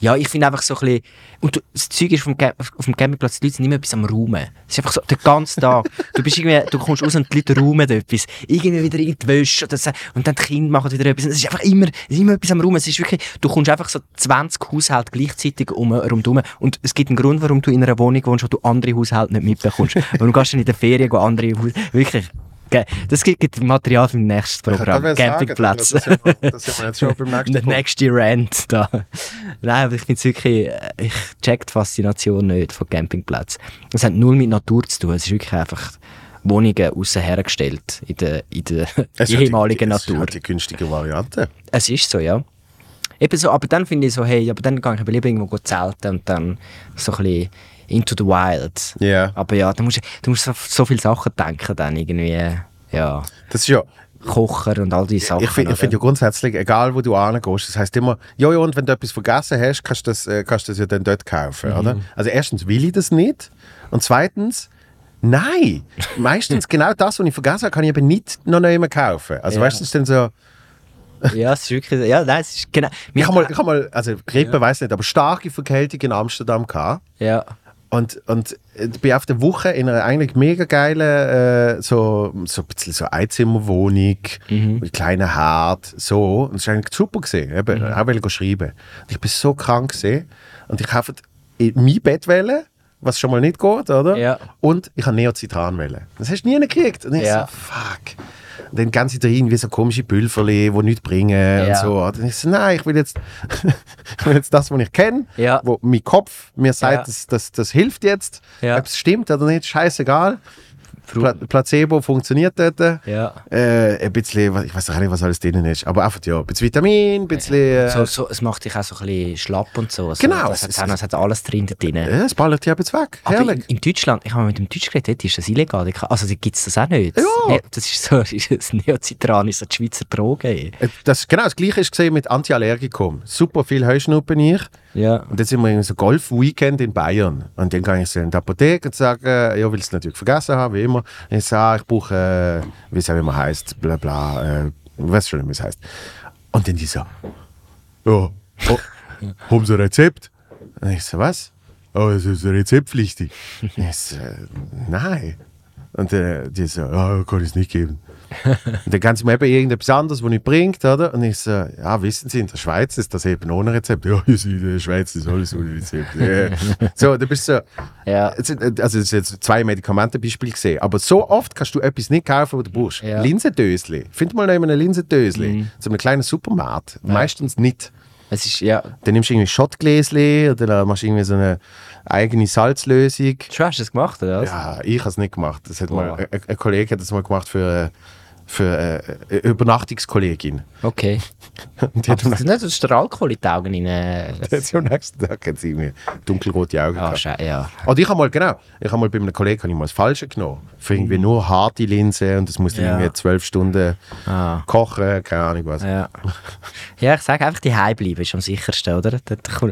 ja, ich finde einfach so ein bisschen. Und das Zeug ist vom auf dem Campingplatz, die Leute sind immer etwas am Raumen. Es ist einfach so, den ganzen Tag. du bist irgendwie, du kommst raus und die Leute raumen etwas. Irgendwie wieder in die Wäsche oder so. Und dann die Kinder machen wieder etwas. Und Es ist einfach immer, es ist immer etwas am Raumen. Es ist wirklich, du kommst einfach so 20 Haushalte gleichzeitig um, rundherum. Und es gibt einen Grund, warum du in einer Wohnung wohnst, wo du andere Haushalte nicht mitbekommst. Du gehst dann in der Ferien, andere Haus, wirklich. Das gibt, Material für das nächste Programm. Sagen, Campingplatz. Das sind wir, das sind wir jetzt schon beim nächsten Der nächste Rant da. Nein, aber ich finde wirklich, äh, ich check die Faszination nicht von Campingplätzen. Es hat null mit Natur zu tun. Es ist wirklich einfach Wohnungen außen hergestellt in der, in der ehemaligen die, es Natur. hat die günstige Variante. Es ist so, ja. Eben so, aber dann finde ich so, hey, aber dann gehe ich lieber irgendwo zelten und dann so ein bisschen into the wild. Ja. Aber ja, du musst, du musst so, so viele Sachen denken dann irgendwie, ja, Das ist ja, Kocher und all diese Sachen. ich finde find ja grundsätzlich, egal wo du hingehst, das heißt immer, ja, ja, und wenn du etwas vergessen hast, kannst du das, äh, kannst das ja dann dort kaufen, oder? Also erstens will ich das nicht und zweitens, nein, meistens genau das, was ich vergessen habe, kann ich eben nicht noch neu mehr kaufen. Also Ja. weißt du, es ist dann so, Ja, es ist wirklich, ja, nein, es ist genau. ich habe mal, ich hab mal, also Grippe weiß nicht, aber starke Verkältung in Amsterdam gehabt. ja, Und, und ich bin auf der Woche in einer eigentlich mega geilen, äh, so, so ein bisschen so Einzimmerwohnung, mit kleinen Herd, so. Und es war eigentlich super gesehen. Eben, auch wollte schreiben. Und ich bin so krank gesehen. Und ich habe in mein Bett wählen, was schon mal nicht geht, oder? Ja. Und ich habe Neocitran wählen. Das hast du nie gekriegt. Und ich Ja. so, fuck. Und dann ganz da irgendwie so komische Pülferli, die nichts bringen und Ja. so. Und ich so, nein, ich will jetzt, ich will jetzt das, was ich kenne, Ja. wo mein Kopf mir sagt, Ja. das, das, das hilft jetzt. Ja. Ob es stimmt oder nicht, scheißegal. Pla Placebo funktioniert dort. ja. Äh, ein bisschen, ich weiß auch nicht, was alles drin ist, aber einfach ja, ein bisschen Vitamin, ein bisschen. Äh, So, so, es macht dich auch so ein bisschen schlapp und so. so Genau, es- hat, auch noch- es hat alles drin drin. äh, es ballert ja jetzt weg. Aber in, Herrlich. in Deutschland, ich habe mit dem Deutsch geredet, dort ist das illegal. Also gibt es das auch nicht. Ja. Ne, Das ist so, das Neocitran ist so die Schweizer Droge. Äh, Das, genau, das gleiche ist gesehen mit Antiallergikum. Super viel Heuschnuppen ich. Ja. Und jetzt sind wir in so Golf-Weekend in Bayern. Und dann gehe ich so in die Apotheke und sage, ja, will es natürlich vergessen haben, wie immer. Und ich sage, ich brauche, äh, wie es auch immer heißt, bla bla, äh, ich weiß schon, wie es heißt. Und dann die so, ja, oh, haben Sie ein Rezept? Und ich so, was? Oh, es ist rezeptpflichtig. Ich so, nein. Und äh, die so, ja, kann ich es nicht geben. Und dann kann sie mir eben irgendetwas anderes, was nicht bringt, oder? Und ich so, ja, wissen Sie, in der Schweiz ist das eben ohne Rezept. Ja, in der Schweiz ist alles ohne Rezept. Ja. so, du bist so, Ja. es sind- also es sind jetzt zwei Medikamentenbeispiele gesehen, aber so oft kannst du etwas nicht kaufen, was du brauchst. Ja. Linsendösli. Find mal noch immer ein Linsendösli. So einem kleinen Supermarkt. Meistens nicht. Es ist, ja. Dann nimmst du irgendwie Schottgläschen oder dann machst du irgendwie so eine eigene Salzlösung. Schon hast du das gemacht, oder? was? Ja, ich habe es nicht gemacht. Das hat mal, ein, ein Kollege hat das mal gemacht für, für äh, eine Übernachtungskollegin. Okay. Und hat Das ist nicht, das ist der Alkohol in die Augen rein. nächsten- sie am nächsten Tag hat sie irgendwie dunkelrote Augen Ah, gehabt. schei- ja. Oder ich habe mal, genau, ich habe mal bei einem Kollegen habe ich mal das Falsche genommen. Für irgendwie nur harte Linse und das musste Ja. irgendwie zwölf Stunden Ah. kochen, keine Ahnung was. Ja. ja, ich sage einfach, die bleiben ist am sichersten, oder?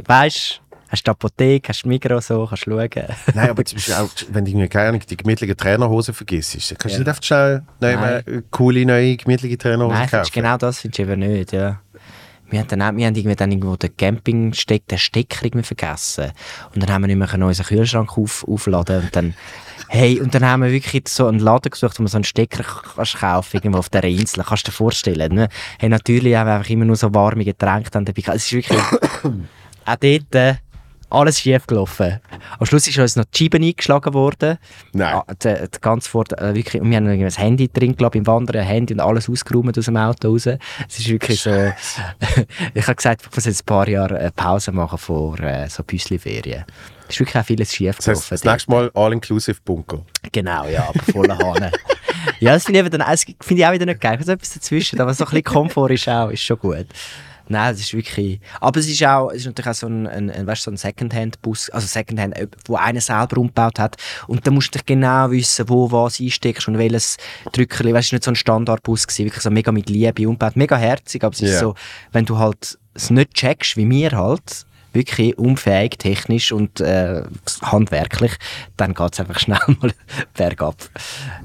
Weißt du, hast du die Apotheke, hast du Mikro so, kannst schauen. Nein, aber zum Beispiel auch, wenn du irgendwie, keine Ahnung, die gemütliche Trainerhose vergisst, dann kannst du nicht einfach schnell eine coole, neue, gemütliche Trainerhose Nein, kaufen. genau das findest du eben nicht, ja. Wir haben dann auch, wir haben irgendwie dann irgendwo den Campingsteck, den Stecker irgendwie vergessen. Und dann haben wir nicht mehr unseren Kühlschrank auf, aufladen und dann, hey, und dann haben wir wirklich so einen Laden gesucht, wo man so einen Stecker kannst kaufen irgendwo auf der Insel. Kannst du dir vorstellen, ne? Hey, natürlich haben wir einfach immer nur so warme Getränke dann dabei. Es ist wirklich, auch dort, äh, alles schief gelaufen. Am Schluss ist uns noch die Scheibe eingeschlagen worden. Nein. Ah, die, die ganz vor, äh, wirklich, wir haben ein Handy drin, glaube im Wandern, ein Handy und alles ausgeräumt aus dem Auto raus. Es ist wirklich so, ich habe gesagt, ich muss jetzt ein paar Jahre eine Pause machen vor äh, so Büsli-Ferien. Es ist wirklich auch vieles schief Das heißt, gelaufen. das nächste Mal All-Inclusive Bunker. Genau, ja, aber voller Hahn. ja, das finde ich, eben dann, das finde ich auch wieder nicht geil. Also etwas dazwischen, aber so ein bisschen Komfort ist auch, ist schon gut. Nein, es ist wirklich... Aber es ist auch, es ist natürlich auch so ein, ein, ein, weißt, so ein Secondhand-Bus, also Secondhand, äh, wo einer selber umgebaut hat. Und da musst du genau wissen, wo was einsteckst und welches Drückerli. Weißt du, es war nicht so ein Standardbus gewesen, wirklich so mega mit Liebe umgebaut. Mega herzig, aber es ist Ja. so, wenn du halt es nicht checkst, wie wir halt, wirklich unfähig, technisch und äh, handwerklich, dann geht es einfach schnell mal bergab.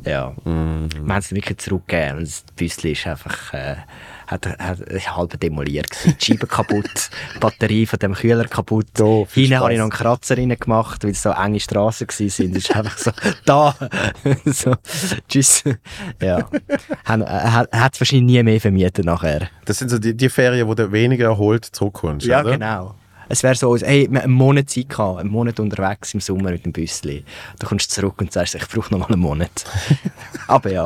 Ja. Wir haben es wirklich zurückgegeben und das Büsschen ist einfach äh, hat, hat, ist halb demoliert gewesen. Die Scheibe kaputt, die Batterie von dem Kühler kaputt. Viel Hinten habe ich noch einen Kratzer rein gemacht, weil es so enge Straßen waren. Es ist einfach so, da, so, tschüss. Ja. Er hat es wahrscheinlich nie mehr vermietet nachher. Das sind so die, die Ferien, wo du weniger erholt zurückkommst, Ja, oder? genau. Es wäre so, als, hey, wir einen Monat Zeit gehabt, einen Monat unterwegs im Sommer mit dem Büsli. Da kommst du zurück und sagst, ich brauche noch mal einen Monat. aber ja.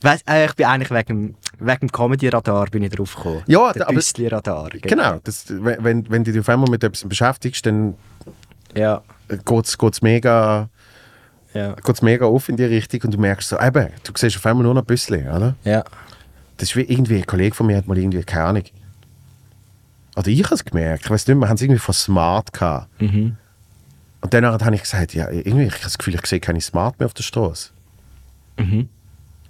Weiss, äh, ich bin eigentlich wegen, dem- wegen dem Comedy-Radar bin ich drauf gekommen. Ja, der aber- Büsli-Radar. Genau, das, wenn, wenn- du dich auf einmal mit etwas beschäftigst, dann Ja. geht es mega Ja. geht es mega auf in die Richtung und du merkst so, eben, du siehst auf einmal nur noch ein bisschen, oder? Ja. Das ist wie irgendwie, ein Kollege von mir hat mal irgendwie, keine Ahnung, oder ich habe es gemerkt, ich weiß nicht mehr, wir haben es irgendwie von Smart gehabt. Mhm. Und danach habe ich gesagt, ja, irgendwie, ich habe das Gefühl, ich sehe keine Smart mehr auf der Straße. Mhm.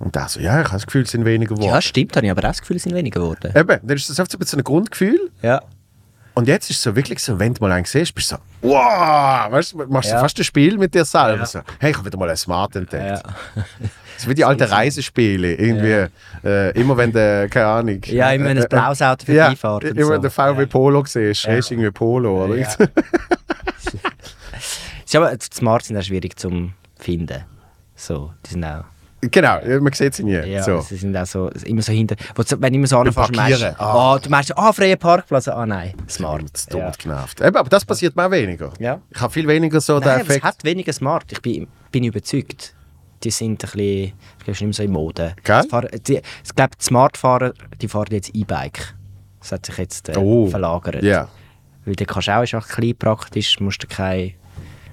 Und der so, ja, ich habe das Gefühl, es sind weniger geworden. Ja, stimmt, habe ich aber auch das Gefühl, es sind weniger geworden. Eben, dann ist das oft so ein Grundgefühl. Ja. Und jetzt ist es so wirklich so, wenn du mal einen siehst, bist du so, wow, weißt du, machst du Ja. fast ein Spiel mit dir selber. Ja. So, hey, ich habe wieder mal ein Smart entdeckt. Ja. Ist wie die alten Reisespiele. Irgendwie, äh, immer wenn der, keine Ahnung. Ja, immer wenn äh, ein blaues Auto ja, vorbeifährt. und immer so. wenn der VW Ja. Polo siehst, Ja. hast du irgendwie Polo, oder? Ja. Sie aber die Smart sind auch schwierig zu finden. So, die sind auch. Genau, man sieht sie nie. Ja, so. sie sind auch so, immer so hinter. Wo du, wenn du immer so Parkieren. meinst, Ah. ah. du meinst, ah, freier Parkplatz, ah nein, Smart. Das dumm Ja. genervt. Eben, aber das passiert mir auch weniger. Ja. Ich habe viel weniger so den Nein, es Effekt. hat weniger Smart. Ich bin, bin überzeugt. Die sind ein bisschen, ich glaube, es ist nicht mehr so in Mode. Gell? Ich glaube, die Smartfahrer, die fahren jetzt E-Bike. Das hat sich jetzt äh, Oh. verlagert. Ja. Weil du kannst auch, ist auch klein praktisch, musst du kein,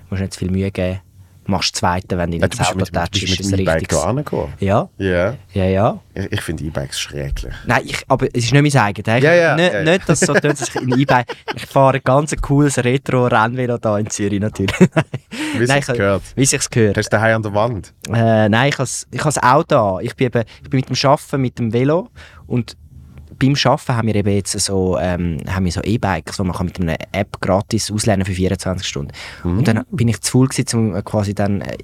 musst nicht zu viel Mühe geben. Machst zweite, wenn du in Ja, du bist mit, tätschst, bist ist mit es dem E-Bike da angekommen. Ja, Ja. ja, ja. Ich, ich finde E-Bikes schrecklich. Nein, ich, aber es ist nicht mein eigenes. Ja, ja, nicht, ja, ja. nicht, dass es so tut, dass ich in E-Bike... Ich fahre ein ganz cooles Retro-Rennvelo da in Zürich natürlich. Wie ich- gehört. Wie sich's gehört. Hast du daheim an der Wand? Äh, nein, ich habe ich has Auto an. Ich bin, eben, ich bin mit dem Arbeiten mit dem Velo und beim Arbeiten haben wir eben jetzt so, ähm, haben wir so E-Bikes, die man kann mit einer App gratis ausleihen für 24 Stunden. Und dann bin ich zu faul gewesen, um quasi dann äh,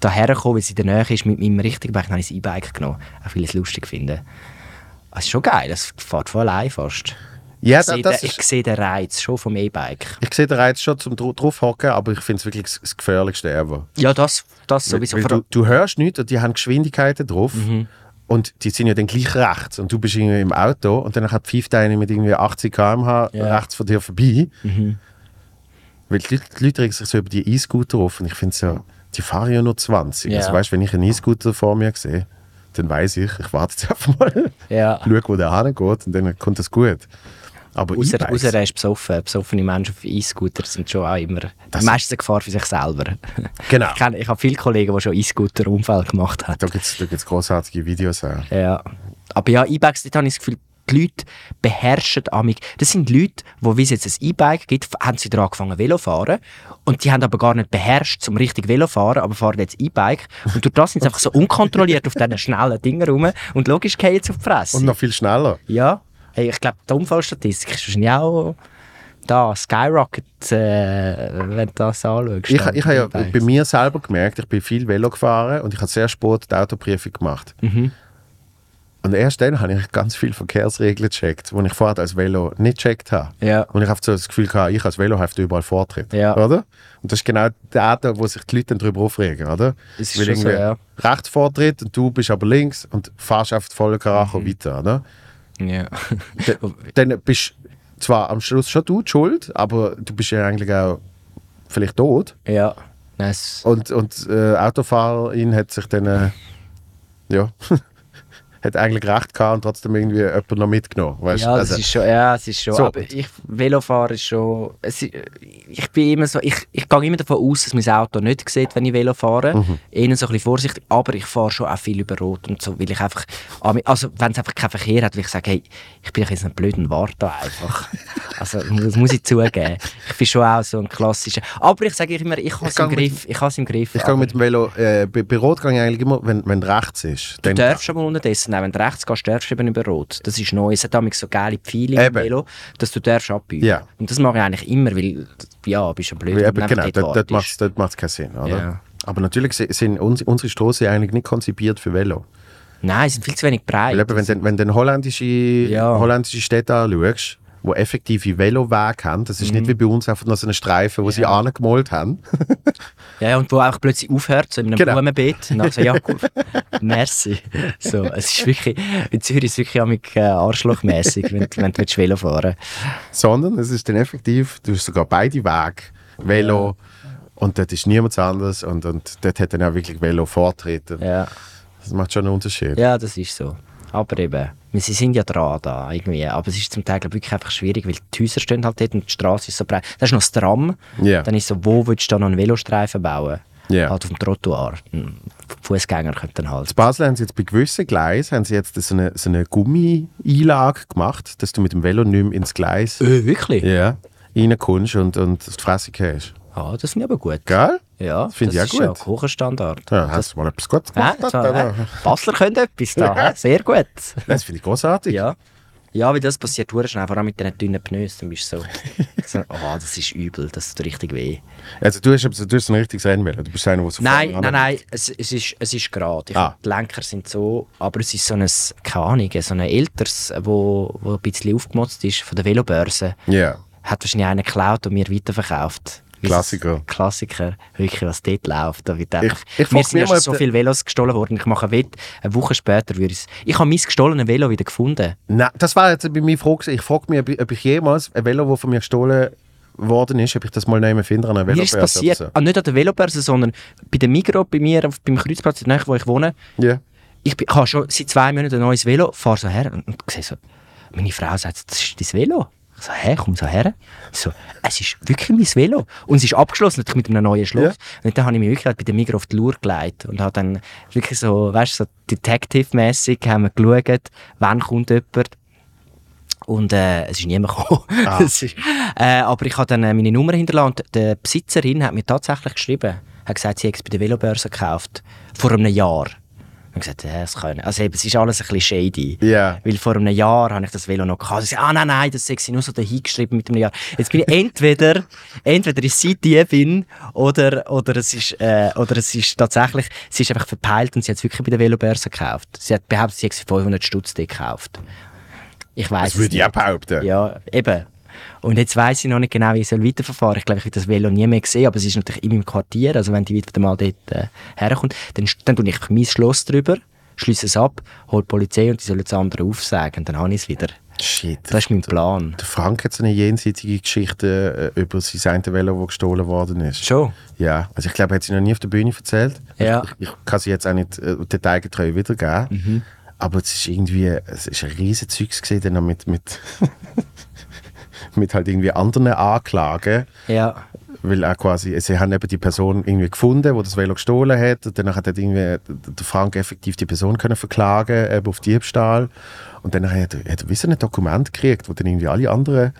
daher kommen, weil es in der Nähe ist, mit meinem richtigen Bike. Dann habe ich das E-Bike genommen, auch weil ich es lustig finde. Es ist schon geil, das fährt von allein fast. Ja, ich, sehe das den, ich sehe den Reiz schon vom E-Bike. ich sehe den Reiz schon zum dra- draufhocken, aber ich finde es wirklich das- das Gefährlichste ever. Ja, das, das sowieso. Weil Vor- du, du hörst nichts und die haben Geschwindigkeiten drauf. Mhm. Und die sind ja dann gleich rechts. Und du bist irgendwie im Auto und dann hat pfeift einer mit irgendwie 80 km/h. Mhm. rechts von dir vorbei. Weil die Leute, die Leute regen sich so über die E-Scooter auf. Und ich finde so, die fahren ja nur 20. Ja. Also weißt du, wenn ich einen E-Scooter vor mir sehe, dann weiß ich, ich warte jetzt einfach mal, ja. schaue, wo der hingeht und dann kommt das gut. Aber Außer, E-Bikes- außer er ist besoffen. Besoffene Menschen auf E-Scooter sind schon auch immer Das- meistens Gefahr für sich selber. Genau. Ich, kenn, ich habe viele Kollegen, die schon E-Scooter-Unfälle gemacht haben. Da gibt es da gibt's großartige Videos auch. Ja. Aber ja, E-Bikes, dort habe ich das Gefühl, die Leute beherrschen amig. Das sind Leute, die, wie es jetzt ein E-Bike gibt, haben sie daran angefangen Velo fahren und die haben aber gar nicht beherrscht zum richtig Velo fahren, aber fahren jetzt E-Bike und durch das sind sie einfach so unkontrolliert auf diesen schnellen Dingen rum und logisch gehen jetzt auf die Fresse. Und noch viel schneller. Ja, ich glaube, die Unfallstatistik ist wahrscheinlich auch da, Skyrocket, äh, wenn du das anschaust. Ich, ich habe ja bei mir selber gemerkt, ich bin viel Velo gefahren und ich habe sehr spät die Autoprüfung gemacht. Mhm. Und erst dann habe ich ganz viele Verkehrsregeln gecheckt, die ich vorher als Velo nicht gecheckt habe. Ja. Und ich habe so das Gefühl gehabt, ich als Velo habe überall Vortritt. Ja. Oder? Und das ist genau der, wo sich die Leute dann darüber aufregen, oder? Es ist Weil schon so, ja. rechts Vortritt und du bist aber links und fahrst auf voller Karacho Mhm. weiter, oder? Ja. Dann bist zwar am Schluss schon du die schuld, aber du bist ja eigentlich auch vielleicht tot. ja. Nein, es- Und, und äh, Autofahrerin hat sich dann, äh, ja, hat eigentlich recht gehabt und trotzdem irgendwie jemand noch mitgenommen. Weißt? Ja, also, ist schon, ja, es ist schon. So. Aber ich, Velofahren ist schon. Es, ich bin immer so, ich, ich gehe immer davon aus, dass mein Auto nicht sieht, wenn ich Velo fahre. Mhm. Eher so ein bisschen vorsichtig, aber ich fahre schon auch viel über Rot und so, weil ich einfach, also wenn es einfach keinen Verkehr hat, will ich sagen, hey, ich bin jetzt ein blöden Wart da einfach. also das muss ich zugeben. Ich bin schon auch so ein klassischer. Aber ich sage immer, ich habe es im Griff. Ich habe es im Griff. ich gehe mit dem Velo, äh, bei, bei Rot gehe ich eigentlich immer, wenn, wenn rechts ist. Du darfst aber unterdessen, wenn du rechts gehst, darfst du eben über Rot. Das ist neu. Es hat damals so geile Pfeile im. Velo, dass du darfst abbiegen. Ja. Und das mache ich eigentlich immer, weil, ja, bist du blöd. Eben, genau, dort, dort macht es keinen Sinn. Oder? Ja. Aber natürlich si- sind uns, unsere Straßen eigentlich nicht konzipiert für Velo. Nein, sie sind viel zu wenig breit. Weil eben, wenn, du- wenn du holländische, Ja. holländische Städte anschaust, die effektive Velowege haben, das ist nicht wie bei uns einfach noch so einen Streifen, wo sie angemalt haben. Ja, und wo auch plötzlich aufhört, so in einem Genau. Blumenbeet. Und dann so, ja, gut, merci. So, es ist wirklich, in Zürich ist es wirklich amig, äh, arschlochmässig, wenn, wenn du Velo fahren sondern es ist dann effektiv, du hast sogar beide Wege, Velo und dort ist niemand anders und, und dort hat dann auch wirklich Velo Vortritt. Ja. Das macht schon einen Unterschied. ja, das ist so. Aber eben, sie sind ja dran da irgendwie. Aber es ist zum Teil glaub, wirklich einfach schwierig, weil die Häuser stehen halt dort und die Straße ist so breit. Da ist noch das Tram. Ja. Dann ist so, wo willst du da noch einen Velostreifen bauen? Ja. Halt auf dem Trottoir. Fußgänger könnte dann halt. In Basel haben sie jetzt bei gewissen Gleisen haben sie jetzt so eine, so eine Gummi-Einlage gemacht, dass du mit dem Velo nicht mehr ins Gleis Äh, wirklich? ja, reinkommst und, und die Fresse hast. Ja, das finde ich aber gut. Gell? Ja, Das finde ich ist auch ja gut. ein hoher Standard. Ja, hast du mal etwas Gutes Ja, gemacht? so, oder? äh, Basler können etwas da, sehr gut. Das finde ich großartig. Ja. Ja, wie das passiert schnell, vor allem mit diesen dünnen Pneus. Dann bist du so, so oh, das ist übel, das tut richtig weh. Also du hast, du hast ein richtiges Rennvelo. Du bist einer, der so Nein, nein, nein, es, es ist, es ist gerade. Ah. Die Lenker sind so, aber es ist so ein, keine Ahnung, so ein älteres, wo, wo ein bisschen aufgemotzt ist von der Velobörse. Ja. Hat wahrscheinlich einer geklaut und mir weiterverkauft. Klassiker. Klassiker. Wirklich, was dort läuft. Da wird einfach, ich frag mir sind mich ja so der- viele Velos gestohlen worden. Ich mache einen Wett, eine Woche später würde ich. Ich habe mein gestohlenes Velo wieder gefunden. Nein, das war jetzt bei mir Frage. Ich frage mich, ob ich, ich jemals ein Velo, das von mir gestohlen worden ist, ob ich das mal nicht finde an einer Mir ist Velobörse. passiert, oder ah, nicht an der Velobörse, sondern bei der Migros, bei mir, beim Kreuzplatz, der wo ich wohne. So. Ja. Ich, ich habe schon seit zwei Monaten ein neues Velo, fahre so her und, und sehe so, meine Frau sagt, das ist dein Velo. Ich so, hä, komm so her. Ich so, es ist wirklich mein Velo. Und es ist abgeschlossen, natürlich mit einem neuen Schloss. Ja. Und dann habe ich mich wirklich bei der Migros auf die Lur gelegt und habe dann wirklich so, weißt du, so Detective-mässig haben wir geschaut, wann kommt jemand. Und äh, es ist niemand gekommen. Ah. Ist, äh, aber ich habe dann äh, meine Nummer hinterlassen und die Besitzerin hat mir tatsächlich geschrieben, hat gesagt, sie hat es bei der Velobörse gekauft. Vor einem Jahr. Ich habe gesagt, ja, das kann ich. Also eben, es ist alles ein bisschen shady. Ja. Weil vor einem Jahr habe ich das Velo noch gehabt. Sie sagt, ah nein, nein, das sei nur so dahingeschrieben mit einem Jahr. Jetzt bin ich entweder, entweder ist sie Diebin oder, oder, es ist, äh, oder es ist tatsächlich, sie ist einfach verpeilt und sie hat es wirklich bei der Velobörse gekauft. Sie hat behauptet, sie hat es für 500 Stutz gekauft. Ich weiß Das würde ich auch behaupten. ja, eben. Und jetzt weiss ich noch nicht genau, wie ich soll weiterverfahren soll. Ich glaube, ich will das Velo nie mehr sehen, aber es ist natürlich in meinem Quartier. Also wenn die wieder mal dort äh, herkommt, dann, dann tue ich mein Schloss drüber, schließe es ab, hole die Polizei und die sollen das andere aufsagen. Und dann habe ich es wieder. Shit. Das ist mein Plan. Der Frank hat so eine jenseitige Geschichte äh, über sein eine Velo, das gestohlen worden ist. Schon? Ja, also ich glaube, er hat sie noch nie auf der Bühne erzählt. Ja. Ich, ich kann sie jetzt auch nicht äh, detailgetreu wiedergeben. Mhm. Aber es ist irgendwie, es ist ein riesen Zeugs gesehen, mit, mit, mit halt irgendwie anderen Anklagen. Ja. Weil auch quasi, sie haben eben die Person irgendwie gefunden, die das Velo gestohlen hat. Und dann hat irgendwie der Frank effektiv die Person können verklagen eben auf Diebstahl. Und dann hat er, hat er ein Dokument gekriegt, wo dann irgendwie alle anderen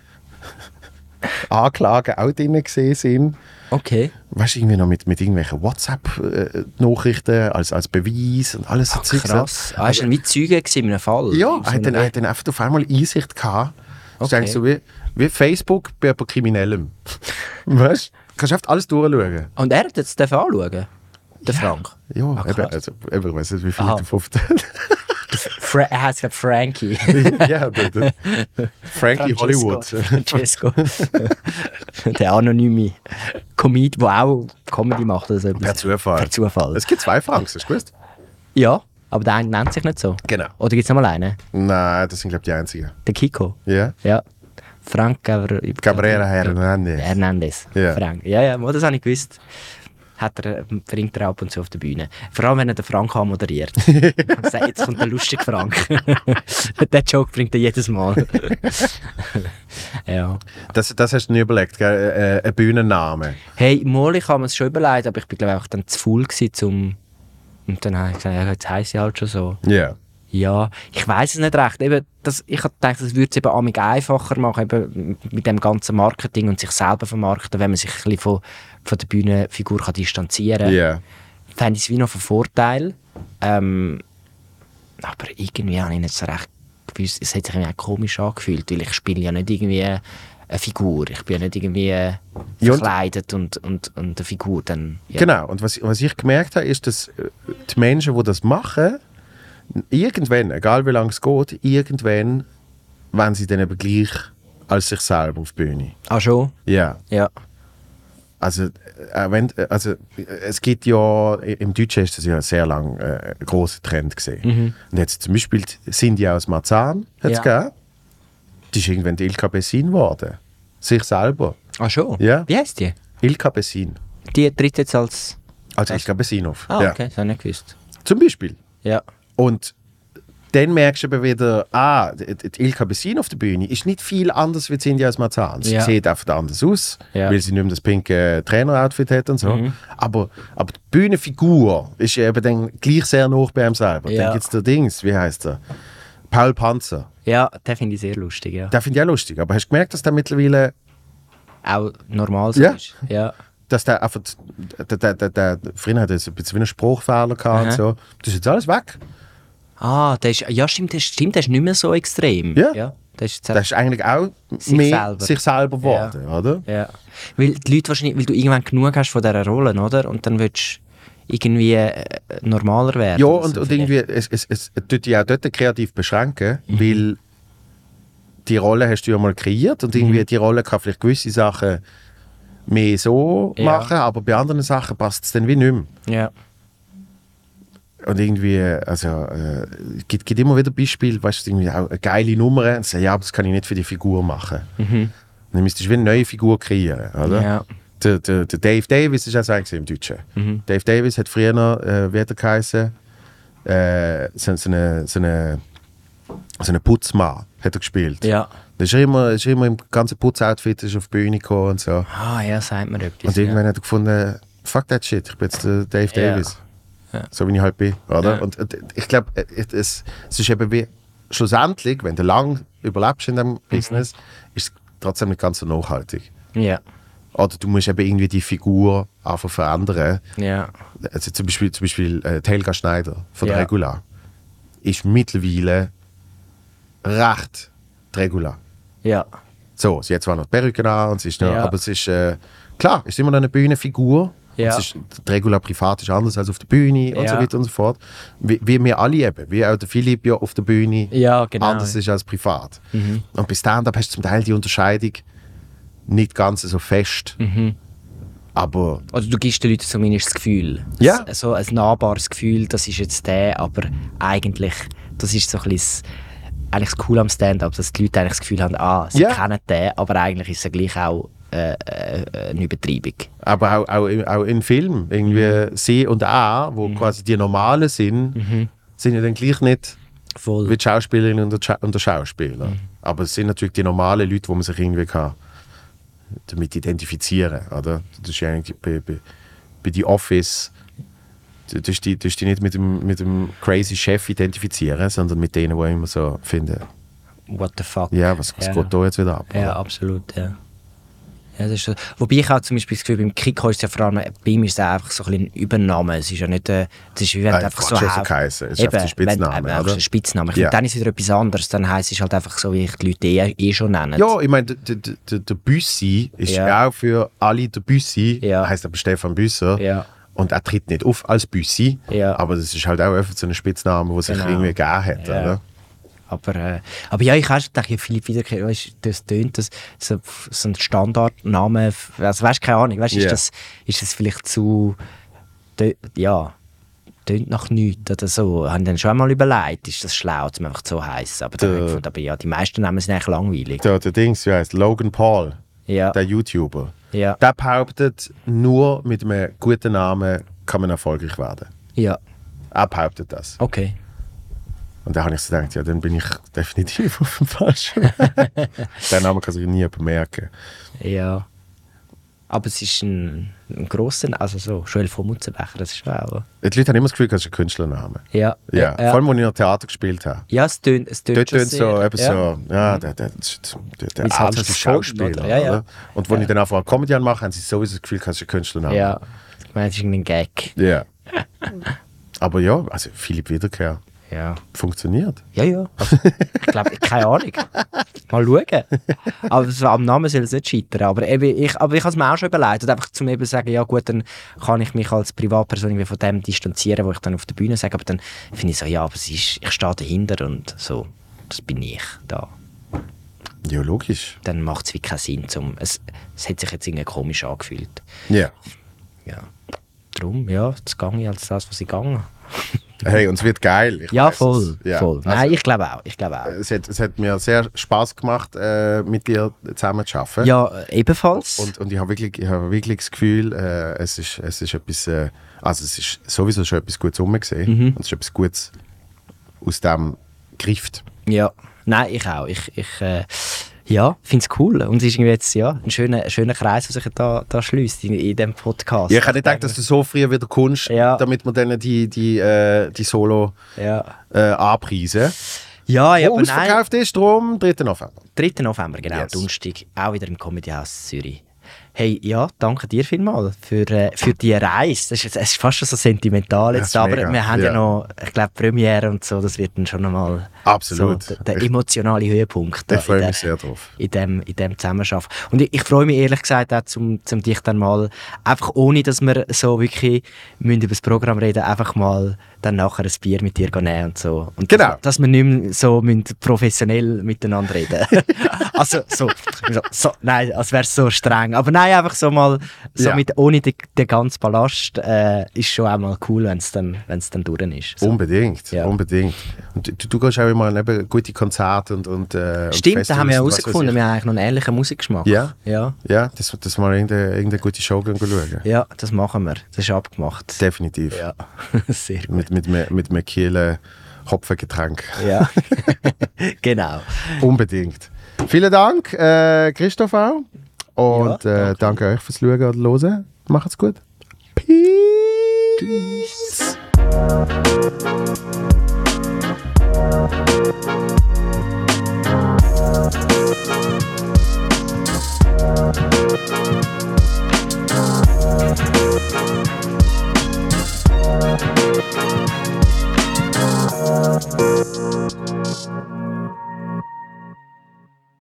Anklagen auch drin gesehen sind. Okay. Weißt du, irgendwie noch mit, mit irgendwelchen WhatsApp-Nachrichten als, als Beweis und alles so Zeugs. Krass. Ah, ist er wie Zeuge in einem Fall? Ja, er hat dann, er hat dann einfach auf einmal Einsicht gehabt. Okay. so wie, wie Facebook bei jemand Kriminellem. weißt du? Du kannst einfach alles durchschauen. Und er hat jetzt anschauen? Der Frank? Ja, Ah, eben, also, eben, ich weiß nicht, wie viel Aha. davon. Fra er heißt gerade Frankie. ja, der, der Frankie Hollywood. Francesco. der anonyme Comedian, der auch Comedy macht. Oder so etwas. Per Zufall. Per Zufall. Es gibt zwei Franks, hast du gewusst? Ja, aber der eine nennt sich nicht so. Genau. Oder gibt es noch mal einen? Nein, das sind, glaube ich, die einzigen. Der Kiko. Ja? Ja. Frank Gabr Cabrera Hernandez. Hernandez. Ja. Frank. Ja, ja, das habe ich gewusst. Hat er, äh, bringt er ab und zu auf der Bühne. Vor allem, wenn er den Frank moderiert. Sagt, jetzt kommt der lustige Frank. den Joke bringt er jedes Mal. ja. Das, das hast du nie überlegt, gell? Äh, ein Bühnenname. Hey, mal, ich habe mir es schon überlegt, aber ich bin glaube ich dann zu faul gewesen, zum... Und dann habe ich gesagt, ja, jetzt heisst sie halt schon so. Ja. Ja, ich weiß es nicht recht. Eben, das, ich habe gedacht, das würde es eben amig einfacher machen, eben mit dem ganzen Marketing und sich selber vermarkten, wenn man sich ein bisschen von, von der Bühnenfigur kann distanzieren kann. Fände ich es wie noch von Vorteil. Ähm, aber irgendwie habe ich nicht so recht gewusst, es hat sich irgendwie auch komisch angefühlt, weil ich spiele ja nicht irgendwie eine Figur. Ich bin ja nicht irgendwie und- verkleidet und, und, und eine Figur dann... Ja. Genau. Und was, was ich gemerkt habe, ist, dass äh, die Menschen, die das machen, irgendwann, egal wie lange es geht, irgendwann wenn sie dann eben gleich als sich selber auf die Bühne. Ah, schon? Ja. Ja. Also, äh, wenn, äh, also äh, es gibt ja, im Deutschen ist das ja sehr lang äh, ein grosser Trend gesehen. Und jetzt zum Beispiel Cindy aus Marzahn, hat's Mhm. Ja. gegeben. die ist irgendwann die Ilka Bessin geworden. Sich selber. Ah, schon? Ja. Wie heisst die? Ilka Bessin. Die tritt jetzt als... Als Ilka Bessin auf. Ah, ja. okay, das habe ich nicht gewusst. Zum Beispiel. Ja. Und dann merkst du aber wieder, ah, Ilka Bessin auf der Bühne ist nicht viel anders wie Cindy als Marzahn. Sie Ja. sieht einfach anders aus, Ja. weil sie nicht mehr das pinke Trainer-Outfit hat und so. Mhm. Aber, aber die Bühnenfigur ist eben dann gleich sehr nah bei ihm selber. Ja. Dann gibt es der Dings, wie heißt er? Paul Panzer. Ja, den finde ich sehr lustig, ja. Den finde ich auch lustig. Aber hast du gemerkt, dass der mittlerweile, Auch normal so Ja. ist. Ja. dass der einfach, der, der, der, der, früher hat er so ein bisschen wie einen Spruchfehler gehabt und so. Das ist jetzt alles weg. Ah, der ist, ja stimmt, der, stimmt, der ist nicht mehr so extrem. Ja. ja der ist Das ist eigentlich auch Sich mehr selber. sich selber geworden, oder? Ja. Weil die Leute wahrscheinlich, weil du irgendwann genug hast von dieser Rolle, oder? Und dann willst du irgendwie äh, normaler werden. Ja, oder und, und irgendwie, es, es, es tut dich auch dort kreativ beschränken, Mhm. weil die Rolle hast du ja mal kreiert und Mhm. irgendwie die Rolle kann vielleicht gewisse Sachen mehr so Ja. machen, aber bei anderen Sachen passt es dann wie nicht mehr. Ja. Und irgendwie, also, äh, gibt, gibt immer wieder Beispiele, weißt du, irgendwie auch eine geile Nummer und sagen, ja, aber das kann ich nicht für die Figur machen. Dann müsstest du wie eine neue Figur kreieren, oder? Mhm. Ja. Der, der, der Dave Davis ist auch so im Deutschen. Mhm. Dave Davis hat früher, äh, wie hat er geheißen, äh, so, so, eine, so, eine, so eine Putzmann hat er gespielt. Ja. Da ist er immer, ist er immer im ganzen Putzoutfit ist auf die Bühne gekommen und so. Ah, ja, sagt mir etwas. Und irgendwann hat er gefunden, fuck that shit, ich bin jetzt der Dave Ja. Davis. Ja. So wie ich halt bin, oder? Ja. Und, und ich glaube, es, es ist eben wie, schlussendlich, wenn du lang überlebst in Mhm. dem Business, ist es trotzdem nicht ganz so nachhaltig. Ja. Oder du musst eben irgendwie die Figur einfach verändern. Ja. Also zum Beispiel, zum Beispiel äh, Helga Schneider von der Ja. Regular ist mittlerweile recht die Regular. Ja. So, sie hat zwar noch die Perücke an, und sie ist noch, Ja. aber es ist, äh, klar, ist immer noch eine Bühnenfigur. Ja. Ist, die Regular privat ist anders als auf der Bühne und so Ja. weiter und so fort. Wie, wie wir alle eben, wie auch der Philipp ja auf der Bühne Ja, genau. anders ist als privat. Und bei Stand-Up hast du zum Teil die Unterscheidung nicht ganz so fest. Mhm. Aber Oder du gibst den Leuten zumindest das Gefühl. Ja. So ein nahbares Gefühl, das ist jetzt der, aber eigentlich, das ist so ein bisschen das- eigentlich das Coole am Stand-up, dass die Leute eigentlich das Gefühl haben, ah, sie Ja. kennen den, aber eigentlich ist es gleich auch äh, äh, eine Übertreibung. aber auch, auch, auch in Filmen, irgendwie sie und A, wo quasi die Normalen sind, sind ja dann gleich nicht Voll. wie die Schauspielerin und Scha und der Schauspieler. Aber es sind natürlich die normalen Leute, wo man sich irgendwie kann damit identifizieren oder? Das ist ja eigentlich bei, bei, bei The Office du dich, dich nicht mit dem, mit dem crazy Chef identifizieren, sondern mit denen, die immer so finden, What the fuck. ja, was, was Ja. geht da jetzt wieder ab? Ja, oder? absolut, ja. Ja das ist so. Wobei ich auch zum Beispiel das Gefühl, beim Kiko ist es ja vor allem, bei ihm ist es einfach so ein ein Übernahme. Es ist ja nicht, äh, das ist wie wenn du einfach so. Es ist einfach ein wenn- Spitzname, einfach oder? ein Spitzname. Ich Ja. finde, dann ist es wieder etwas anderes. Dann heisst es halt einfach so, wie ich die Leute eh, eh schon nennen. Ja, ich meine, der, der, der, Büssi ist Ja. auch für alle der Büssi, Ja. heißt aber Stefan Büsser. Ja. Und er tritt nicht auf als Büssi, Ja. aber das ist halt auch einfach so ein Spitzname, der sich Genau. irgendwie gegeben hat. Oder? Aber, äh, aber ja, ich habe gedacht, Philipp Wiederkehr, weißt, das tönt das so, so ein Standardname. Also, weißt keine Ahnung, weißt, Ja. ist, das, ist das vielleicht zu. Ja, tönt nach nichts oder so. Haben dann schon einmal überlegt, ist das schlau, zum einfach so heißen. Aber, Der- gefunden, aber ja, die meisten Namen sind eigentlich langweilig. Der, der Dings, wie heißt Logan Paul, Ja, der YouTuber, ja, der behauptet, nur mit einem guten Namen kann man erfolgreich werden. ja, Er behauptet das. okay. Und da habe ich so gedacht, ja, dann bin ich definitiv auf dem falschen Weg. Den Namen kann sich nie jemand merken. Ja. Aber es ist ein, ein grosser, also so, Joel von Mutzenbecher, das ist auch. Die Leute haben immer das Gefühl, das ist ein Künstlername. Ja, Ja, vor allem, als ich noch Theater gespielt habe. ja, es tönt, es tönt Dort tönt so, eben ja. so, ja, der, der, der, der Weil's halt voll, Schauspieler. Ja, ja. Und wenn ich dann einfach Comedy mache, haben sie sowieso das Gefühl, das ist ein Künstlername. Ja, ich meine, es ist irgendein Gag. Ja. Aber ja, also Philipp Wiederkehr Ja. funktioniert. Ja, ja. Also, ich glaube, keine Ahnung. Mal schauen. Aber so, am Namen soll es nicht scheitern. Aber, eben, ich, aber ich habe es mir auch schon überlegt. Und einfach zum eben sagen, ja gut, dann kann ich mich als Privatperson irgendwie von dem distanzieren, wo ich dann auf der Bühne sage. Aber dann finde ich so, ja, aber es ist, ich stehe dahinter und so. Das bin ich da. Ja, logisch. Dann macht es wie keinen Sinn. Zum, es, es hat sich jetzt irgendwie komisch angefühlt. Ja. Ja. Darum, ja, jetzt gehe ich als das, was ich gehe. Hey, und es wird geil. Ja, voll. Ja. voll. Also, Nein, ich glaube auch. Ich glaube auch. es, hat, es hat mir sehr Spaß gemacht, äh, mit dir zusammen zu arbeiten. Ja, ebenfalls. Und, und ich habe wirklich, ich habe wirklich das Gefühl, äh, es, ist, es ist etwas, äh, also es ist sowieso schon etwas Gutes rumgesehen. Mhm. Und es ist etwas Gutes aus dem gegriffen. Ja, nein, ich auch. Ich, ich äh, ja, finde es cool. Und es ist irgendwie jetzt ja, ein schöner, schöner Kreis, der sich da, da schließt in, in diesem Podcast. Ja, ich hätte gedacht, dass du so früh wieder kommst, Ja. damit wir dann die, die, äh, die Solo Ja, äh, anpreisen. ja, ja Wo aber nein. ausverkauft ist, darum 3. November. 3. November, genau, Yes. Donnerstag, auch wieder im Comedy House Zürich. Hey, ja, danke dir vielmals für, äh, für die Reise. Das ist, es ist fast schon so sentimental jetzt, aber mega, wir haben ja, ja. noch, ich glaube, Premiere und so, das wird dann schon nochmal Absolut. so der, der emotionale Höhepunkt. da Ich freue mich sehr drauf. in dem, in dem Zusammenarbeiten. Und ich, ich freue mich ehrlich gesagt auch, zum, zum dich dann mal, einfach ohne, dass wir so wirklich müssen über das Programm reden, einfach mal dann nachher ein Bier mit dir gehen nehmen und so. Und Genau. Dass, dass wir nicht mehr so müssen professionell miteinander reden. also so, so, nein, als wäre es so streng. Aber nein, einfach so mal, so Ja. mit, ohne den, den ganzen Ballast, äh, ist schon auch mal cool, wenn es dann, wenn's dann durch ist. So. Unbedingt, Ja. unbedingt. Und du, du gehst auch immer an eben gute Konzerte und, und, äh, und Stimmt, da haben wir herausgefunden, wir haben eigentlich noch einen ähnlichen Musikgeschmack. Ja? Ja, Ja, dass, dass wir mal irgendeine, irgendeine gute Show gehen schauen. ja, das machen wir. Das ist abgemacht. Definitiv. Ja, sehr gut. Mit, mit, mit, mit einem Kielen Hopfengetränk. Ja, genau. Unbedingt. Vielen Dank, äh, Christoph auch. Und Ja, äh, danke euch fürs Schauen und Hören. Macht's gut. Peace. Tschüss. Thank